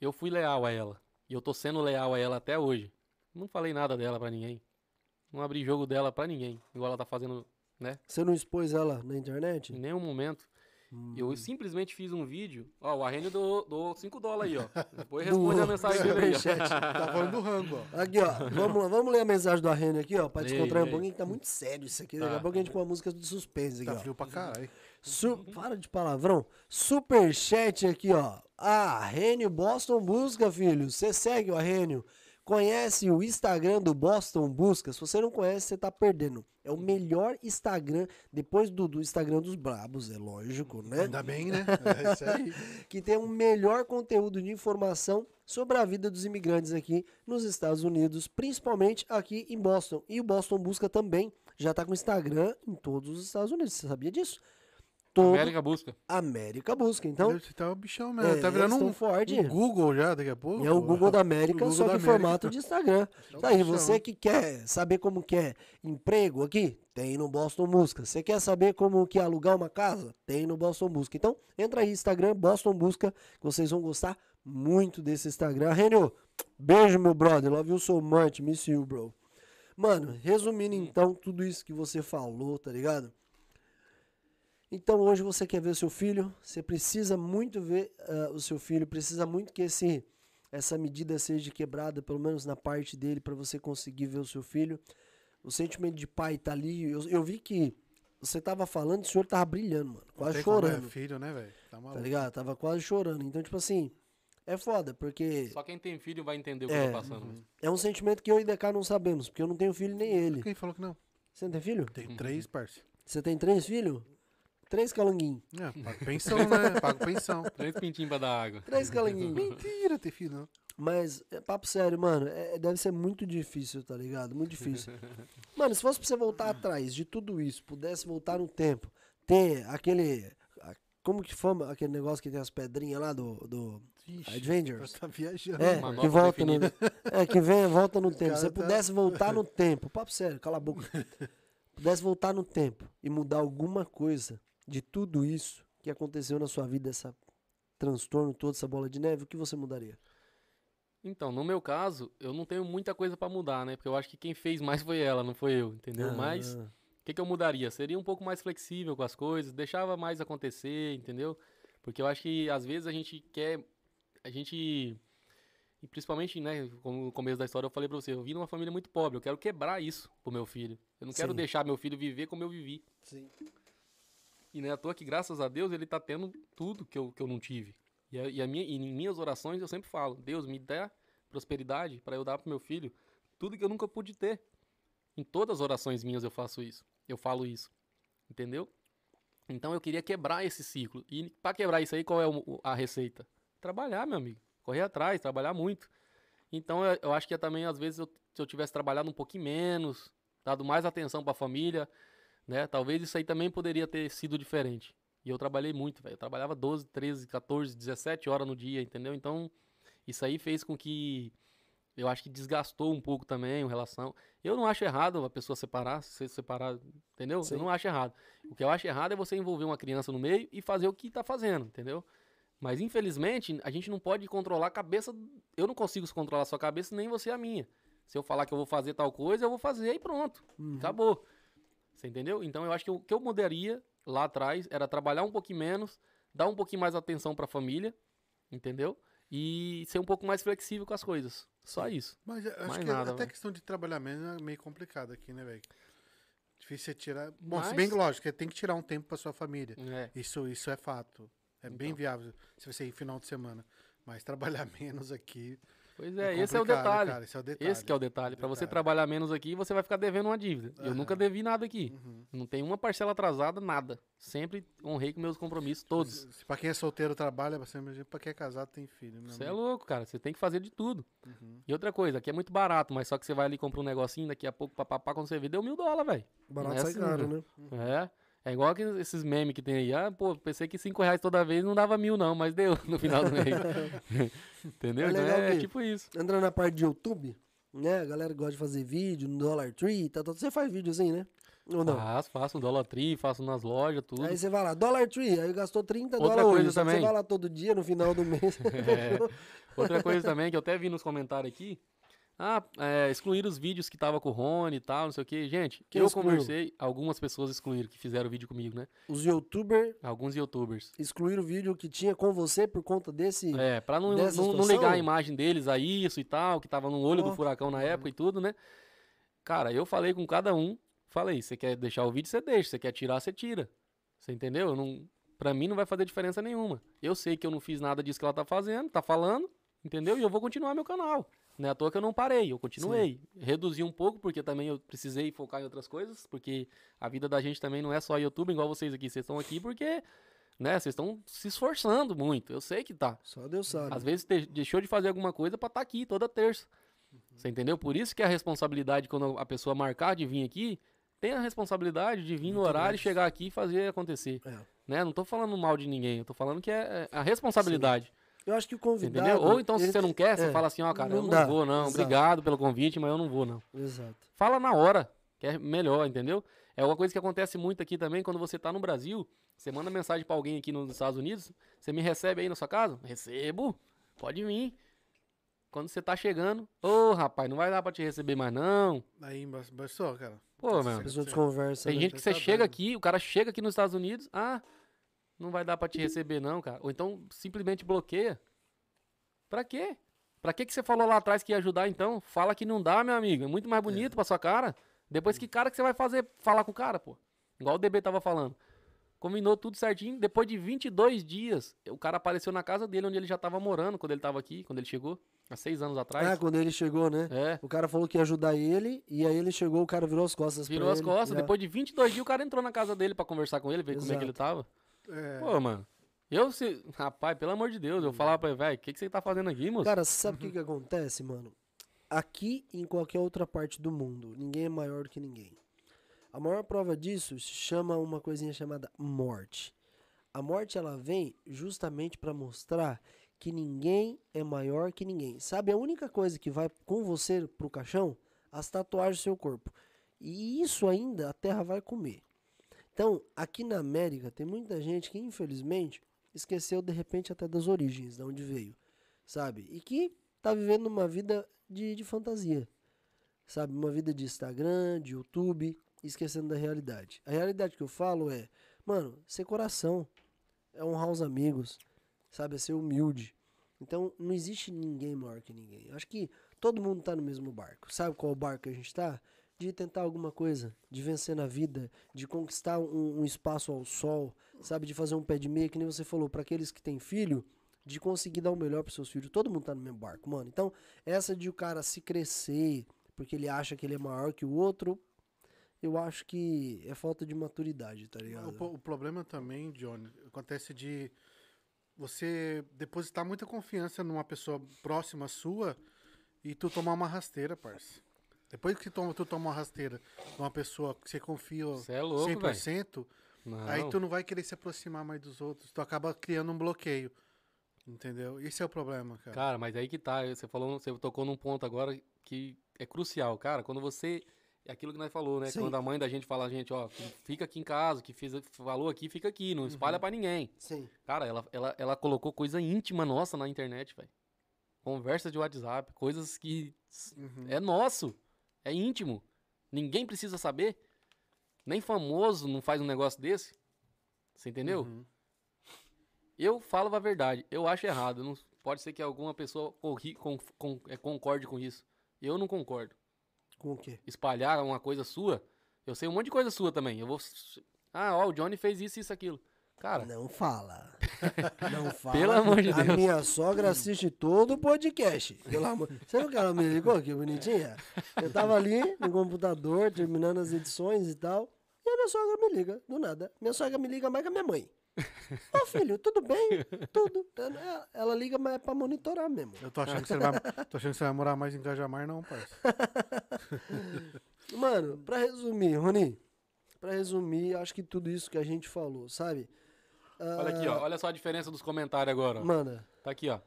Eu fui leal a ela. E eu tô sendo leal a ela até hoje. Não falei nada dela pra ninguém. Não abri jogo dela pra ninguém. Igual ela tá fazendo, né?
Você não expôs ela na internet?
Em nenhum momento.
Hum.
Eu simplesmente fiz um vídeo. Ó, o Arrênio doou 5 dólares aí, ó. Depois
Do
responde a mensagem dele aí. ó.
Tá falando do rango, ó.
Aqui, ó. Vamos, lá, vamos ler a mensagem do Arrênio aqui, ó, pra descontrair um pouquinho, que tá muito sério isso aqui. Daqui a
Tá.
pouco a gente põe uma música de suspense aqui,
Tá
ó.
frio pra caralho.
Su Para de palavrão. Superchat aqui, ó. Ah, Rênio Boston Busca, filho. Você segue o Arrênio. Conhece o Instagram do Boston Busca? Se você não conhece, você tá perdendo. É o melhor Instagram, depois do, do Instagram dos Brabos, é lógico, né?
Ainda bem, né? (laughs) É isso aí.
que tem um melhor conteúdo de informação sobre a vida dos imigrantes aqui nos Estados Unidos, principalmente aqui em Boston. E o Boston Busca também já está com Instagram em todos os Estados Unidos. Você sabia disso? Todo
América busca.
América busca. Então,
Deve tá o bichão mesmo.
é,
tá virando um,
forte.
um Google já daqui a pouco.
É o Google da América,
O Google
só que em formato de Instagram. (laughs)
É
Tá aí, você que quer saber como que é emprego aqui, tem no Boston Busca. Você quer saber como que é alugar uma casa? Tem no Boston Busca. Então, entra aí, Instagram, Boston Busca, que vocês vão gostar muito desse Instagram. Renio, beijo, meu brother. Love you so much. Miss you, bro. Mano, resumindo então tudo isso que você falou, tá ligado? Então hoje você quer ver o seu filho, você precisa muito ver ah, o seu filho, precisa muito que esse essa medida seja quebrada, pelo menos na parte dele, para você conseguir ver o seu filho. O sentimento de pai tá ali. Eu, eu vi que você tava falando, o senhor tava brilhando, mano, quase
tem como, é
chorando,
filho, né, velho? Tá maluco.
tá ligado? Tava quase chorando. Então, tipo assim, é foda, porque
Só quem tem filho vai entender o que
É.
tô passando. né?
é um sentimento que eu e DK não sabemos, porque eu não tenho filho nem ele.
Quem falou que não?
Você não tem filho?
Tem três, parça.
Você tem três filhos? Três calanguinhos.
É, pago pensão, né? Pago pensão. (laughs)
Três pintinhos pra dar água.
Três calanguinhos.
Mentira ter filho, não.
Mas, é papo sério, mano, é- deve ser muito difícil, tá ligado? Muito difícil. (laughs) Mano, se fosse pra você voltar atrás de tudo isso, pudesse voltar no tempo, ter aquele. a- Como que fama aquele negócio que tem as pedrinhas lá do, do
Ixi,
Avengers?
Tá viajando.
É,
Manopla
que volta no,
definida. (laughs)
é, que vem, volta no tempo. Se você
tá-
pudesse voltar no tempo, papo sério, cala a boca. Pudesse voltar no tempo e mudar alguma coisa de tudo isso que aconteceu na sua vida, essa transtorno todo, essa bola de neve, o que você mudaria?
Então, no meu caso, eu não tenho muita coisa pra mudar, né? Porque eu acho que quem fez mais foi ela, não foi eu, entendeu? Mas
Ah,
o que, que eu mudaria? Seria um pouco mais flexível com as coisas, deixava mais acontecer, entendeu? Porque eu acho que às vezes a gente quer. A gente. E principalmente, né, como no começo da história eu falei pra você, eu vim numa família muito pobre, eu quero quebrar isso pro meu filho. Eu não quero
Sim.
deixar meu filho viver como eu vivi.
sim.
E não é à toa que, graças a Deus, ele tá tendo tudo que eu, que eu não tive. E, a, e, a minha, e em minhas orações eu sempre falo, Deus, me dá prosperidade para eu dar pro meu filho tudo que eu nunca pude ter. Em todas as orações minhas eu faço isso. Eu falo isso. Entendeu? Então eu queria quebrar esse ciclo. E para quebrar isso aí, qual é a receita? Trabalhar, meu amigo. Correr atrás, trabalhar muito. Então eu, eu acho que é também, às vezes, eu- se eu tivesse trabalhado um pouquinho menos, dado mais atenção para a família, né? Talvez isso aí também poderia ter sido diferente. E eu trabalhei muito, velho. Eu trabalhava 12, 13, 14, 17 horas no dia, entendeu? Então, isso aí fez com que eu acho que desgastou um pouco também a relação. Eu não acho errado a pessoa separar, se separar, entendeu?
Sim.
Eu não acho errado. O que eu acho errado é você envolver uma criança no meio e fazer o que tá fazendo, entendeu? Mas infelizmente, a gente não pode controlar a cabeça. Eu não consigo controlar a sua cabeça, nem você a minha. Se eu falar que eu vou fazer tal coisa, eu vou fazer e pronto.
Uhum.
Acabou. Você entendeu? Então eu acho que o que eu mudaria lá atrás era trabalhar um pouquinho menos, dar um pouquinho mais atenção pra família, entendeu? E ser um pouco mais flexível com as coisas. Só isso.
Mas eu acho
Mais
que
nada,
até
velho.
questão de trabalhar menos é meio complicado aqui, né, velho? Difícil você tirar. Bom, se
Mas-
bem que lógico, você tem que tirar um tempo pra sua família.
É.
Isso, isso é fato. É bem
Então.
viável se você ir final de semana. Mas trabalhar (laughs) menos aqui.
Pois
é
é, esse é o detalhe.
Cara, esse é o detalhe.
Esse que é o detalhe. Pra você trabalhar menos aqui, você vai ficar devendo uma dívida. Eu nunca devi nada aqui.
Uhum.
Não tem uma parcela atrasada, nada. Sempre honrei com meus compromissos, todos.
Se, se pra quem é solteiro trabalha, pra quem é casado tem filho.
Você é louco, cara. Você tem que fazer de tudo.
Uhum.
E outra coisa, aqui é muito barato, mas só que você vai ali e compra um negocinho, daqui a pouco, papapá, quando você vê, deu mil dólares, velho.
Barato
é
sai
assim,
caro,
né?
né?
É. É igual aqueles, esses memes que tem aí. Ah, pô, pensei que cinco reais toda vez não dava mil, não, mas deu no final do mês. (laughs) Entendeu?
É
Então é
que-
tipo isso.
Entrando na parte de YouTube, né? A galera gosta de fazer vídeo no Dollar Tree, tá, tá, você faz vídeo assim, né? Ou não?
Faço, faço um Dollar Tree, faço nas lojas, tudo.
Aí você vai lá, Dollar Tree, aí gastou 30
Outra
dólares
coisa
hoje. que Você
também.
vai lá todo dia no final do mês. (laughs)
É. Outra coisa também que eu até vi nos comentários aqui. Ah, é, excluir os vídeos que tava com o Rony e tal, não sei o que. Gente,
Quem
eu
excluiu?
conversei, algumas pessoas excluíram que fizeram vídeo comigo, né?
Os youtubers
Alguns youtubers.
excluíram o vídeo que tinha com você por conta desse.
É, pra não, não, não ligar a imagem deles a isso e tal, que tava no olho
Ó.
do furacão na época e tudo, né? Cara, eu falei com cada um, falei, você quer deixar o vídeo, você deixa, você quer tirar, você tira. Você entendeu? Eu Não, pra mim não vai fazer diferença nenhuma. Eu sei que eu não fiz nada disso que ela tá fazendo, tá falando, entendeu? E eu vou continuar meu canal. Não é à toa que eu não parei, eu continuei. Reduzi um pouco, porque também eu precisei focar em outras coisas, porque a vida da gente também não é só YouTube, igual vocês aqui. Vocês estão aqui porque, né, vocês estão se esforçando muito. Eu sei que tá.
Só Deus sabe.
Às vezes deixou de fazer alguma coisa pra estar aqui toda terça. Você entendeu? Por isso que a responsabilidade, quando a pessoa marcar de vir aqui, tem a responsabilidade de vir no
Muito
horário
mais.
chegar aqui e fazer acontecer.
É.
Né? Não tô falando mal de ninguém, eu tô falando que é é a responsabilidade.
Eu acho que o convidado.
entendeu? Ou então, se
ele-
você não quer, você
é,
fala assim, ó, cara,
não
eu não
dá,
vou, não.
exato.
Obrigado pelo convite, mas eu não vou, não.
Exato.
Fala na hora, que é melhor, entendeu? É uma coisa que acontece muito aqui também, quando você tá no Brasil, você manda mensagem pra alguém aqui nos Estados Unidos, você me recebe aí na sua casa? Recebo, pode vir. Quando você tá chegando, ô rapaz, não vai dar pra te receber mais não.
Aí embaçou, cara.
Pô, mano.
As
Você-
outras conversas.
Tem
né?
gente que você
tá
chega aqui, o cara chega aqui nos Estados Unidos, ah, não vai dar pra te receber não, cara. Ou então simplesmente bloqueia. Pra quê? Pra que que você falou lá atrás que ia ajudar então? Fala que não dá, meu amigo. É muito mais bonito pra sua cara. Depois que cara que você vai fazer falar com o cara, pô? Igual o DB tava falando. Combinou tudo certinho. Depois de 22 dias, o cara apareceu na casa dele, onde ele já tava morando quando ele tava aqui, quando ele chegou. Há seis anos
Ah,
atrás.
quando ele chegou, né?
É.
O cara falou que ia ajudar ele, e aí ele chegou, o cara virou as costas
Virou as
ele,
costas.
já.
Depois de 22 dias, o cara entrou na casa dele pra conversar com ele, ver como é que ele tava.
É,
Pô, mano. Eu se. Rapaz, pelo amor de Deus, eu falava pra ele, velho, o que, que você tá fazendo aqui, moço?
Cara, sabe o que que acontece, mano? Aqui e em qualquer outra parte do mundo, ninguém é maior do que ninguém. A maior prova disso se chama uma coisinha chamada morte. A morte ela vem justamente pra mostrar que ninguém é maior que ninguém. Sabe a única coisa que vai com você pro caixão? As tatuagens do seu corpo. E isso ainda a terra vai comer. Então, aqui na América tem muita gente que infelizmente esqueceu de repente até das origens, de onde veio sabe? E que tá vivendo uma vida de, de fantasia, sabe? Uma vida de Instagram, de YouTube, esquecendo da realidade. A realidade que eu falo é, mano, ser coração, é honrar os amigos, sabe? É ser humilde. Então, não existe ninguém maior que ninguém. Eu acho que todo mundo tá no mesmo barco. Sabe qual barco a gente tá? De tentar alguma coisa, de vencer na vida, de conquistar um, um espaço ao sol, sabe? De fazer um pé de meia, que nem você falou, para aqueles que têm filho, de conseguir dar o melhor pros seus filhos. Todo mundo tá no mesmo barco, mano. Então, essa de o cara se crescer porque ele acha que ele é maior que o outro, eu acho que é falta de maturidade, tá
O,
ligado?
po- o problema também, Johnny, acontece de você depositar muita confiança numa pessoa próxima sua e tu tomar uma rasteira, parça. Depois que toma, tu toma uma rasteira de uma pessoa que você confia
Você é louco, velho.
100%,
Não.
aí tu não vai querer se aproximar mais dos outros. Tu acaba criando um bloqueio. Entendeu? Esse é o problema, cara.
Cara, mas aí que tá. Você falou, você tocou num ponto agora que é crucial, cara. Quando você. É aquilo que nós falou, né?
Sim.
Quando a mãe da gente fala, a gente, ó, fica aqui em casa, que fez, falou aqui, fica aqui, não espalha pra ninguém.
Sim.
Cara, ela, ela, ela colocou coisa íntima nossa na internet, velho. Conversa de WhatsApp, coisas que
Uhum.
é nosso, é íntimo. Ninguém precisa saber. Nem famoso não faz um negócio desse. Você entendeu?
Uhum.
Eu falo a verdade, eu acho errado. Não, pode ser que alguma pessoa corri, con- con- é, concorde com isso. Eu não concordo.
Com o quê?
Espalhar uma coisa sua, eu sei um monte de coisa sua também. Eu vou. Ah, ó, o Johnny fez isso, isso, aquilo. Cara,
Não fala. (laughs) Não fala.
Pelo amor de
A
Deus.
minha sogra assiste todo o podcast. Pelo amor. Você viu que ela me ligou aqui, bonitinha? Eu tava ali no computador, terminando as edições e tal. E a minha sogra me liga, do nada. Minha sogra me liga mais que a minha mãe. (laughs) Ô filho, tudo bem? Tudo. Ela, ela liga, mas é pra monitorar mesmo.
Eu tô achando, que você vai, tô achando que você vai morar mais em Cajamar, não, parça. (laughs)
Mano, pra resumir, Rony, pra resumir, acho que tudo isso que a gente falou, sabe?
Olha aqui, ó. Olha só a diferença dos comentários agora. ó.
Mano,
Tá aqui, ó.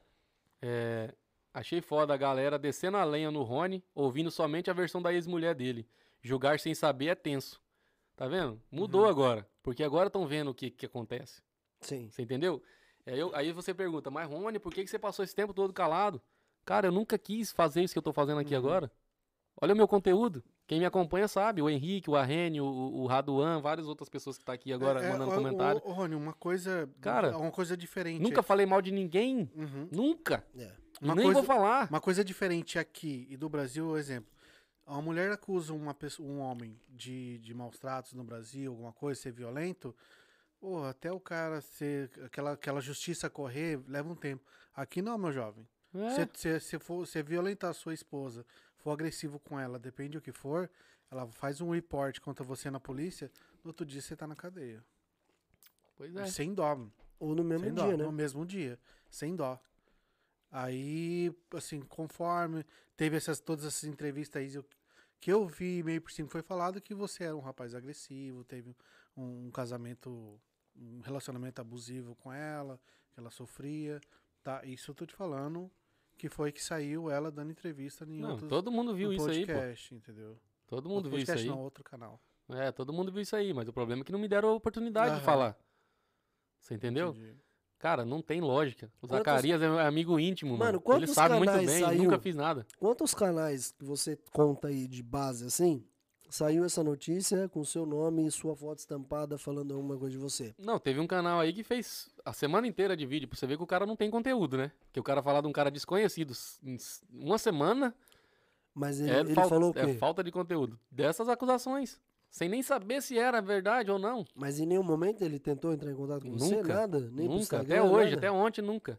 É, achei foda a galera descendo a lenha no Rony, ouvindo somente a versão da ex-mulher dele. Julgar sem saber é tenso. Tá vendo? Mudou agora. Porque agora estão vendo o que, que acontece.
sim.
Você entendeu? Aí, eu- aí você pergunta, mas Rony, por que, que você passou esse tempo todo calado? Cara, eu nunca quis fazer isso que eu tô fazendo aqui agora. Olha o meu conteúdo. Quem me acompanha sabe. O Henrique, o Arrene, o, o Raduan, várias outras pessoas que tá aqui agora
É, é,
mandando
ô,
comentário.
Ô, Rony, uma coisa.
Cara,
uma coisa diferente.
Nunca falei mal de ninguém.
Uhum.
Nunca.
É.
Nem
coisa-
vou falar.
Uma coisa diferente aqui e do Brasil, por exemplo. Uma mulher acusa uma pessoa, um homem de, de maus tratos no Brasil, alguma coisa, ser violento. Pô, até o cara ser. Aquela, aquela justiça correr, leva um tempo. Aqui não, meu jovem.
É.
Se você for se violentar a sua esposa, for agressivo com ela, depende do que for, ela faz um report contra você na polícia, no outro dia você tá na cadeia.
Pois é.
Sem dó.
Ou no mesmo
sem
dia,
dó,
né?
No mesmo dia, sem dó. Aí, assim, conforme teve essas todas essas entrevistas aí que eu vi meio por cima foi falado que você era um rapaz agressivo, teve um casamento, um relacionamento abusivo com ela, que ela sofria. Tá, isso eu tô te falando que foi que saiu ela dando entrevista em
Não,
outros
todo mundo viu isso aí, pô.
podcast, entendeu?
Todo
No
mundo viu isso
podcast
aí.
não, outro canal.
É, todo mundo viu isso aí, mas o problema é que não me deram a oportunidade de falar. Você entendeu?
Entendi.
Cara, não tem lógica. O
Quantos-
Zacarias é amigo íntimo,
Mano,
mano. Ele sabe muito bem,
saiu?
nunca fiz nada.
Quantos canais que você conta aí de base assim? Saiu essa notícia com seu nome e sua foto estampada falando alguma coisa de você.
Não, teve um canal aí que fez a semana inteira de vídeo, pra você ver que o cara não tem conteúdo, né? Que o cara falar de um cara desconhecido em uma semana
Mas ele,
é,
ele
fal-
falou o
é
quê?
falta de conteúdo. Dessas acusações. Sem nem saber se era verdade ou não.
Mas em nenhum momento ele tentou entrar em contato com você?
Nunca,
Nada? Nem
nunca. Até hoje,
nada?
até ontem, nunca.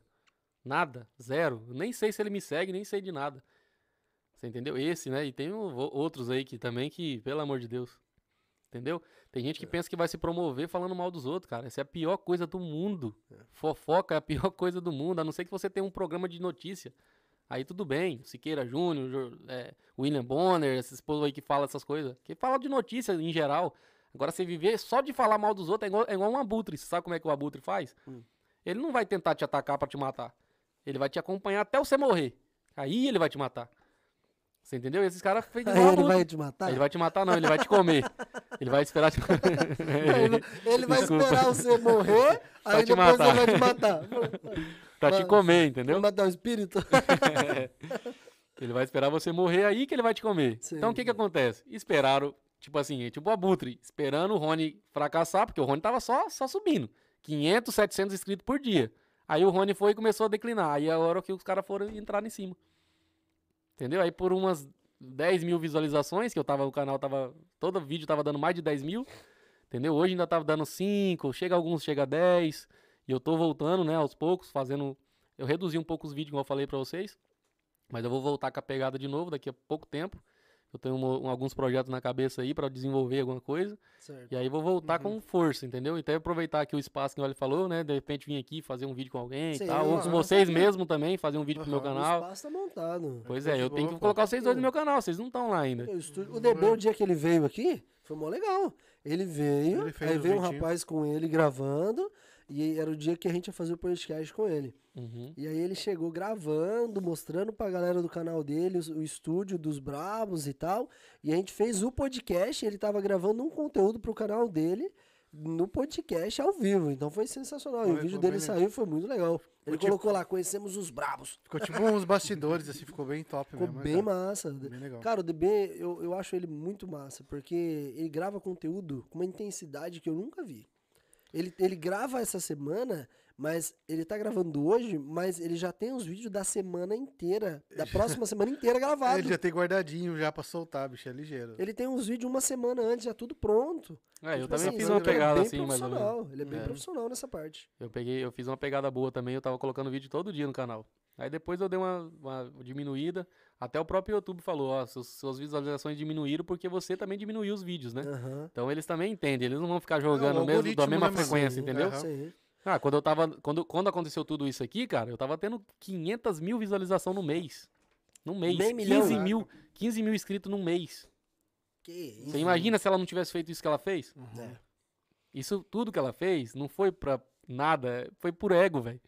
Nada. Zero. Nem sei se ele me segue, nem sei de nada. Você entendeu? Esse, né? E tem outros aí que também que, pelo amor de Deus. Entendeu? Tem gente que pensa que vai se promover falando mal dos outros, cara. Essa é a pior coisa do mundo. Fofoca é a pior (laughs) coisa do mundo, a não ser que você tenha um programa de notícia. Aí tudo bem. Siqueira Júnior, é, William Bonner, esses povo aí que fala essas coisas. Que fala de notícia em geral. Agora, você viver só de falar mal dos outros é igual, é igual um abutre. Você sabe como é que o abutre faz? Ele não vai tentar te atacar pra te matar. Ele vai te acompanhar até você morrer. Aí ele vai te matar. Você entendeu? Esses caras fez
Aí ele vai te matar?
Ele vai te matar, não, ele vai te comer. ele vai esperar te (laughs)
Ele, ele vai esperar você morrer,
Pra
aí
te
depois
matar.
ele vai te matar. (laughs)
pra te
Mas-
comer, entendeu?
Matar o espírito? (laughs)
Ele vai esperar você morrer aí que ele vai te comer.
Sim.
Então o que que acontece? Esperaram, tipo assim, tipo o Abutre, esperando o Rony fracassar, porque o Rony tava só, só subindo. 500, 700 inscritos por dia. Aí o Rony foi e começou a declinar. Aí é a hora que os caras foram entrar em cima. Entendeu? Aí por umas 10 mil visualizações, que eu tava, o canal tava, todo vídeo tava dando mais de 10 mil. Entendeu? Hoje ainda tava dando 5, chega alguns, chega a 10. E eu tô voltando, né, aos poucos, fazendo... Eu reduzi um pouco os vídeos, como eu falei pra vocês. Mas eu vou voltar com a pegada de novo daqui a pouco tempo. Eu tenho um- um- alguns projetos na cabeça aí pra desenvolver alguma coisa.
Certo.
E aí vou voltar com força, entendeu? Então aproveitar aqui o espaço que o Oli falou, né? De repente vir aqui fazer um vídeo com alguém
Sim,
e tal. Ou com vocês mesmo também, fazer um vídeo pro meu
Aham,
O
canal.
espaço tá montado.
Pois é,
de
eu tenho que colocar vocês dois no meu canal, vocês não estão lá ainda.
O, estúdio- o dia que ele veio aqui, foi mó legal. Ele veio,
Ele
aí veio um rapaz com ele gravando, e era o dia que a gente ia fazer o podcast com ele.
Uhum.
E aí ele chegou gravando, mostrando pra galera do canal dele o, o estúdio dos Brabos e tal. E a gente fez o podcast, ele tava gravando um conteúdo pro canal dele no podcast ao vivo. Então foi sensacional. e o vídeo dele
bem
saiu, foi muito legal. Ele
tipo-
colocou lá, conhecemos os Brabos.
Ficou tipo uns bastidores, assim, ficou bem top
Ficou
mesmo. né,
bem
cara?
massa.
Bem legal.
Cara, o DB, eu, eu acho ele muito massa, porque ele grava conteúdo com uma intensidade que eu nunca vi. Ele, ele grava essa semana, mas ele tá gravando hoje, mas ele já tem os vídeos da semana inteira, da próxima semana inteira (laughs) gravado.
Ele já tem guardadinho já pra soltar, bicho, é ligeiro.
Ele tem uns vídeos uma semana antes, já tudo pronto.
É, eu
Tipo
também
assim,
fiz
ele
uma
é
pegada
bem
assim, mais ou menos.
profissional, Ele é bem
É.
profissional nessa parte.
Eu peguei, eu fiz uma pegada boa também, eu tava colocando vídeo todo dia no canal. Aí depois eu dei uma, uma diminuída. Até o próprio YouTube falou, ó, suas, suas visualizações diminuíram porque você também diminuiu os vídeos, né?
Aham.
Então eles também entendem, eles não vão ficar jogando
o
mesmo, da mesma frequência,
Sim,
entendeu?
Sim.
Ah, quando eu tava. Quando, quando aconteceu tudo isso aqui, cara, eu tava tendo 500 mil visualizações no mês. Num mês.
Milhão,
15
né?
mil, 15 mil inscritos num mês.
Que isso.
Você imagina se ela não tivesse feito isso que ela fez?
É.
Isso tudo que ela fez não foi pra nada, foi por ego, velho.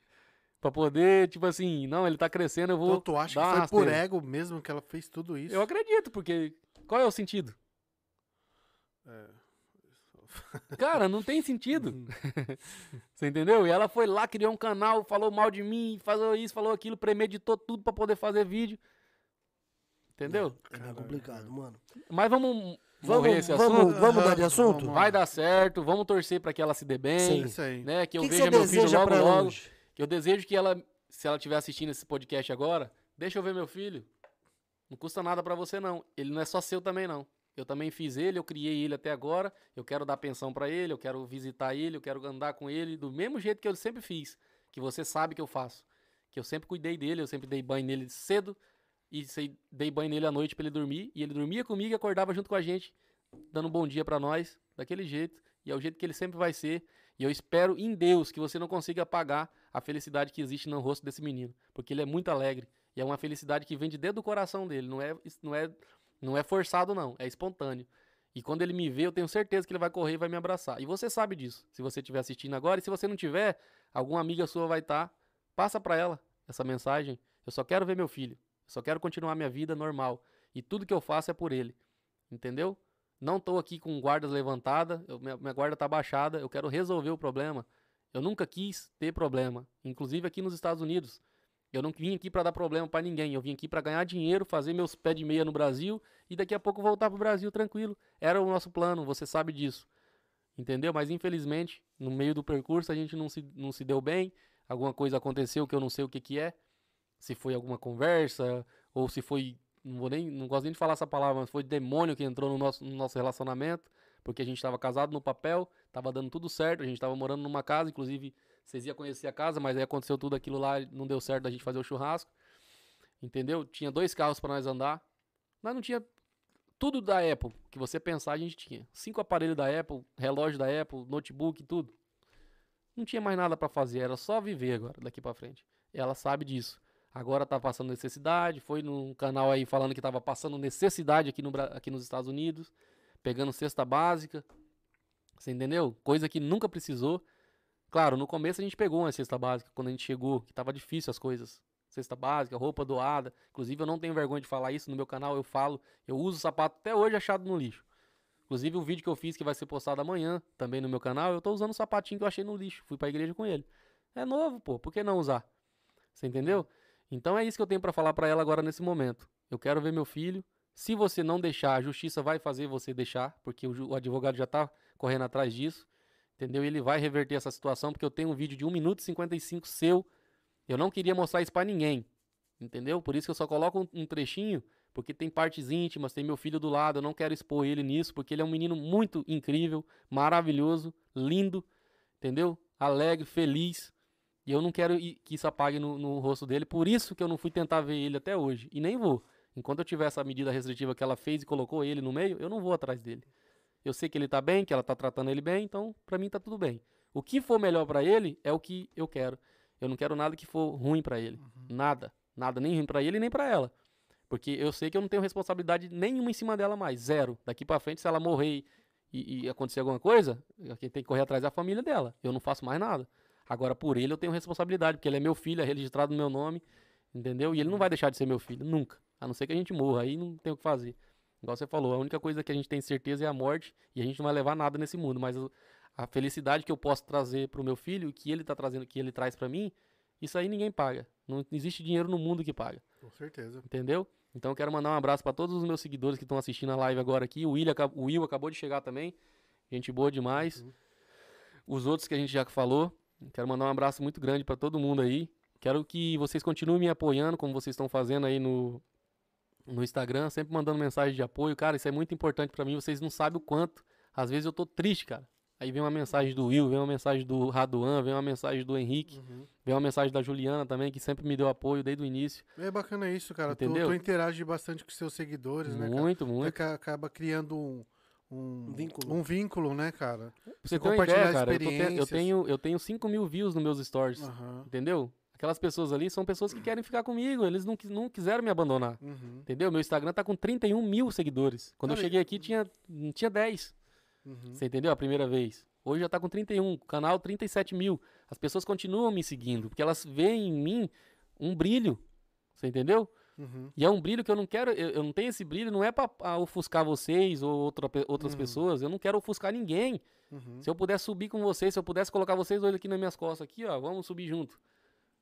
Pra poder, tipo assim, não, ele tá crescendo, eu vou.
Então tu acha
dar
que foi por ego mesmo que ela fez tudo isso?
Eu acredito, porque. Qual é o sentido?
É.
Cara, não tem sentido.
Uhum. (laughs)
Você entendeu? E ela foi lá, criou um canal, falou mal de mim, falou isso, falou aquilo, premeditou tudo pra poder fazer vídeo. Entendeu?
É bem complicado, mano.
Mas vamos
Vamos,
morrer esse
vamos,
assunto.
vamos mudar
Aham,
de assunto?
vamos.
Vai dar certo, vamos torcer pra que ela se dê bem,
Sim.
É Isso aí.
né? Que eu
que,
veja meu filho logo, logo.
hoje?
Eu desejo que ela, se ela estiver assistindo esse podcast agora, deixa eu ver meu filho. Não custa nada pra você não. Ele não é só seu também não. Eu também fiz ele, eu criei ele até agora. Eu quero dar pensão pra ele, eu quero visitar ele, eu quero andar com ele do mesmo jeito que eu sempre fiz, que você sabe que eu faço. Que eu sempre cuidei dele, eu sempre dei banho nele cedo e dei banho nele à noite pra ele dormir e ele dormia comigo e acordava junto com a gente, dando um bom dia pra nós, daquele jeito. E é o jeito que ele sempre vai ser. E eu espero em Deus que você não consiga apagar a felicidade que existe no rosto desse menino, porque ele é muito alegre e é uma felicidade que vem de dentro do coração dele, não é não é Não é forçado, não. É espontâneo. E quando ele me vê, eu tenho certeza que ele vai correr e vai me abraçar. E você sabe disso, se você estiver assistindo agora. E se você não tiver, alguma amiga sua vai estar. passa para ela essa mensagem. Eu só quero ver meu filho. Eu só quero continuar minha vida normal. E tudo que eu faço é por ele. Entendeu? Não tô aqui com guardas levantadas. eu- minha, minha guarda tá baixada. Eu quero resolver o problema. Eu nunca quis ter problema. Inclusive aqui nos Estados Unidos. Eu não vim aqui para dar problema para ninguém. Eu vim aqui para ganhar dinheiro, fazer meus pés de meia no Brasil e daqui a pouco voltar pro Brasil tranquilo. Era o nosso plano, você sabe disso. Entendeu? Mas infelizmente, no meio do percurso, a gente não se, não se deu bem. Alguma coisa aconteceu que eu não sei o que, que é. Se foi alguma conversa, ou se foi. Não, vou nem, não gosto nem de falar essa palavra, mas foi demônio que entrou no nosso, no nosso relacionamento. Porque a gente estava casado no papel, estava dando tudo certo, a gente estava morando numa casa, inclusive vocês iam conhecer a casa, mas aí aconteceu tudo aquilo lá, não deu certo da gente fazer o churrasco. Entendeu? Tinha dois carros para nós andar. Mas não tinha tudo da Apple que você pensar, a gente tinha. Cinco aparelhos da Apple, relógio da Apple, notebook, tudo. Não tinha mais nada para fazer, era só viver agora, daqui para frente. Ela sabe disso. Agora tá passando necessidade, foi num canal aí falando que tava passando necessidade aqui, no, aqui nos Estados Unidos, pegando cesta básica. Você entendeu? Coisa que nunca precisou. Claro, no começo a gente pegou uma cesta básica quando a gente chegou, que tava difícil as coisas. Cesta básica, roupa doada. Inclusive, eu não tenho vergonha de falar isso no meu canal, eu falo. Eu uso sapato até hoje achado no lixo. Inclusive, o vídeo que eu fiz, que vai ser postado amanhã, também no meu canal, eu tô usando o sapatinho que eu achei no lixo. Fui pra igreja com ele. É novo, pô, por que não usar? Você entendeu? Então é isso que eu tenho pra falar pra ela agora nesse momento. Eu quero ver meu filho. Se você não deixar, a justiça vai fazer você deixar, porque o, advogado já tá correndo atrás disso. Entendeu? E ele vai reverter essa situação, porque eu tenho um vídeo de 1 minuto e 55 seu. Eu não queria mostrar isso pra ninguém. Entendeu? Por isso que eu só coloco um trechinho, porque tem partes íntimas, tem meu filho do lado, eu não quero expor ele nisso, porque ele é um menino muito incrível, maravilhoso, lindo, entendeu? Alegre, feliz. E eu não quero que isso apague no, no rosto dele, por isso que eu não fui tentar ver ele até hoje. E nem vou. Enquanto eu tiver essa medida restritiva que ela fez e colocou ele no meio, eu não vou atrás dele. Eu sei que ele tá bem, que ela tá tratando ele bem, então pra mim tá tudo bem. O que for melhor pra ele é o que eu quero. Eu não quero nada que for ruim pra ele. Nada. Nada, nem ruim pra ele nem pra ela. Porque eu sei que eu não tenho responsabilidade nenhuma em cima dela mais. Zero. Daqui pra frente, se ela morrer e, e acontecer alguma coisa, quem tem que correr atrás é a família dela. Eu não faço mais nada. Agora, por ele, eu tenho responsabilidade, porque ele é meu filho, é registrado no meu nome, entendeu? E ele não vai deixar de ser meu filho, nunca. A não ser que a gente morra, aí não tem o que fazer. Igual você falou, a única coisa que a gente tem certeza é a morte, e a gente não vai levar nada nesse mundo, mas o- a felicidade que eu posso trazer pro meu filho, que ele tá trazendo, que ele traz pra mim, isso aí ninguém paga. Não existe dinheiro no mundo que paga.
Com certeza.
Entendeu? Então eu quero mandar um abraço para todos os meus seguidores que estão assistindo a live agora aqui. O Will, aca- o Will acabou de chegar também. Gente boa demais. Os outros que a gente já falou. Quero mandar um abraço muito grande para todo mundo aí. Quero que vocês continuem me apoiando, como vocês estão fazendo aí no, no Instagram, sempre mandando mensagem de apoio. Cara, isso é muito importante para mim. Vocês não sabem o quanto. Às vezes eu tô triste, cara. Aí vem uma mensagem do Will, vem uma mensagem do Raduan, vem uma mensagem do Henrique,
Uhum.
vem uma mensagem da Juliana também, que sempre me deu apoio desde o início.
É bacana isso, cara. Tu,
Entendeu?
tu interage bastante com seus seguidores, né, cara?
muito, muito.
Aca- Acaba criando um, um,
Um vínculo.
um vínculo, né, cara?
Pra você
compartilhar
ideia, cara, eu, tenho, eu tenho 5 mil views nos meus stories, entendeu? Aquelas pessoas ali são pessoas que querem ficar comigo, eles não, não quiseram me abandonar,
Uhum.
entendeu? Meu Instagram tá com 31 mil seguidores. Quando eu cheguei aqui tinha, tinha 10,
Uhum.
você entendeu? A primeira vez. Hoje já tá com 31, o canal 37 mil. As pessoas continuam me seguindo, porque elas veem em mim um brilho, você entendeu?
Uhum.
E é um brilho que eu não quero, eu, eu não tenho esse brilho, não é pra pra ofuscar vocês ou outra outras
Uhum.
pessoas, eu não quero ofuscar ninguém.
Uhum.
Se eu pudesse subir com vocês, se eu pudesse colocar vocês dois aqui nas minhas costas, aqui, ó, vamos subir junto.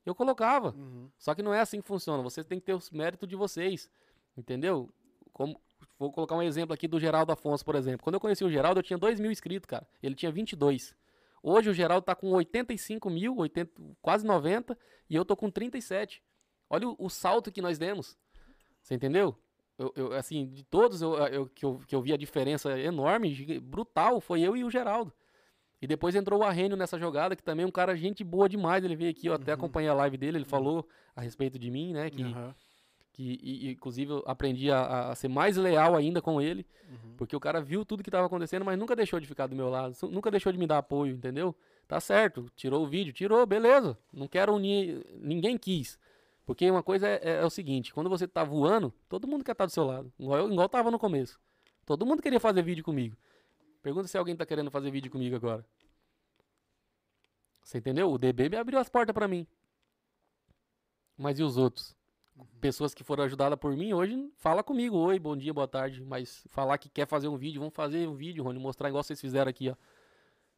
Eu colocava.
Uhum.
Só que não é assim que funciona. Vocês têm que ter os méritos de vocês. Entendeu? Como, vou colocar um exemplo aqui do Geraldo Afonso, por exemplo. Quando eu conheci o Geraldo, eu tinha 2 mil inscritos, cara. Ele tinha 22. Hoje o Geraldo tá com 85 mil, 80, quase 90, e eu tô com 37. Olha o, o salto que nós demos. Você entendeu? Eu, eu, assim, de todos eu, eu- que, eu, que eu vi a diferença enorme, brutal, foi eu e o Geraldo. E depois entrou o Arrênio nessa jogada, que também é um cara gente boa demais. Ele veio aqui, eu até acompanhei a live dele, ele falou a respeito de mim, né? Que,
Aham.
que e- inclusive eu aprendi a, a ser mais leal ainda com ele,
Uhum.
porque o cara viu tudo que estava acontecendo, mas nunca deixou de ficar do meu lado, nunca deixou de me dar apoio, entendeu? Tá certo, tirou o vídeo, tirou, beleza. Não quero unir, ninguém quis. Porque uma coisa é, é- é o seguinte, quando você tá voando, todo mundo quer estar do seu lado. Igual eu igual tava no começo. Todo mundo queria fazer vídeo comigo. Pergunta se alguém tá querendo fazer vídeo comigo agora. Você entendeu? O DB me abriu as portas pra mim. Mas e os outros? Pessoas que foram ajudadas por mim, hoje fala comigo. Oi, bom dia, boa tarde. Mas falar que quer fazer um vídeo, vamos fazer um vídeo, Rony, mostrar igual vocês fizeram aqui, ó.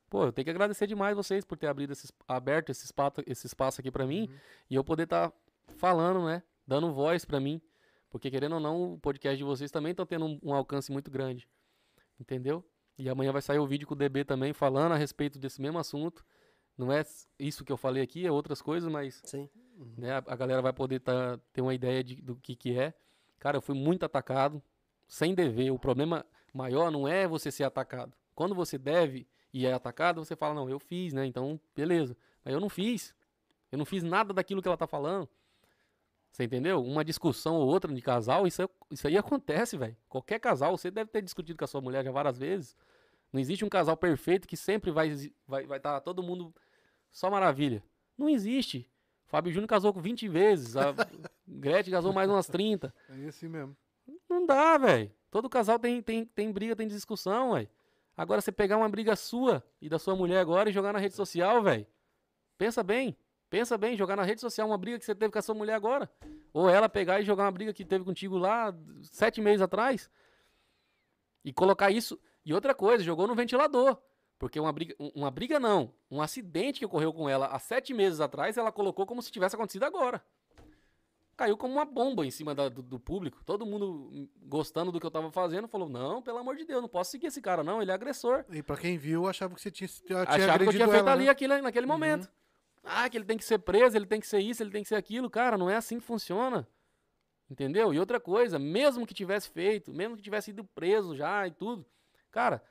Pô, eu tenho que agradecer demais vocês por ter abrido esse, es- aberto esse espaço, esse espaço aqui pra mim e eu poder estar falando, né? Dando voz pra mim. Porque querendo ou não, o podcast de vocês também tá tendo um, um alcance muito grande. Entendeu? E amanhã vai sair o vídeo com o DB também falando a respeito desse mesmo assunto. Não é isso que eu falei aqui, é outras coisas, mas
Sim.
né, a, a galera vai poder tá, ter uma ideia de- do que, que é. Cara, eu fui muito atacado, sem dever. O problema maior não é você ser atacado. Quando você deve e é atacado, você fala, não, eu fiz, né? Então, beleza. Mas eu não fiz. Eu não fiz nada daquilo que ela tá falando. Você entendeu? Uma discussão ou outra de casal, isso, é- isso aí acontece, velho. Qualquer casal, você deve ter discutido com a sua mulher já várias vezes. Não existe um casal perfeito que sempre vai estar vai, vai tá todo mundo só maravilha. Não existe. Fábio Júnior casou com 20 vezes. A (laughs) Gretchen casou mais umas 30.
É assim mesmo.
Não dá, velho. Todo casal tem, tem, tem briga, tem discussão, velho. Agora você pegar uma briga sua e da sua mulher agora e jogar na rede social, velho. Pensa bem. Pensa bem, jogar na rede social uma briga que você teve com a sua mulher agora. Ou ela pegar e jogar uma briga que teve contigo lá sete meses atrás. E colocar isso. E outra coisa, jogou no ventilador. Porque uma briga, um- uma briga não. Um acidente que ocorreu com ela há sete meses atrás, ela colocou como se tivesse acontecido agora caiu como uma bomba em cima da- do, do público. Todo mundo gostando do que eu tava fazendo, falou: Não, pelo amor de Deus, não posso seguir esse cara, não, ele é agressor.
E pra quem viu, achava que você tinha, tinha
Achava que eu tinha feito
ela,
ali
né?
aquilo, naquele momento. Ah, que ele tem que ser preso, ele tem que ser isso, ele tem que ser aquilo. Cara, não é assim que funciona. Entendeu? E outra coisa, mesmo que tivesse feito, mesmo que tivesse ido preso já e tudo, cara.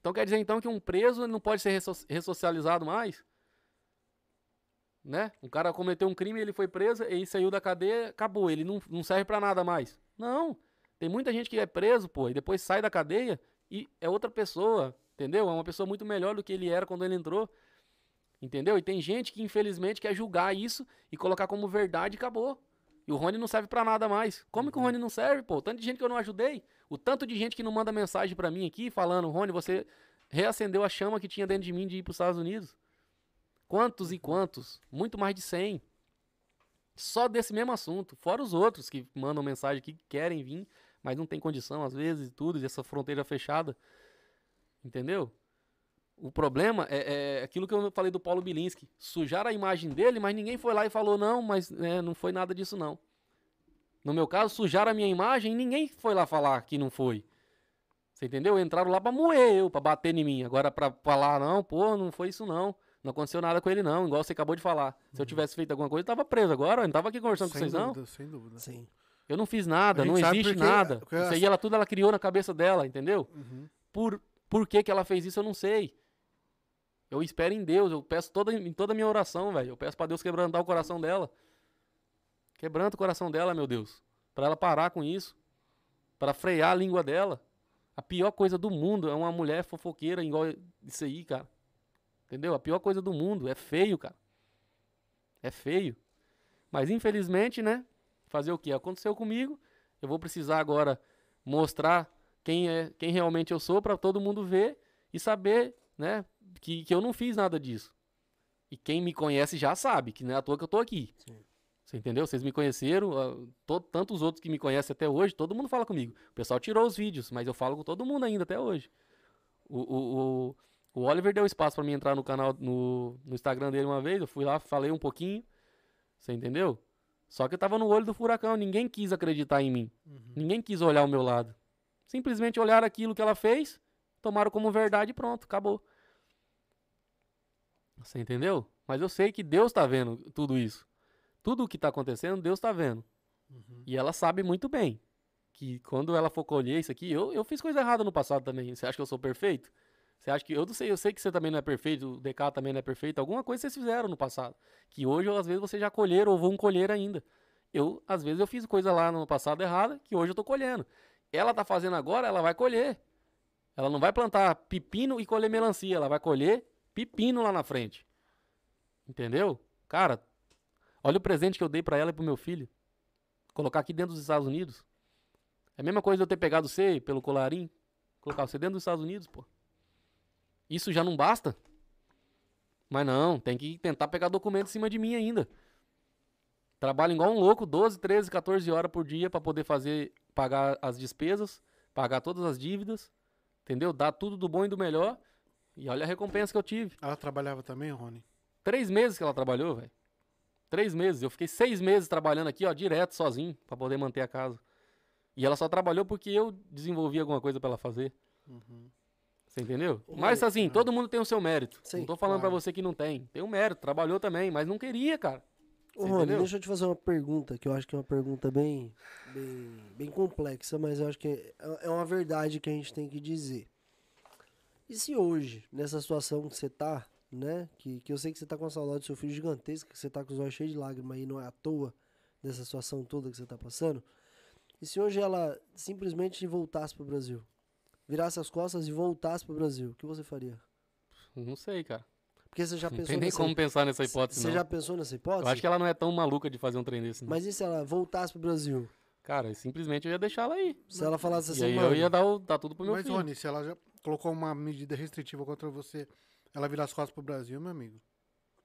Então quer dizer então que um preso ele não pode ser resso- ressocializado mais? Né? Um cara cometeu um crime, ele foi preso, e saiu da cadeia, acabou, ele não, não serve pra nada mais. Não. Tem muita gente que é preso, pô, e depois sai da cadeia e é outra pessoa, entendeu? É uma pessoa muito melhor do que ele era quando ele entrou. Entendeu? E tem gente que infelizmente quer julgar isso e colocar como verdade e acabou. E o Rony não serve pra nada mais. Como que o Rony não serve, pô? O tanto de gente que eu não ajudei. O tanto de gente que não manda mensagem pra mim aqui falando, Rony, você reacendeu a chama que tinha dentro de mim de ir pros Estados Unidos. Quantos e quantos? Muito mais de 100. Só desse mesmo assunto. Fora os outros que mandam mensagem aqui que querem vir, mas não tem condição às vezes e tudo, e essa fronteira fechada. Entendeu? O problema é, é aquilo que eu falei do Paulo Bilinski. Sujar a imagem dele, mas ninguém foi lá e falou, não, mas né, não foi nada disso, não. No meu caso, sujaram a minha imagem e ninguém foi lá falar que não foi. Você entendeu? Entraram lá pra moer eu, pra bater em mim. Agora pra falar, não, pô, não foi isso não. Não aconteceu nada com ele não, igual você acabou de falar. Se eu tivesse feito alguma coisa, eu tava preso agora, eu não tava aqui conversando com
Sem
vocês, não.
dúvida, sem dúvida.
Sim.
Eu não fiz nada, não existe
porque-
nada.
porque
Isso aí ela tudo ela criou na cabeça dela, entendeu?
Uhum.
Por, por que, que ela fez isso, eu não sei. Eu espero em Deus, eu peço toda, em toda a minha oração, velho. Eu peço pra Deus quebrantar o coração dela. Quebranta o coração dela, meu Deus. Pra ela parar com isso. Pra frear a língua dela. A pior coisa do mundo é uma mulher fofoqueira igual isso aí, cara. Entendeu? A pior coisa do mundo. É feio, cara. É feio. Mas infelizmente, né? Fazer o que? Aconteceu comigo. Eu vou precisar agora mostrar quem é, quem realmente eu sou para todo mundo ver e saber, né, que, que eu não fiz nada disso. E quem me conhece já sabe que não é à toa que eu tô aqui.
Sim.
Você entendeu? Vocês me conheceram, ah, to- tantos outros que me conhecem até hoje, todo mundo fala comigo. O pessoal tirou os vídeos, mas eu falo com todo mundo ainda até hoje. O, o, o, o Oliver deu espaço para mim entrar no canal, no, no Instagram dele uma vez, eu fui lá, falei um pouquinho. Você entendeu? Só que eu tava no olho do furacão, ninguém quis acreditar em mim. Ninguém quis olhar o meu lado. Simplesmente olharam aquilo que ela fez, tomaram como verdade e pronto, acabou. Você entendeu? Mas eu sei que Deus tá vendo tudo isso. Tudo o que tá acontecendo, Deus tá vendo. E ela sabe muito bem que quando ela for colher isso aqui, eu, eu fiz coisa errada no passado também. Você acha que eu sou perfeito? Você acha que eu não sei, eu sei que você também não é perfeito, o DK também não é perfeito. Alguma coisa vocês fizeram no passado, que hoje às vezes vocês já colheram ou vão colher ainda. Eu, às vezes eu fiz coisa lá no passado errada, que hoje eu tô colhendo. Ela tá fazendo agora, ela vai colher. Ela não vai plantar pepino e colher melancia, ela vai colher pepino lá na frente. Entendeu? Cara, Olha o presente que eu dei pra ela e pro meu filho. Colocar aqui dentro dos Estados Unidos. É a mesma coisa de eu ter pegado você pelo colarinho, colocar você dentro dos Estados Unidos, pô. Isso já não basta? Mas não, tem que tentar pegar documento em cima de mim ainda. Trabalho igual um louco, 12, 13, 14 horas por dia pra poder fazer, pagar as despesas, pagar todas as dívidas, entendeu? Dar tudo do bom e do melhor. E olha a recompensa que eu tive.
Ela trabalhava também, Rony?
Três meses que ela trabalhou, velho. Três meses. Eu fiquei seis meses trabalhando aqui, ó, direto, sozinho, pra poder manter a casa. E ela só trabalhou porque eu desenvolvi alguma coisa pra ela fazer. Você entendeu? Mas assim, todo mundo tem o seu mérito.
Sim,
não tô falando pra
claro.
você que não tem. Tem um mérito, trabalhou também, mas não queria, cara.
Ô, Rony,
entendeu?
deixa eu te fazer uma pergunta, que eu acho que é uma pergunta bem, bem, bem complexa, mas eu acho que é, é uma verdade que a gente tem que dizer. E se hoje, nessa situação que você tá, né? Que, que eu sei que você tá com a saudade do seu filho gigantesca, que você tá com os olhos cheios de lágrimas e não é à toa dessa situação toda que você tá passando. E se hoje ela simplesmente voltasse pro Brasil? Virasse as costas e voltasse pro Brasil, o que você faria?
Não sei, cara.
Porque você já
Não
pensou
tem nem
nessa
como pensar nessa hipótese,
Você
não.
já pensou nessa hipótese?
Eu acho que ela não é tão maluca de fazer um trem desse, não.
Mas e se ela voltasse pro Brasil?
Cara, simplesmente eu ia deixar ela aí.
Se ela falasse
E
assim,
aí
mano,
eu ia dar, o, dar tudo pro meu
Mas,
filho.
Rony, se ela já colocou uma medida restritiva contra você, ela virar as costas pro Brasil, meu amigo.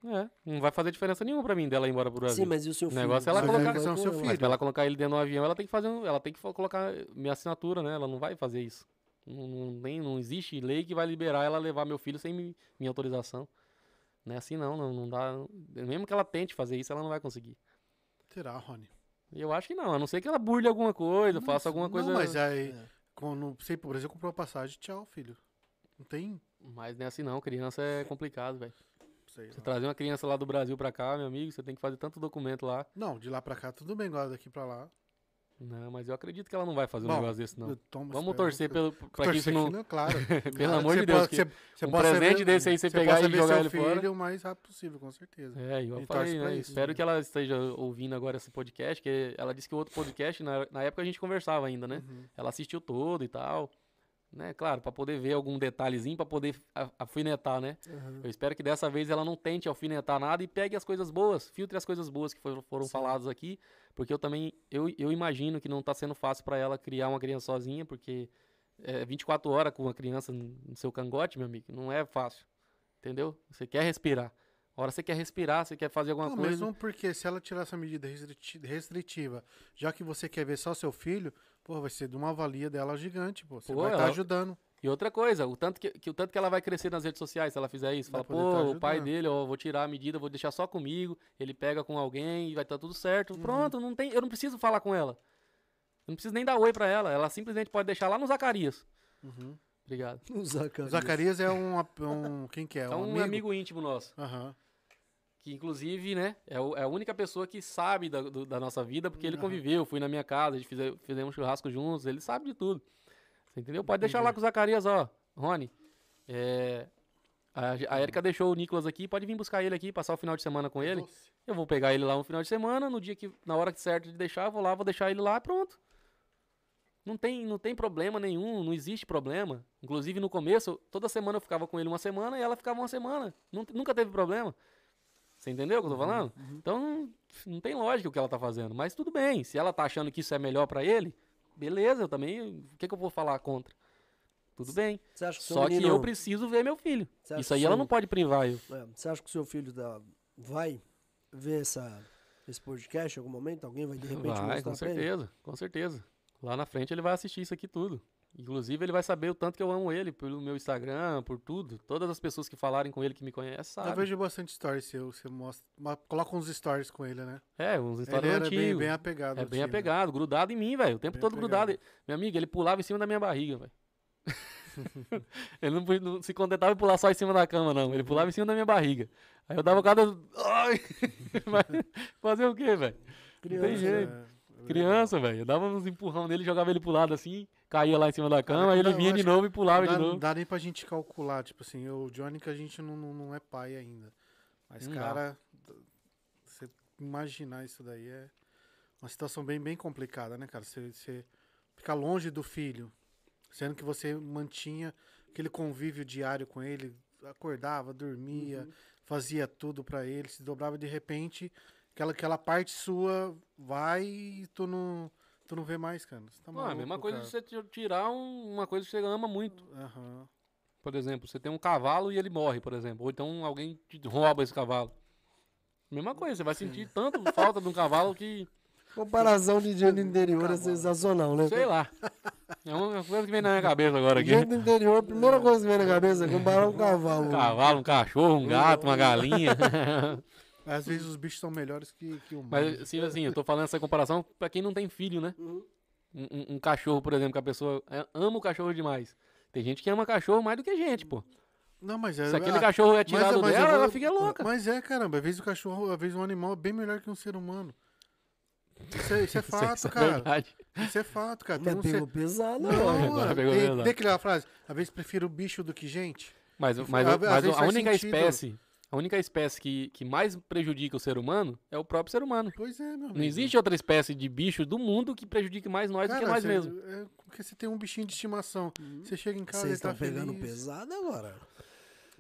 É, não vai fazer diferença nenhuma pra mim dela ir embora pro Brasil.
sim, mas e o seu
O
filho?
negócio é ela
colocar-
vai
são
com
seu filho.
Mas pra ela colocar ele dentro do avião, ela tem que fazer um, ela tem que colocar minha assinatura, né? Ela não vai fazer isso. Não, não, tem, não existe lei que vai liberar ela levar meu filho sem mi- minha autorização. Não é assim não, não, não dá. Mesmo que ela tente fazer isso, ela não vai conseguir.
Será, Rony?
Eu acho que não, a não ser que ela burle alguma coisa, faça alguma coisa.
Não, mas aí,
É.
quando ir pro Brasil, comprou a passagem, tchau, filho. Não tem...
Mas não é assim não, criança é complicado, velho.
Sei
Você
lá.
trazer uma criança lá do Brasil pra cá, meu amigo, você tem que fazer tanto documento lá.
Não, de lá pra cá, tudo bem, agora daqui pra lá.
Não, mas eu acredito que ela não vai fazer um
Bom,
negócio desse, não.
tomo-
Vamos torcer pelo, pra que isso não.
que (laughs) não, claro.
Pelo
Nada
amor de Deus,
possa-
que
você-
um presente desse aí você pegar e jogar ele fora.
o mais rápido possível, com certeza.
É, e eu
gente
falei, né?
isso,
Espero
né?
que ela esteja ouvindo agora esse podcast, que ela disse que o outro podcast, na, na época a gente conversava ainda, né?
Uhum.
Ela assistiu todo e tal. Né? Claro, pra poder ver algum detalhezinho, pra poder a- afinetar, né?
Aham.
Eu espero que dessa vez ela não tente alfinetar nada e pegue as coisas boas, filtre as coisas boas que foram, foram faladas aqui, porque eu também, eu, eu imagino que não tá sendo fácil pra ela criar uma criança sozinha, porque é 24 horas com uma criança no seu cangote, meu amigo, não é fácil, entendeu? Você quer respirar. A hora você quer respirar, você quer fazer alguma
Não,
coisa...
mesmo porque se ela tirar essa medida restriti- restritiva, já que você quer ver só seu filho, pô, vai ser de uma valia dela gigante, pô. Você
Pô,
vai estar
ela-
ajudando.
E outra coisa, o tanto que, que o tanto que ela vai crescer nas redes sociais se ela fizer isso.
Vai
Fala,
tá
pô, o pai dele, ó, vou tirar a medida, vou deixar só comigo, ele pega com alguém e vai estar tudo certo.
Uhum.
Pronto, não tem, eu não preciso falar com ela. Eu não preciso nem dar oi pra ela. Ela simplesmente pode deixar lá no Zacarias.
Uhum.
Obrigado.
O Zacarias.
Zacarias é um, um. Quem que é?
É um amigo? íntimo nosso.
Aham.
Que inclusive, né, é, o- é a única pessoa que sabe da, do- da nossa vida, porque ele conviveu, fui na minha casa, a gente fize- fizemos churrasco juntos, ele sabe de tudo. Você entendeu? Pode deixar lá com o Zacarias, ó. Rony, é, a, a Erika deixou o Nicolas aqui, pode vir buscar ele aqui, passar o final de semana com ele.
Doce.
Eu vou pegar ele lá no final de semana, no dia que, na hora certa de deixar, eu vou lá, vou deixar ele lá, pronto. Não tem, não tem problema nenhum, não existe problema. Inclusive no começo, toda semana eu ficava com ele uma semana e ela ficava uma semana. Nun- nunca teve problema. Você entendeu o que eu tô falando? Então não, não tem lógica o que ela tá fazendo. Mas tudo bem, se ela tá achando que isso é melhor pra ele, beleza, eu também. O que, que eu vou falar contra? Tudo bem.
Você que
Só que
menino-
eu preciso ver meu filho.
Você
Isso
que
aí
seu-
ela não pode privar eu.
É, você acha que o seu filho da- vai ver essa, esse podcast em algum momento? Alguém vai de repente
Vai,
mostrar
com certeza, com certeza. Lá na frente ele vai assistir isso aqui tudo. Inclusive ele vai saber o tanto que eu amo ele pelo meu Instagram, por tudo. Todas as pessoas que falarem com ele que me conhecem
Eu
sabem.
vejo bastante stories seu, você mostra. Coloca uns stories com ele, né?
É, uns
Ele
histórias
era bem,
antigos.
bem apegado.
É bem
time.
apegado, grudado em mim, velho. O tempo
Bem
todo grudado.
apegado.
Meu amigo, ele pulava em cima da minha barriga, velho. (laughs) ele não, não se contentava em pular só em cima da cama, não. Ele pulava em cima da minha barriga. Aí eu dava cada. (laughs) (laughs) Fazer o quê, velho? Não tem jeito.
É, é
Criança, velho. Eu dava uns empurrão nele, jogava ele pro lado assim, caía lá em cima da cama, aí ele vinha de novo e pulava de novo.
não dá nem pra gente calcular, tipo assim, o Johnny que a gente não, não, não é pai ainda. Mas,
Não dá.
cara, você imaginar isso daí é uma situação bem, bem complicada, né, cara? Você, você ficar longe do filho, sendo que você mantinha aquele convívio diário com ele, acordava, dormia,
Uhum.
fazia tudo pra ele, se dobrava de repente, aquela, aquela parte sua vai e tu não, tu não vê mais, cara. Você tá
Não, é a
maluco,
mesma coisa cara.
de
de você ti- tirar um- uma coisa que você ama muito.
Aham.
Por exemplo, você tem um cavalo e ele morre, por exemplo. Ou então alguém te rouba esse cavalo. Mesma coisa, você vai sentir tanto (laughs) falta de um cavalo que.
Comparação de gente do interior é sensacional, né?
Sei lá. É uma coisa que vem na minha cabeça agora aqui.
Gente do interior, a primeira coisa que vem na (laughs) cabeça é comparar um cavalo.
Um cavalo, um cachorro, um gato, uma galinha. (laughs)
Às vezes os bichos são melhores que, que o.
Mas assim, assim, eu tô falando essa comparação pra quem não tem filho, né?
Uhum.
Um, um- um cachorro, por exemplo, que a pessoa é- ama o cachorro demais. Tem gente que ama cachorro mais do que gente, pô.
Não, mas é.
Se aquele
ah,
cachorro é
mas
tirado
mas
dela,
vou-
ela fica louca.
Mas é, caramba. Às vezes o cachorro, às vezes um animal é bem melhor que um ser humano. Isso é, isso é (laughs) fato,
Isso é
cara.
verdade.
Isso é fato, cara. Tem
Mas
um ser...
pegou pesado,
Não.
Agora pegou
tem,
pesado.
tem aquela frase. Às vezes prefiro bicho do que gente.
Mas,
Às-
mas,
às
mas a única
sentido.
espécie, a única espécie que, que mais prejudica o ser humano é o próprio ser humano.
Pois é, meu amigo.
Não existe outra espécie de bicho do mundo que prejudique mais nós do que nós mesmos.
É porque você tem um bichinho de estimação. Você chega em casa
Vocês
e tá
estão pegando
feliz.
pesado agora.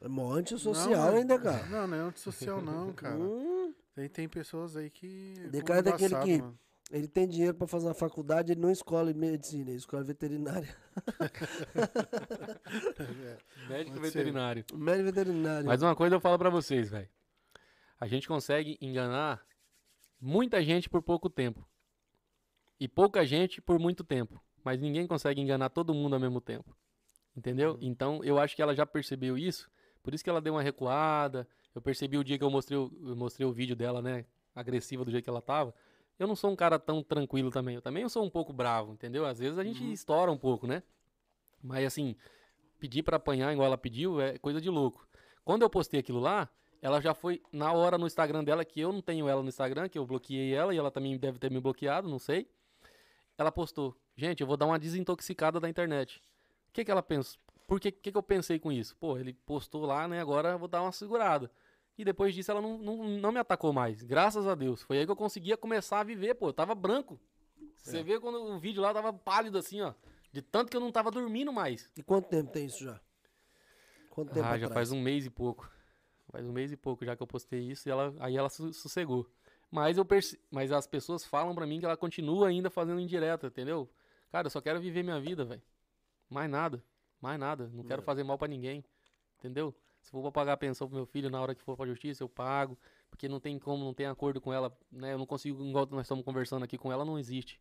É mó antissocial
Não, mas-
ainda, cara.
Não, não é antissocial não, cara.
Hum,
Tem, tem pessoas aí que...
De cara daquele que-
mano.
Ele tem dinheiro pra fazer uma faculdade, ele não escolhe medicina, ele escolhe veterinária. (laughs)
Médico
Pode ser.
veterinário.
Médico veterinário.
Mas uma coisa eu falo pra vocês, velho. A gente consegue enganar muita gente por pouco tempo. E pouca gente por muito tempo. Mas ninguém consegue enganar todo mundo ao mesmo tempo. Entendeu? Então eu acho que ela já percebeu isso. Por isso que ela deu uma recuada. Eu percebi o dia que eu mostrei, o- eu mostrei o vídeo dela, né? Agressiva do jeito que ela tava. Eu não sou um cara tão tranquilo também. Eu também sou um pouco bravo, entendeu? Às vezes a gente estoura um pouco, né? Mas assim, pedir pra apanhar igual ela pediu é coisa de louco. Quando eu postei aquilo lá, ela já foi na hora no Instagram dela, que eu não tenho ela no Instagram, que eu bloqueei ela e ela também deve ter me bloqueado, não sei. Ela postou: Gente, eu vou dar uma desintoxicada da internet. O que, que ela pensa? Por que, que, que eu pensei com isso? Pô, ele postou lá, né? Agora eu vou dar uma segurada. E depois disso ela não, não, não me atacou mais. Graças a Deus. Foi aí que eu conseguia começar a viver, pô. Eu tava branco. Você vê quando o vídeo lá tava pálido assim, ó. De tanto que eu não tava dormindo mais.
E quanto tempo tem isso já? Quanto tempo
Ah, já
atrás?
faz um mês e pouco. Faz um mês e pouco já que eu postei isso e ela, aí ela su- sossegou. Mas, eu perce... Mas as pessoas falam pra mim que ela continua ainda fazendo indireta, entendeu? Cara, eu só quero viver minha vida, velho. Mais nada. Mais nada. Não
É.
quero fazer mal pra ninguém. Entendeu? Se for pra pagar a pensão pro meu filho na hora que for pra justiça, eu pago. Porque não tem como, não tem acordo com ela, né? Eu não consigo, igual nós estamos conversando aqui com ela, não existe.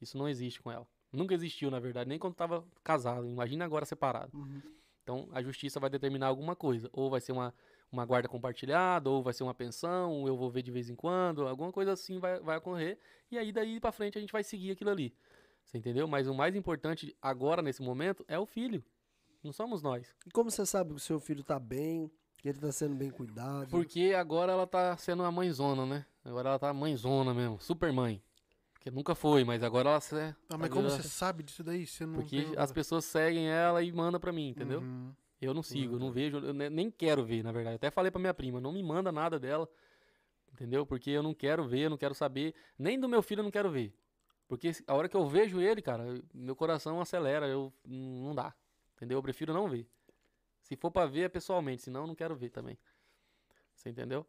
Isso não existe com ela. Nunca existiu, na verdade, nem quando tava casado. Imagina agora separado.
Uhum.
Então a justiça vai determinar alguma coisa. Ou vai ser uma, uma guarda compartilhada, ou vai ser uma pensão, ou eu vou ver de vez em quando, alguma coisa assim vai, vai ocorrer. E aí daí pra frente a gente vai seguir aquilo ali. Você entendeu? Mas o mais importante agora, nesse momento, é o filho. Não somos nós.
E como você sabe que o seu filho tá bem, que ele tá sendo bem cuidado?
Porque agora ela tá sendo uma mãezona, né? Agora ela tá mãezona mesmo, super mãe. Porque nunca foi, mas agora ela é.
Ah, mas como
virando-
você sabe disso daí? Você não
Porque
tem-
as pessoas seguem ela e mandam pra mim, entendeu?
Uhum.
Eu não sigo, eu não vejo, eu ne- nem quero ver, na verdade. Eu até falei pra minha prima, não me manda nada dela, entendeu? Porque eu não quero ver, eu não quero saber, nem do meu filho eu não quero ver. Porque a hora que eu vejo ele, cara, eu- meu coração acelera, eu não dá, entendeu? Eu prefiro não ver. Se for pra ver é pessoalmente, senão eu não quero ver também. Você entendeu?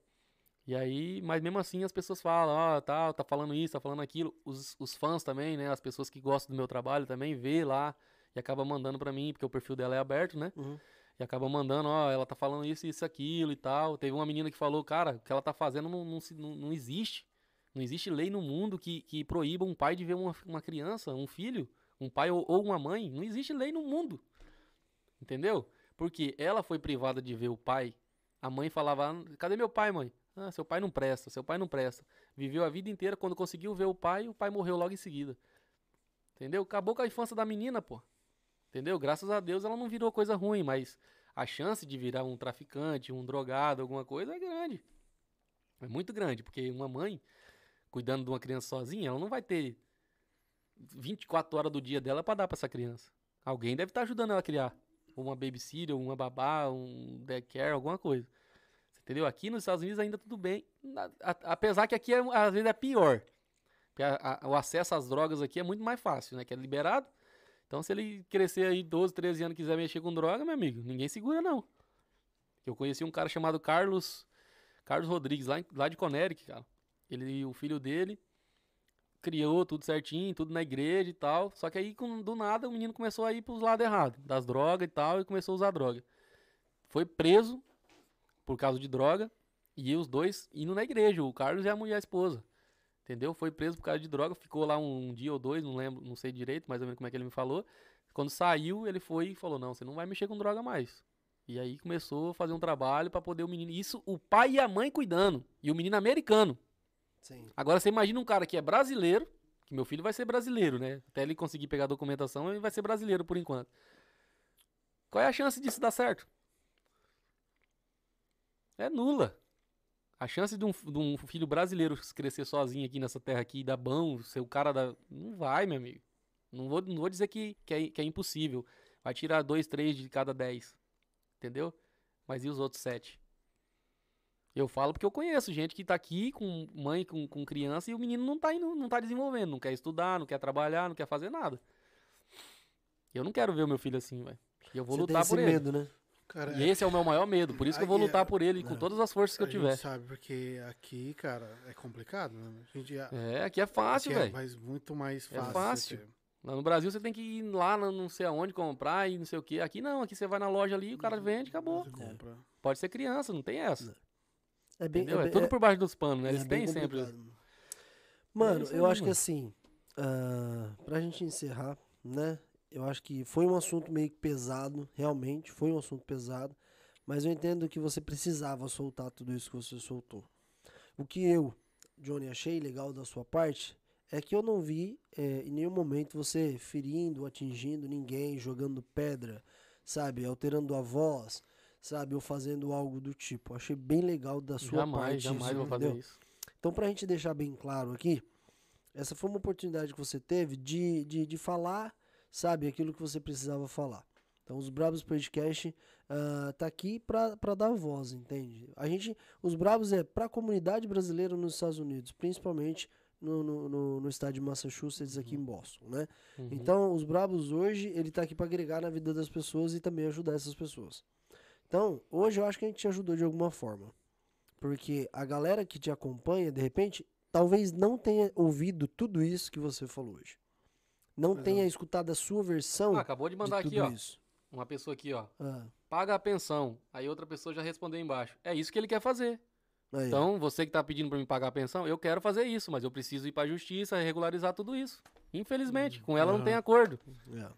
E aí, mas mesmo assim as pessoas falam, ó, tá, tá falando isso, tá falando aquilo. Os, os fãs também, né? As pessoas que gostam do meu trabalho também vê lá e acaba mandando pra mim, porque o perfil dela é aberto, né?
Uhum.
E acaba mandando, ó, ela tá falando isso, isso, aquilo e tal. Teve uma menina que falou, cara, o que ela tá fazendo não, não, não, não existe. Não existe lei no mundo que, que proíba um pai de ver uma, uma criança, um filho, um pai ou, ou uma mãe. Não existe lei no mundo. Entendeu? Porque ela foi privada de ver o pai. A mãe falava, "Ah, cadê meu pai, mãe? Ah, seu pai não presta, seu pai não presta. Viveu a vida inteira, quando conseguiu ver o pai, o pai morreu logo em seguida. Entendeu? Acabou com a infância da menina, pô. Entendeu? Graças a Deus ela não virou coisa ruim, mas a chance de virar um traficante, um drogado, alguma coisa é grande. É muito grande, porque uma mãe cuidando de uma criança sozinha, ela não vai ter 24 horas do dia dela pra dar pra essa criança. Alguém deve estar ajudando ela a criar. Uma babysitter, uma babá, um daycare, alguma coisa. Entendeu? Aqui nos Estados Unidos ainda tudo bem. Apesar que aqui é- às vezes é pior. A- a- o acesso às drogas aqui é muito mais fácil, né? Que é liberado. Então, se ele crescer aí 12, 13 anos e quiser mexer com droga, meu amigo, ninguém segura, não. Eu conheci um cara chamado Carlos Carlos Rodrigues, lá, em- lá de Conéric, cara. ele o filho dele criou tudo certinho, tudo na igreja e tal. Só que aí, com- do nada, o menino começou a ir pros lados errados, das drogas e tal, e começou a usar droga. Foi preso por causa de droga, e os dois indo na igreja, o Carlos e a mulher, a esposa. Entendeu? Foi preso por causa de droga, ficou lá um, dia ou dois, não lembro, não sei direito, mais ou menos como é que ele me falou. Quando saiu, ele foi e falou: Não, você não vai mexer com droga mais. E aí começou a fazer um trabalho pra poder o menino. Isso o pai e a mãe cuidando. E o menino americano.
Sim.
Agora você imagina um cara que é brasileiro, que meu filho vai ser brasileiro, né? Até ele conseguir pegar a documentação, ele vai ser brasileiro por enquanto. Qual é a chance disso dar certo? É nula. A chance de um, de um filho brasileiro crescer sozinho aqui nessa terra aqui dar bom, ser o cara da. Não vai, meu amigo. Não vou, não vou dizer que, que, é, que é impossível. Vai tirar dois, três de cada dez. Entendeu? Mas e os outros sete? Eu falo porque eu conheço gente que tá aqui com mãe, com, com criança, e o menino não tá indo, não tá desenvolvendo, não quer estudar, não quer trabalhar, não quer fazer nada. Eu não quero ver o meu filho assim, velho. E eu vou
Você tem
lutar
esse
por ele.
medo, né?
Cara,
E esse é o meu maior medo, por isso que eu vou
Aí,
lutar
é-
por ele com
é.
todas as forças que eu tiver.
gente sabe, porque aqui, cara, é complicado, né? A gente,
É, aqui é fácil,
é
velho.
mais, muito mais
É
fácil.
fácil.
você ter.
Lá no Brasil você tem que ir lá não sei aonde comprar e não sei o que. Aqui não, aqui você vai na loja ali, o cara vende, acabou.
Você compra.
Pode ser criança, não tem essa.
É bem?
É,
bem-
tudo por baixo dos panos, né?
é
Eles têm sempre.
Mano, eu acho que assim, ah, pra gente encerrar, né? Eu acho que foi um assunto meio que pesado, realmente, foi um assunto pesado, mas eu entendo que você precisava soltar tudo isso que você soltou. O que eu, Johnny, achei legal da sua parte é que eu não vi eh, em nenhum momento você ferindo, atingindo ninguém, jogando pedra, sabe, alterando a voz, sabe, ou fazendo algo do tipo. Achei bem legal da sua
Jamais,
parte.
jamais
isso,
vou fazer isso.
Então, pra gente deixar bem claro aqui, essa foi uma oportunidade que você teve de, de, de falar, sabe, aquilo que você precisava falar. Então, os Brabos Podcast ah, tá aqui pra dar voz, entende? A gente, os Brabos é pra comunidade brasileira nos Estados Unidos, principalmente no, no, no, no estado de Massachusetts, aqui em Boston, né?
Uhum.
Então, os Brabos hoje, ele tá aqui pra agregar na vida das pessoas e também ajudar essas pessoas. Então, hoje eu acho que a gente te ajudou de alguma forma. Porque a galera que te acompanha, de repente, talvez não tenha ouvido tudo isso que você falou hoje. Não
Exato.
tenha escutado a sua versão
Ah, acabou de mandar
de
aqui, ó.
isso.
Uma pessoa aqui, ó.
Ah,
Paga a pensão. Aí outra pessoa já respondeu embaixo. É isso que ele quer fazer.
aí.
Então, você que tá pedindo pra mim pagar a pensão, eu quero fazer isso, mas eu preciso ir pra justiça e regularizar tudo isso. Infelizmente, com ela não tem
Aham.
acordo.
É.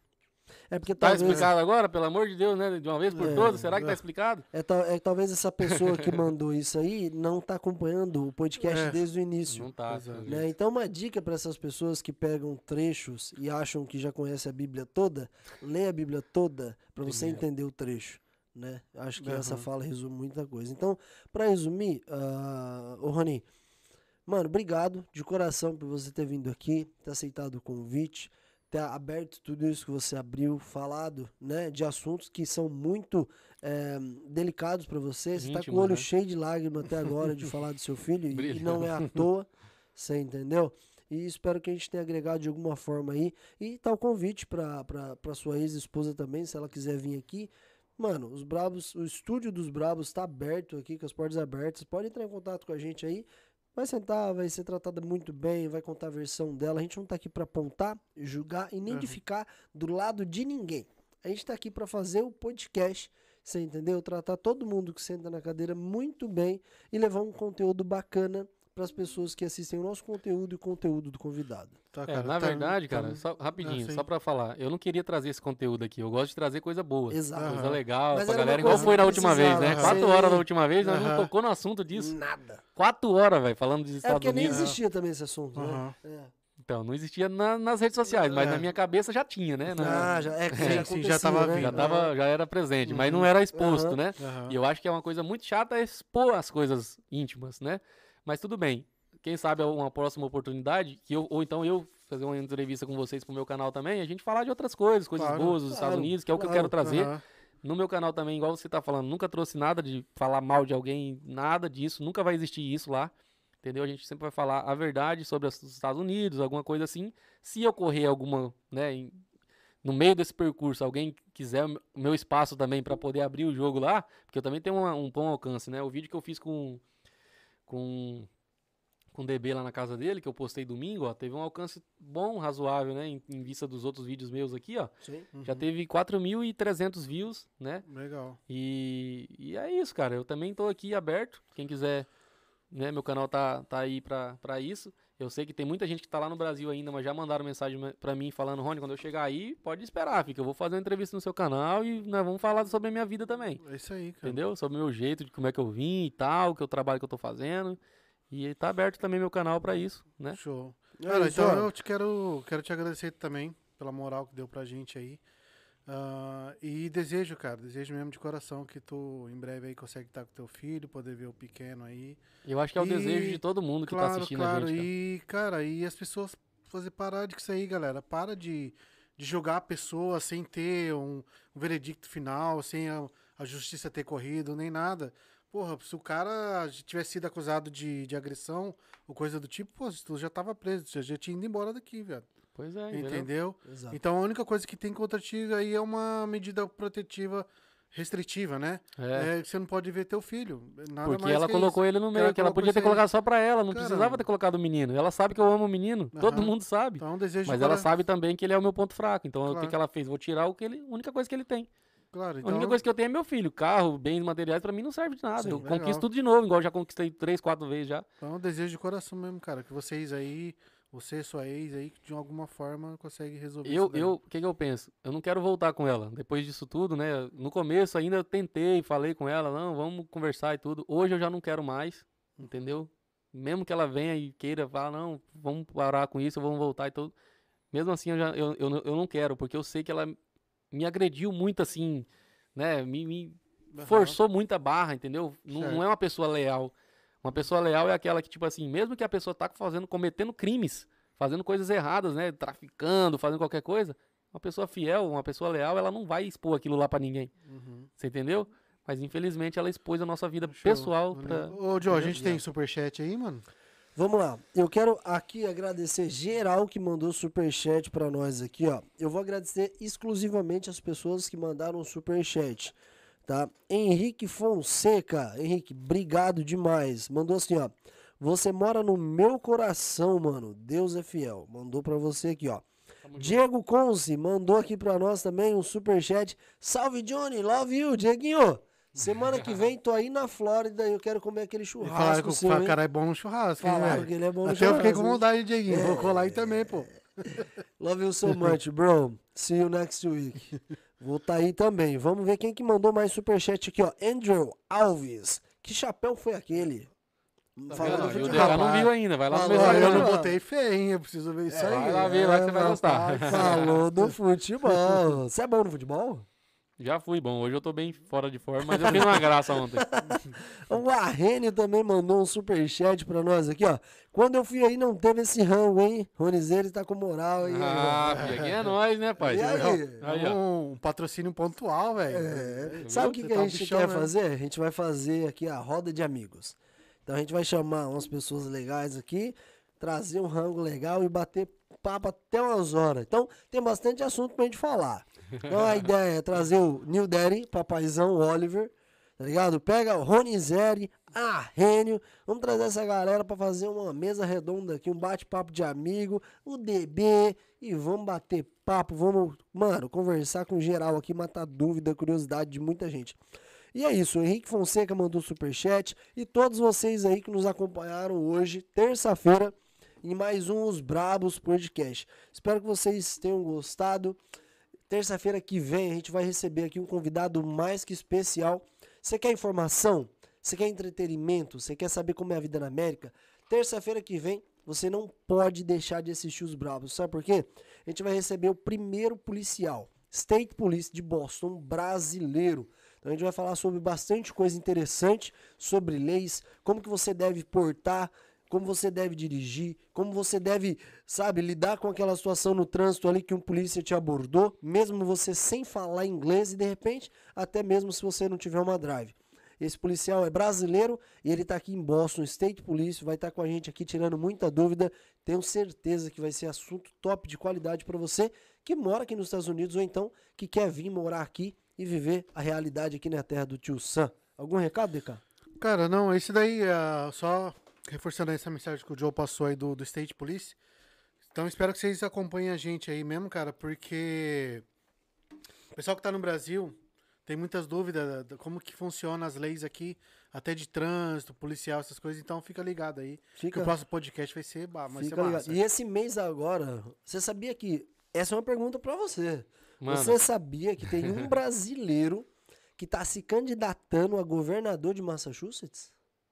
É porque
Tá
talvez,
explicado agora, pelo amor de Deus, né? De uma vez por
É,
todas, será que tá explicado?
é, tal- é talvez essa pessoa que mandou isso aí não tá acompanhando o podcast
É.
desde o início.
Não tá.
Né? Então, uma dica para essas pessoas que pegam trechos e acham que já conhece a Bíblia toda, lê a Bíblia toda para você entender o trecho. Né? Acho que essa
Aham.
fala resume muita coisa. Então, para resumir, uh, ô Rony, mano, obrigado de coração por você ter vindo aqui, ter aceitado o convite, ter aberto tudo isso que você abriu, falado né, de assuntos que são muito eh, delicados para você. Você tá com o olho
né?
cheio de lágrimas até agora de (laughs) falar do seu filho, e- e não é à toa. Você entendeu? E espero que a gente tenha agregado de alguma forma aí. E tá o convite pra sua ex-esposa também, se ela quiser vir aqui. Mano, os Brabos, o estúdio dos Brabos tá aberto aqui, com as portas abertas. Pode entrar em contato com a gente aí. Vai sentar, vai ser tratada muito bem, vai contar a versão dela. A gente não tá aqui pra apontar, julgar e nem de
Uhum.
ficar do lado de ninguém. A gente tá aqui pra fazer o podcast, você entendeu? Tratar todo mundo que senta na cadeira muito bem e levar um conteúdo bacana para as pessoas que assistem o nosso conteúdo e o conteúdo do convidado.
Tá,
É,
cara,
na
tá-
verdade,
tá-
cara, só rapidinho,
sim.
só pra falar, eu não queria trazer esse conteúdo aqui, eu gosto de trazer coisa boa.
Exato.
Coisa legal
Mas
pra galera, igual
coisa
foi na última vez, né? Quatro
você-
horas na última vez, nós não tocou no assunto disso.
Nada.
Quatro horas, velho, falando dos
É
Estados
porque nem
Unidos.
existia também esse assunto, né? É.
Então, não existia na- nas redes sociais, mas
É.
na minha cabeça já tinha, né? Na-
Ah, já, é que
Sim,
já,
sim, já tava
né?
vindo.
já, tava, já era presente, mas
Uhum.
não era exposto,
Aham.
né?
Aham.
E eu acho que é uma coisa muito chata expor as coisas íntimas, né? Mas tudo bem. Quem sabe uma próxima oportunidade, que eu, ou então eu fazer uma entrevista com vocês pro meu canal também, a gente falar de outras coisas, coisas
Claro,
boas dos Estados
claro,
Unidos, que é o que eu quero trazer. No meu canal também, igual você tá falando, nunca trouxe nada de falar mal de alguém, nada disso, nunca vai existir isso lá. Entendeu? A gente sempre vai falar a verdade sobre os Estados Unidos, alguma coisa assim. Se ocorrer alguma, né, em- no meio desse percurso, alguém quiser o meu espaço também para poder abrir o jogo lá, porque eu também tenho uma- um bom alcance, né? O vídeo que eu fiz com com com o DB lá na casa dele, que eu postei domingo, ó, teve um alcance bom, razoável, né? Em, em vista dos outros vídeos meus aqui, ó.
Sim.
Já teve 4.300 views, né?
Legal.
E, e é isso, cara. Eu também tô aqui aberto. Quem quiser, né? Meu canal tá, tá aí pra, pra isso. Eu sei que tem muita gente que tá lá no Brasil ainda, mas já mandaram mensagem pra mim falando, Rony, quando eu chegar aí, pode esperar, fica. Eu vou fazer uma entrevista no seu canal e nós vamos falar sobre a minha vida também.
É isso aí, cara.
Entendeu? Sobre o meu jeito, de como é que eu vim e tal, que é o trabalho que eu tô fazendo. E tá aberto também meu canal pra isso, né?
Show. Cara, então eu te quero, quero te agradecer também pela moral que deu pra gente aí. Ah, e desejo, cara, desejo mesmo de coração que tu em breve aí consegue estar com teu filho, poder ver o pequeno aí.
Eu acho que é o
E-
desejo de todo mundo que
claro,
tá assistindo
claro.
a gente. Cara.
E, cara, e as pessoas fazer parar de isso aí, galera. Para de, de julgar a pessoa sem ter um, um veredicto final, sem a, a justiça ter corrido, nem nada. Porra, se o cara tivesse sido acusado de, de agressão ou coisa do tipo, pô, tu já tava preso, você já tinha ido embora daqui, velho.
Pois é, entendeu?
Entendeu? Então a única coisa que tem contra ti aí é uma medida protetiva restritiva, né?
É.
É, que você não pode ver teu filho. Nada
Porque
mais
ela
que
colocou
isso.
ele no meio,
Ela
que ela podia ter colocado só pra ela, não
Caramba.
precisava ter colocado o menino. Ela sabe que eu amo o menino, todo
Aham.
mundo sabe.
Então, desejo
Mas ela sabe também que ele é o meu ponto fraco. Então o que,
Claro.
que ela fez? Vou tirar o que ele, a única coisa que ele tem.
Claro,
A
então,
única coisa que eu tenho é meu filho. Carro, bens materiais, pra mim não serve de nada.
Sim,
eu
legal.
conquisto tudo de novo, igual já conquistei três, quatro vezes já.
então desejo de coração mesmo, cara, que vocês aí, você sua ex aí, de alguma forma consegue resolver
Eu,
isso
eu, o que que eu penso? Eu não quero voltar com ela. Depois disso tudo, né? No começo ainda eu tentei, falei com ela, não, vamos conversar e tudo. Hoje eu já não quero mais, entendeu? Mesmo que ela venha e queira falar, não, vamos parar com isso, vamos voltar e tudo. Mesmo assim, eu, já, eu, eu, não- eu não quero, porque eu sei que ela me agrediu muito assim, né? Me, me forçou muita barra, entendeu? Não, não é uma pessoa leal. Uma pessoa leal é aquela que, tipo assim, mesmo que a pessoa tá fazendo, cometendo crimes, fazendo coisas erradas, né? Traficando, fazendo qualquer coisa, uma pessoa fiel, uma pessoa leal, ela não vai expor aquilo lá pra ninguém.
Uhum.
Você entendeu? Mas infelizmente ela expôs a nossa vida
Show.
pessoal pra.
Ô, Joe, a gente tem superchat aí, mano?
Vamos lá. Eu quero aqui agradecer geral que mandou superchat pra nós aqui, ó. Eu vou agradecer exclusivamente as pessoas que mandaram superchat, tá? Henrique Fonseca. Henrique, obrigado demais. Mandou assim, ó. Você mora no meu coração, mano. Deus é fiel. Mandou pra você aqui, ó. Diego Conce mandou aqui pra nós também um superchat. Salve, Johnny. Love you, Dieguinho. Semana que vem tô aí na Flórida e eu quero comer aquele
falaram
churrasco
que o
seu,
cara é bom no churrasco,
Falaram que ele é bom no
Até eu fiquei com
churrasco,
vontade, Dieguinho. Vou colar aí também, pô.
Love you so much, bro. See you next week. Vou tá aí também. Vamos ver quem que mandou mais superchat aqui, ó. Andrew Alves. Que chapéu foi aquele?
Tá
Falando
vendo? E. DH não viu ainda, vai lá
Falou,
Olha, eu não botei fé, hein? Eu preciso ver isso aí.
vai lá ver, lá que você vai gostar.
rapaz, Falou do futebol. Você é bom no futebol?
Já fui bom, hoje eu tô bem fora de forma, mas eu fiz uma (laughs) graça ontem. (laughs)
O Arrênio também mandou um superchat pra nós aqui, ó. Quando eu fui aí não teve esse rango, hein? Ronizeiro tá com moral aí.
Ah, (laughs) filho, aqui é nóis, né, pai?
E aí?
Aí, ó.
um, um patrocínio pontual, velho.
É. Sabe o que, que
tá
a gente
bichão,
quer
né?
fazer? A gente vai fazer aqui a roda de amigos. Então a gente vai chamar umas pessoas legais aqui, trazer um rango legal e bater papo até umas horas. Então tem bastante assunto pra gente falar. (laughs) Então a ideia é trazer o New Daddy, papaizão, Oliver, tá ligado? Pega o Ronizeri, a Rênio, vamos trazer essa galera pra fazer uma mesa redonda aqui, um bate-papo de amigo, o DB, e vamos bater papo, vamos, mano, conversar com geral aqui, matar dúvida, curiosidade de muita gente. E é isso, o Henrique Fonseca mandou superchat e todos vocês aí que nos acompanharam hoje, terça-feira, em mais um Os Brabos Podcast. Espero que vocês tenham gostado. Terça-feira que vem a gente vai receber aqui um convidado mais que especial. Você quer informação? Você quer entretenimento? Você quer saber como é a vida na América? Terça-feira que vem você não pode deixar de assistir os Bravos. Sabe por quê? A gente vai receber o primeiro policial, State Police de Boston, brasileiro. Então a gente vai falar sobre bastante coisa interessante, sobre leis, como que você deve portar, como você deve dirigir, como você deve, sabe, lidar com aquela situação no trânsito ali que um polícia te abordou, mesmo você sem falar inglês e de repente, até mesmo se você não tiver uma drive. Esse policial é brasileiro e ele está aqui em Boston, State Police, vai estar com a gente aqui tirando muita dúvida. Tenho certeza que vai ser assunto top de qualidade para você que mora aqui nos Estados Unidos ou então que quer vir morar aqui e viver a realidade aqui na terra do tio Sam. Algum recado, DK?
Cara, não, esse daí é só reforçando essa mensagem que o Joe passou aí do, do State Police. Então espero que vocês acompanhem a gente aí mesmo, cara, porque o pessoal que tá no Brasil tem muitas dúvidas da- da- como que funciona as leis aqui, até de trânsito, policial, essas coisas, então fica ligado aí. Que
Fica,
o próximo podcast vai ser, ba- vai ser
fica ligado.
massa.
E esse mês agora, você sabia que. Essa é uma pergunta pra você.
Mano,
Você sabia que tem um (laughs) brasileiro que tá se candidatando a governador de Massachusetts?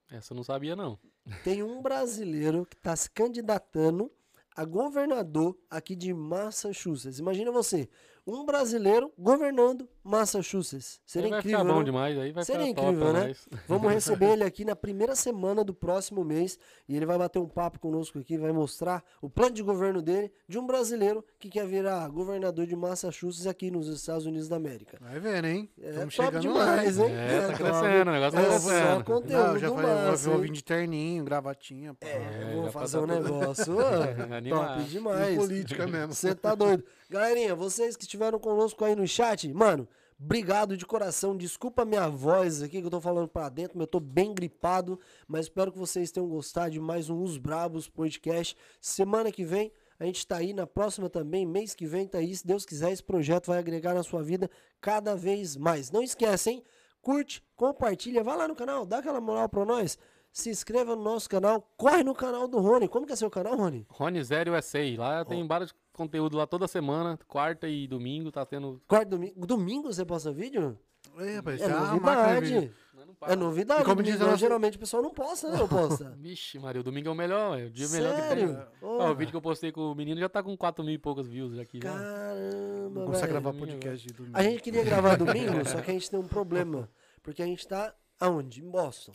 Essa eu não sabia, não.
Tem um brasileiro que tá se candidatando a governador aqui de Massachusetts. Imagina você, um brasileiro governando Massachusetts. Seria
vai
incrível,
ficar bom
né?
demais, aí vai
Seria
ficar
incrível, né?
nós. (laughs)
Vamos receber ele aqui na primeira semana do próximo mês e ele vai bater um papo conosco aqui, vai mostrar o plano de governo dele de um brasileiro que quer virar governador de Massachusetts aqui nos Estados Unidos da América.
Vai vendo, hein?
É
Estamos
top
chegando
demais,
lá.
hein?
É, tá
top.
crescendo, o negócio tá
É só
crescendo.
conteúdo
Não, já falei, eu
massa,
vou
hein?
vir de terninho, gravatinha, pá.
É,
É,
vou
já
fazer
tá
um
tudo-
negócio (laughs) ó,
Animado.
top demais.
política mesmo.
Você tá doido. Galerinha, vocês que estiveram conosco aí no chat, mano, obrigado de coração. Desculpa a minha voz aqui, que eu tô falando pra dentro, mas eu tô bem gripado. Mas espero que vocês tenham gostado de mais um Os Brabos podcast. Semana que vem a gente tá aí, na próxima também, mês que vem tá aí. Se Deus quiser, esse projeto vai agregar na sua vida cada vez mais. Não esquece, hein? Curte, compartilha, vai lá no canal, dá aquela moral pra nós. Se inscreva no nosso canal, corre no canal do Rony. Como que é seu canal, Rony?
Rony Zero USA. Lá tem vários conteúdo lá toda semana, quarta e domingo, tá tendo.
Quarto domingo. Domingo você posta vídeo?
É, rapaz,
É
tá
novidade.
Não
É novidade.
E como diz nossa-
Geralmente o pessoal não posta, né? Não posta. (laughs)
Vixe, Maria, o domingo é o melhor, é o dia melhor que tem.
Sério?
Ó, o vídeo que eu postei com o menino já tá com 4 mil e poucas views aqui.
Caramba,
Não consegue gravar podcast de domingo.
A gente queria gravar (laughs) domingo, só que a gente tem um problema. Porque a gente tá aonde? Em Boston.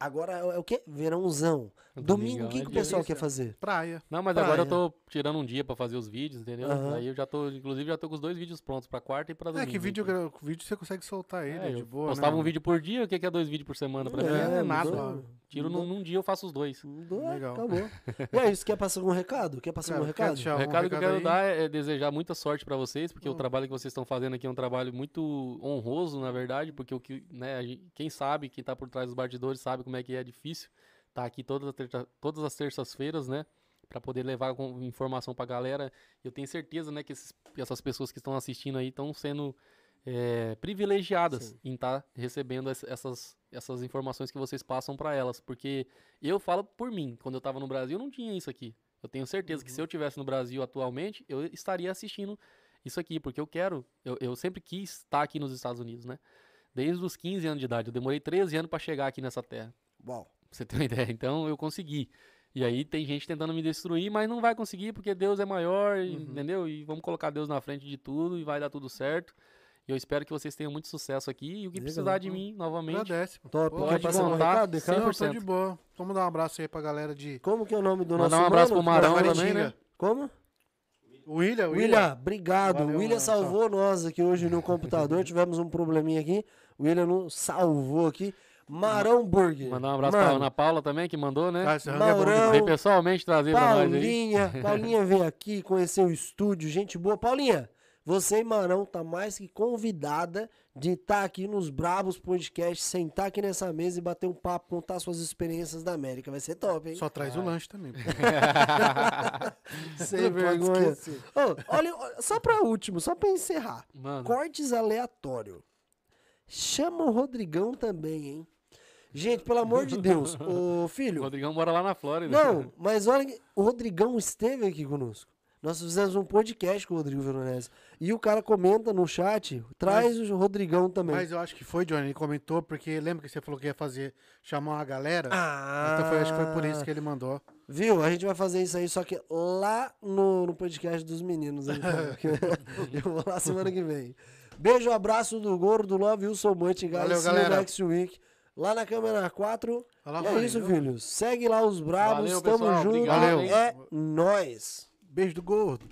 Agora é o quê? Verãozão. Domingo, o que,
é
que o pessoal quer fazer?
Praia.
Não, mas
Praia.
agora eu tô tirando um dia pra fazer os vídeos, entendeu?
Aham.
Aí eu já tô, inclusive, já tô com os dois vídeos prontos pra quarta e pra
É
domingo.
que vídeo,
então.
vídeo você consegue soltar ele,
É,
de
eu
boa,
postava
né?
um vídeo por dia, o que que é dois vídeos por semana pra mim? É nada. Tiro num, num dia, eu faço os dois.
Legal.
Acabou. (laughs) E aí, você quer passar algum recado? Quer passar
Cara,
algum
quer
recado?
deixar
O
um
recado que eu quero
aí?
dar é desejar muita sorte pra vocês, porque
Hum.
o trabalho que vocês estão fazendo aqui é um trabalho muito honroso, na verdade, porque o que, né, quem sabe, quem tá por trás dos bastidores sabe como é que é difícil tá aqui todas todas as terças-feiras, né, Pra poder levar informação pra galera. Eu tenho certeza, né, que esses- essas pessoas que estão assistindo aí estão sendo é, privilegiadas em estar recebendo ess- essas, essas informações que vocês passam pra elas, porque eu falo por mim, quando eu tava no Brasil, eu não tinha isso aqui. Eu tenho certeza que se eu tivesse no Brasil atualmente, eu estaria assistindo isso aqui, porque eu quero, eu, eu sempre quis estar aqui nos Estados Unidos, né? Desde os 15 anos de idade. Eu demorei 13 anos para chegar aqui nessa terra.
Uau.
Pra você ter uma (laughs) ideia. Então eu consegui. E aí tem gente tentando me destruir, mas não vai conseguir porque Deus é maior, e- entendeu? E vamos colocar Deus na frente de tudo e vai dar tudo certo. E eu espero que vocês tenham muito sucesso aqui. E o que
Legal.
precisar de mim, novamente,
Agradece. pô.
Top.
Pô,
pode
algum
contar,
recado, Ricardo?
Não,
100%.
tô de boa. Vamos dar um abraço aí pra galera de
Como que é o nome do
Mandar
nosso
um abraço
mano?
pro Marão
Como-
também, né?
Como?
William,
William, obrigado.
Valeu,
o William
mano.
salvou nós aqui hoje no computador. (laughs) Tivemos um probleminha aqui. O William nos salvou aqui. Marão Burger.
mandar um abraço pra
Mano,
Ana Paula também, que mandou, né?
Rango é demais.
Veio pessoalmente trazer pra nós aí.
Paulinha. (laughs) Paulinha veio aqui conhecer o estúdio. Gente boa. Paulinha, você e Marão tá mais que convidada de estar aqui nos Brabos Podcast, sentar aqui nessa mesa e bater um papo, contar suas experiências da América. Vai ser top, hein?
Só traz o lanche também. (laughs)
Sem vergonha. olha, olha, só pra último, só pra encerrar.
Mano,
Cortes aleatório. Chama o Rodrigão também, hein? Gente, pelo amor de Deus, ô
o
filho.
Rodrigão mora lá na Flórida.
Não, mas olha, o Rodrigão esteve aqui conosco. Nós fizemos um podcast com o Rodrigo Veronese. E o cara comenta no chat, traz o Rodrigão também.
Mas eu acho que foi, Johnny. Ele comentou, porque lembra que você falou que ia fazer, chamar uma galera?
ah,
Então foi, acho que foi por isso que ele mandou.
Viu? A gente vai fazer isso aí, só que lá no, no podcast dos meninos. Então, (laughs) eu vou lá semana que vem. Beijo, abraço do Gordo, Love you so much, guys.
Valeu,
See you
galera.
next week. Lá na câmera 4.
Fala,
E é isso,
viu?
filhos. Segue lá os Brabos.
Valeu,
Tamo
pessoal.
junto.
Obrigado,
hein?
É nóis.
Beijo do gordo.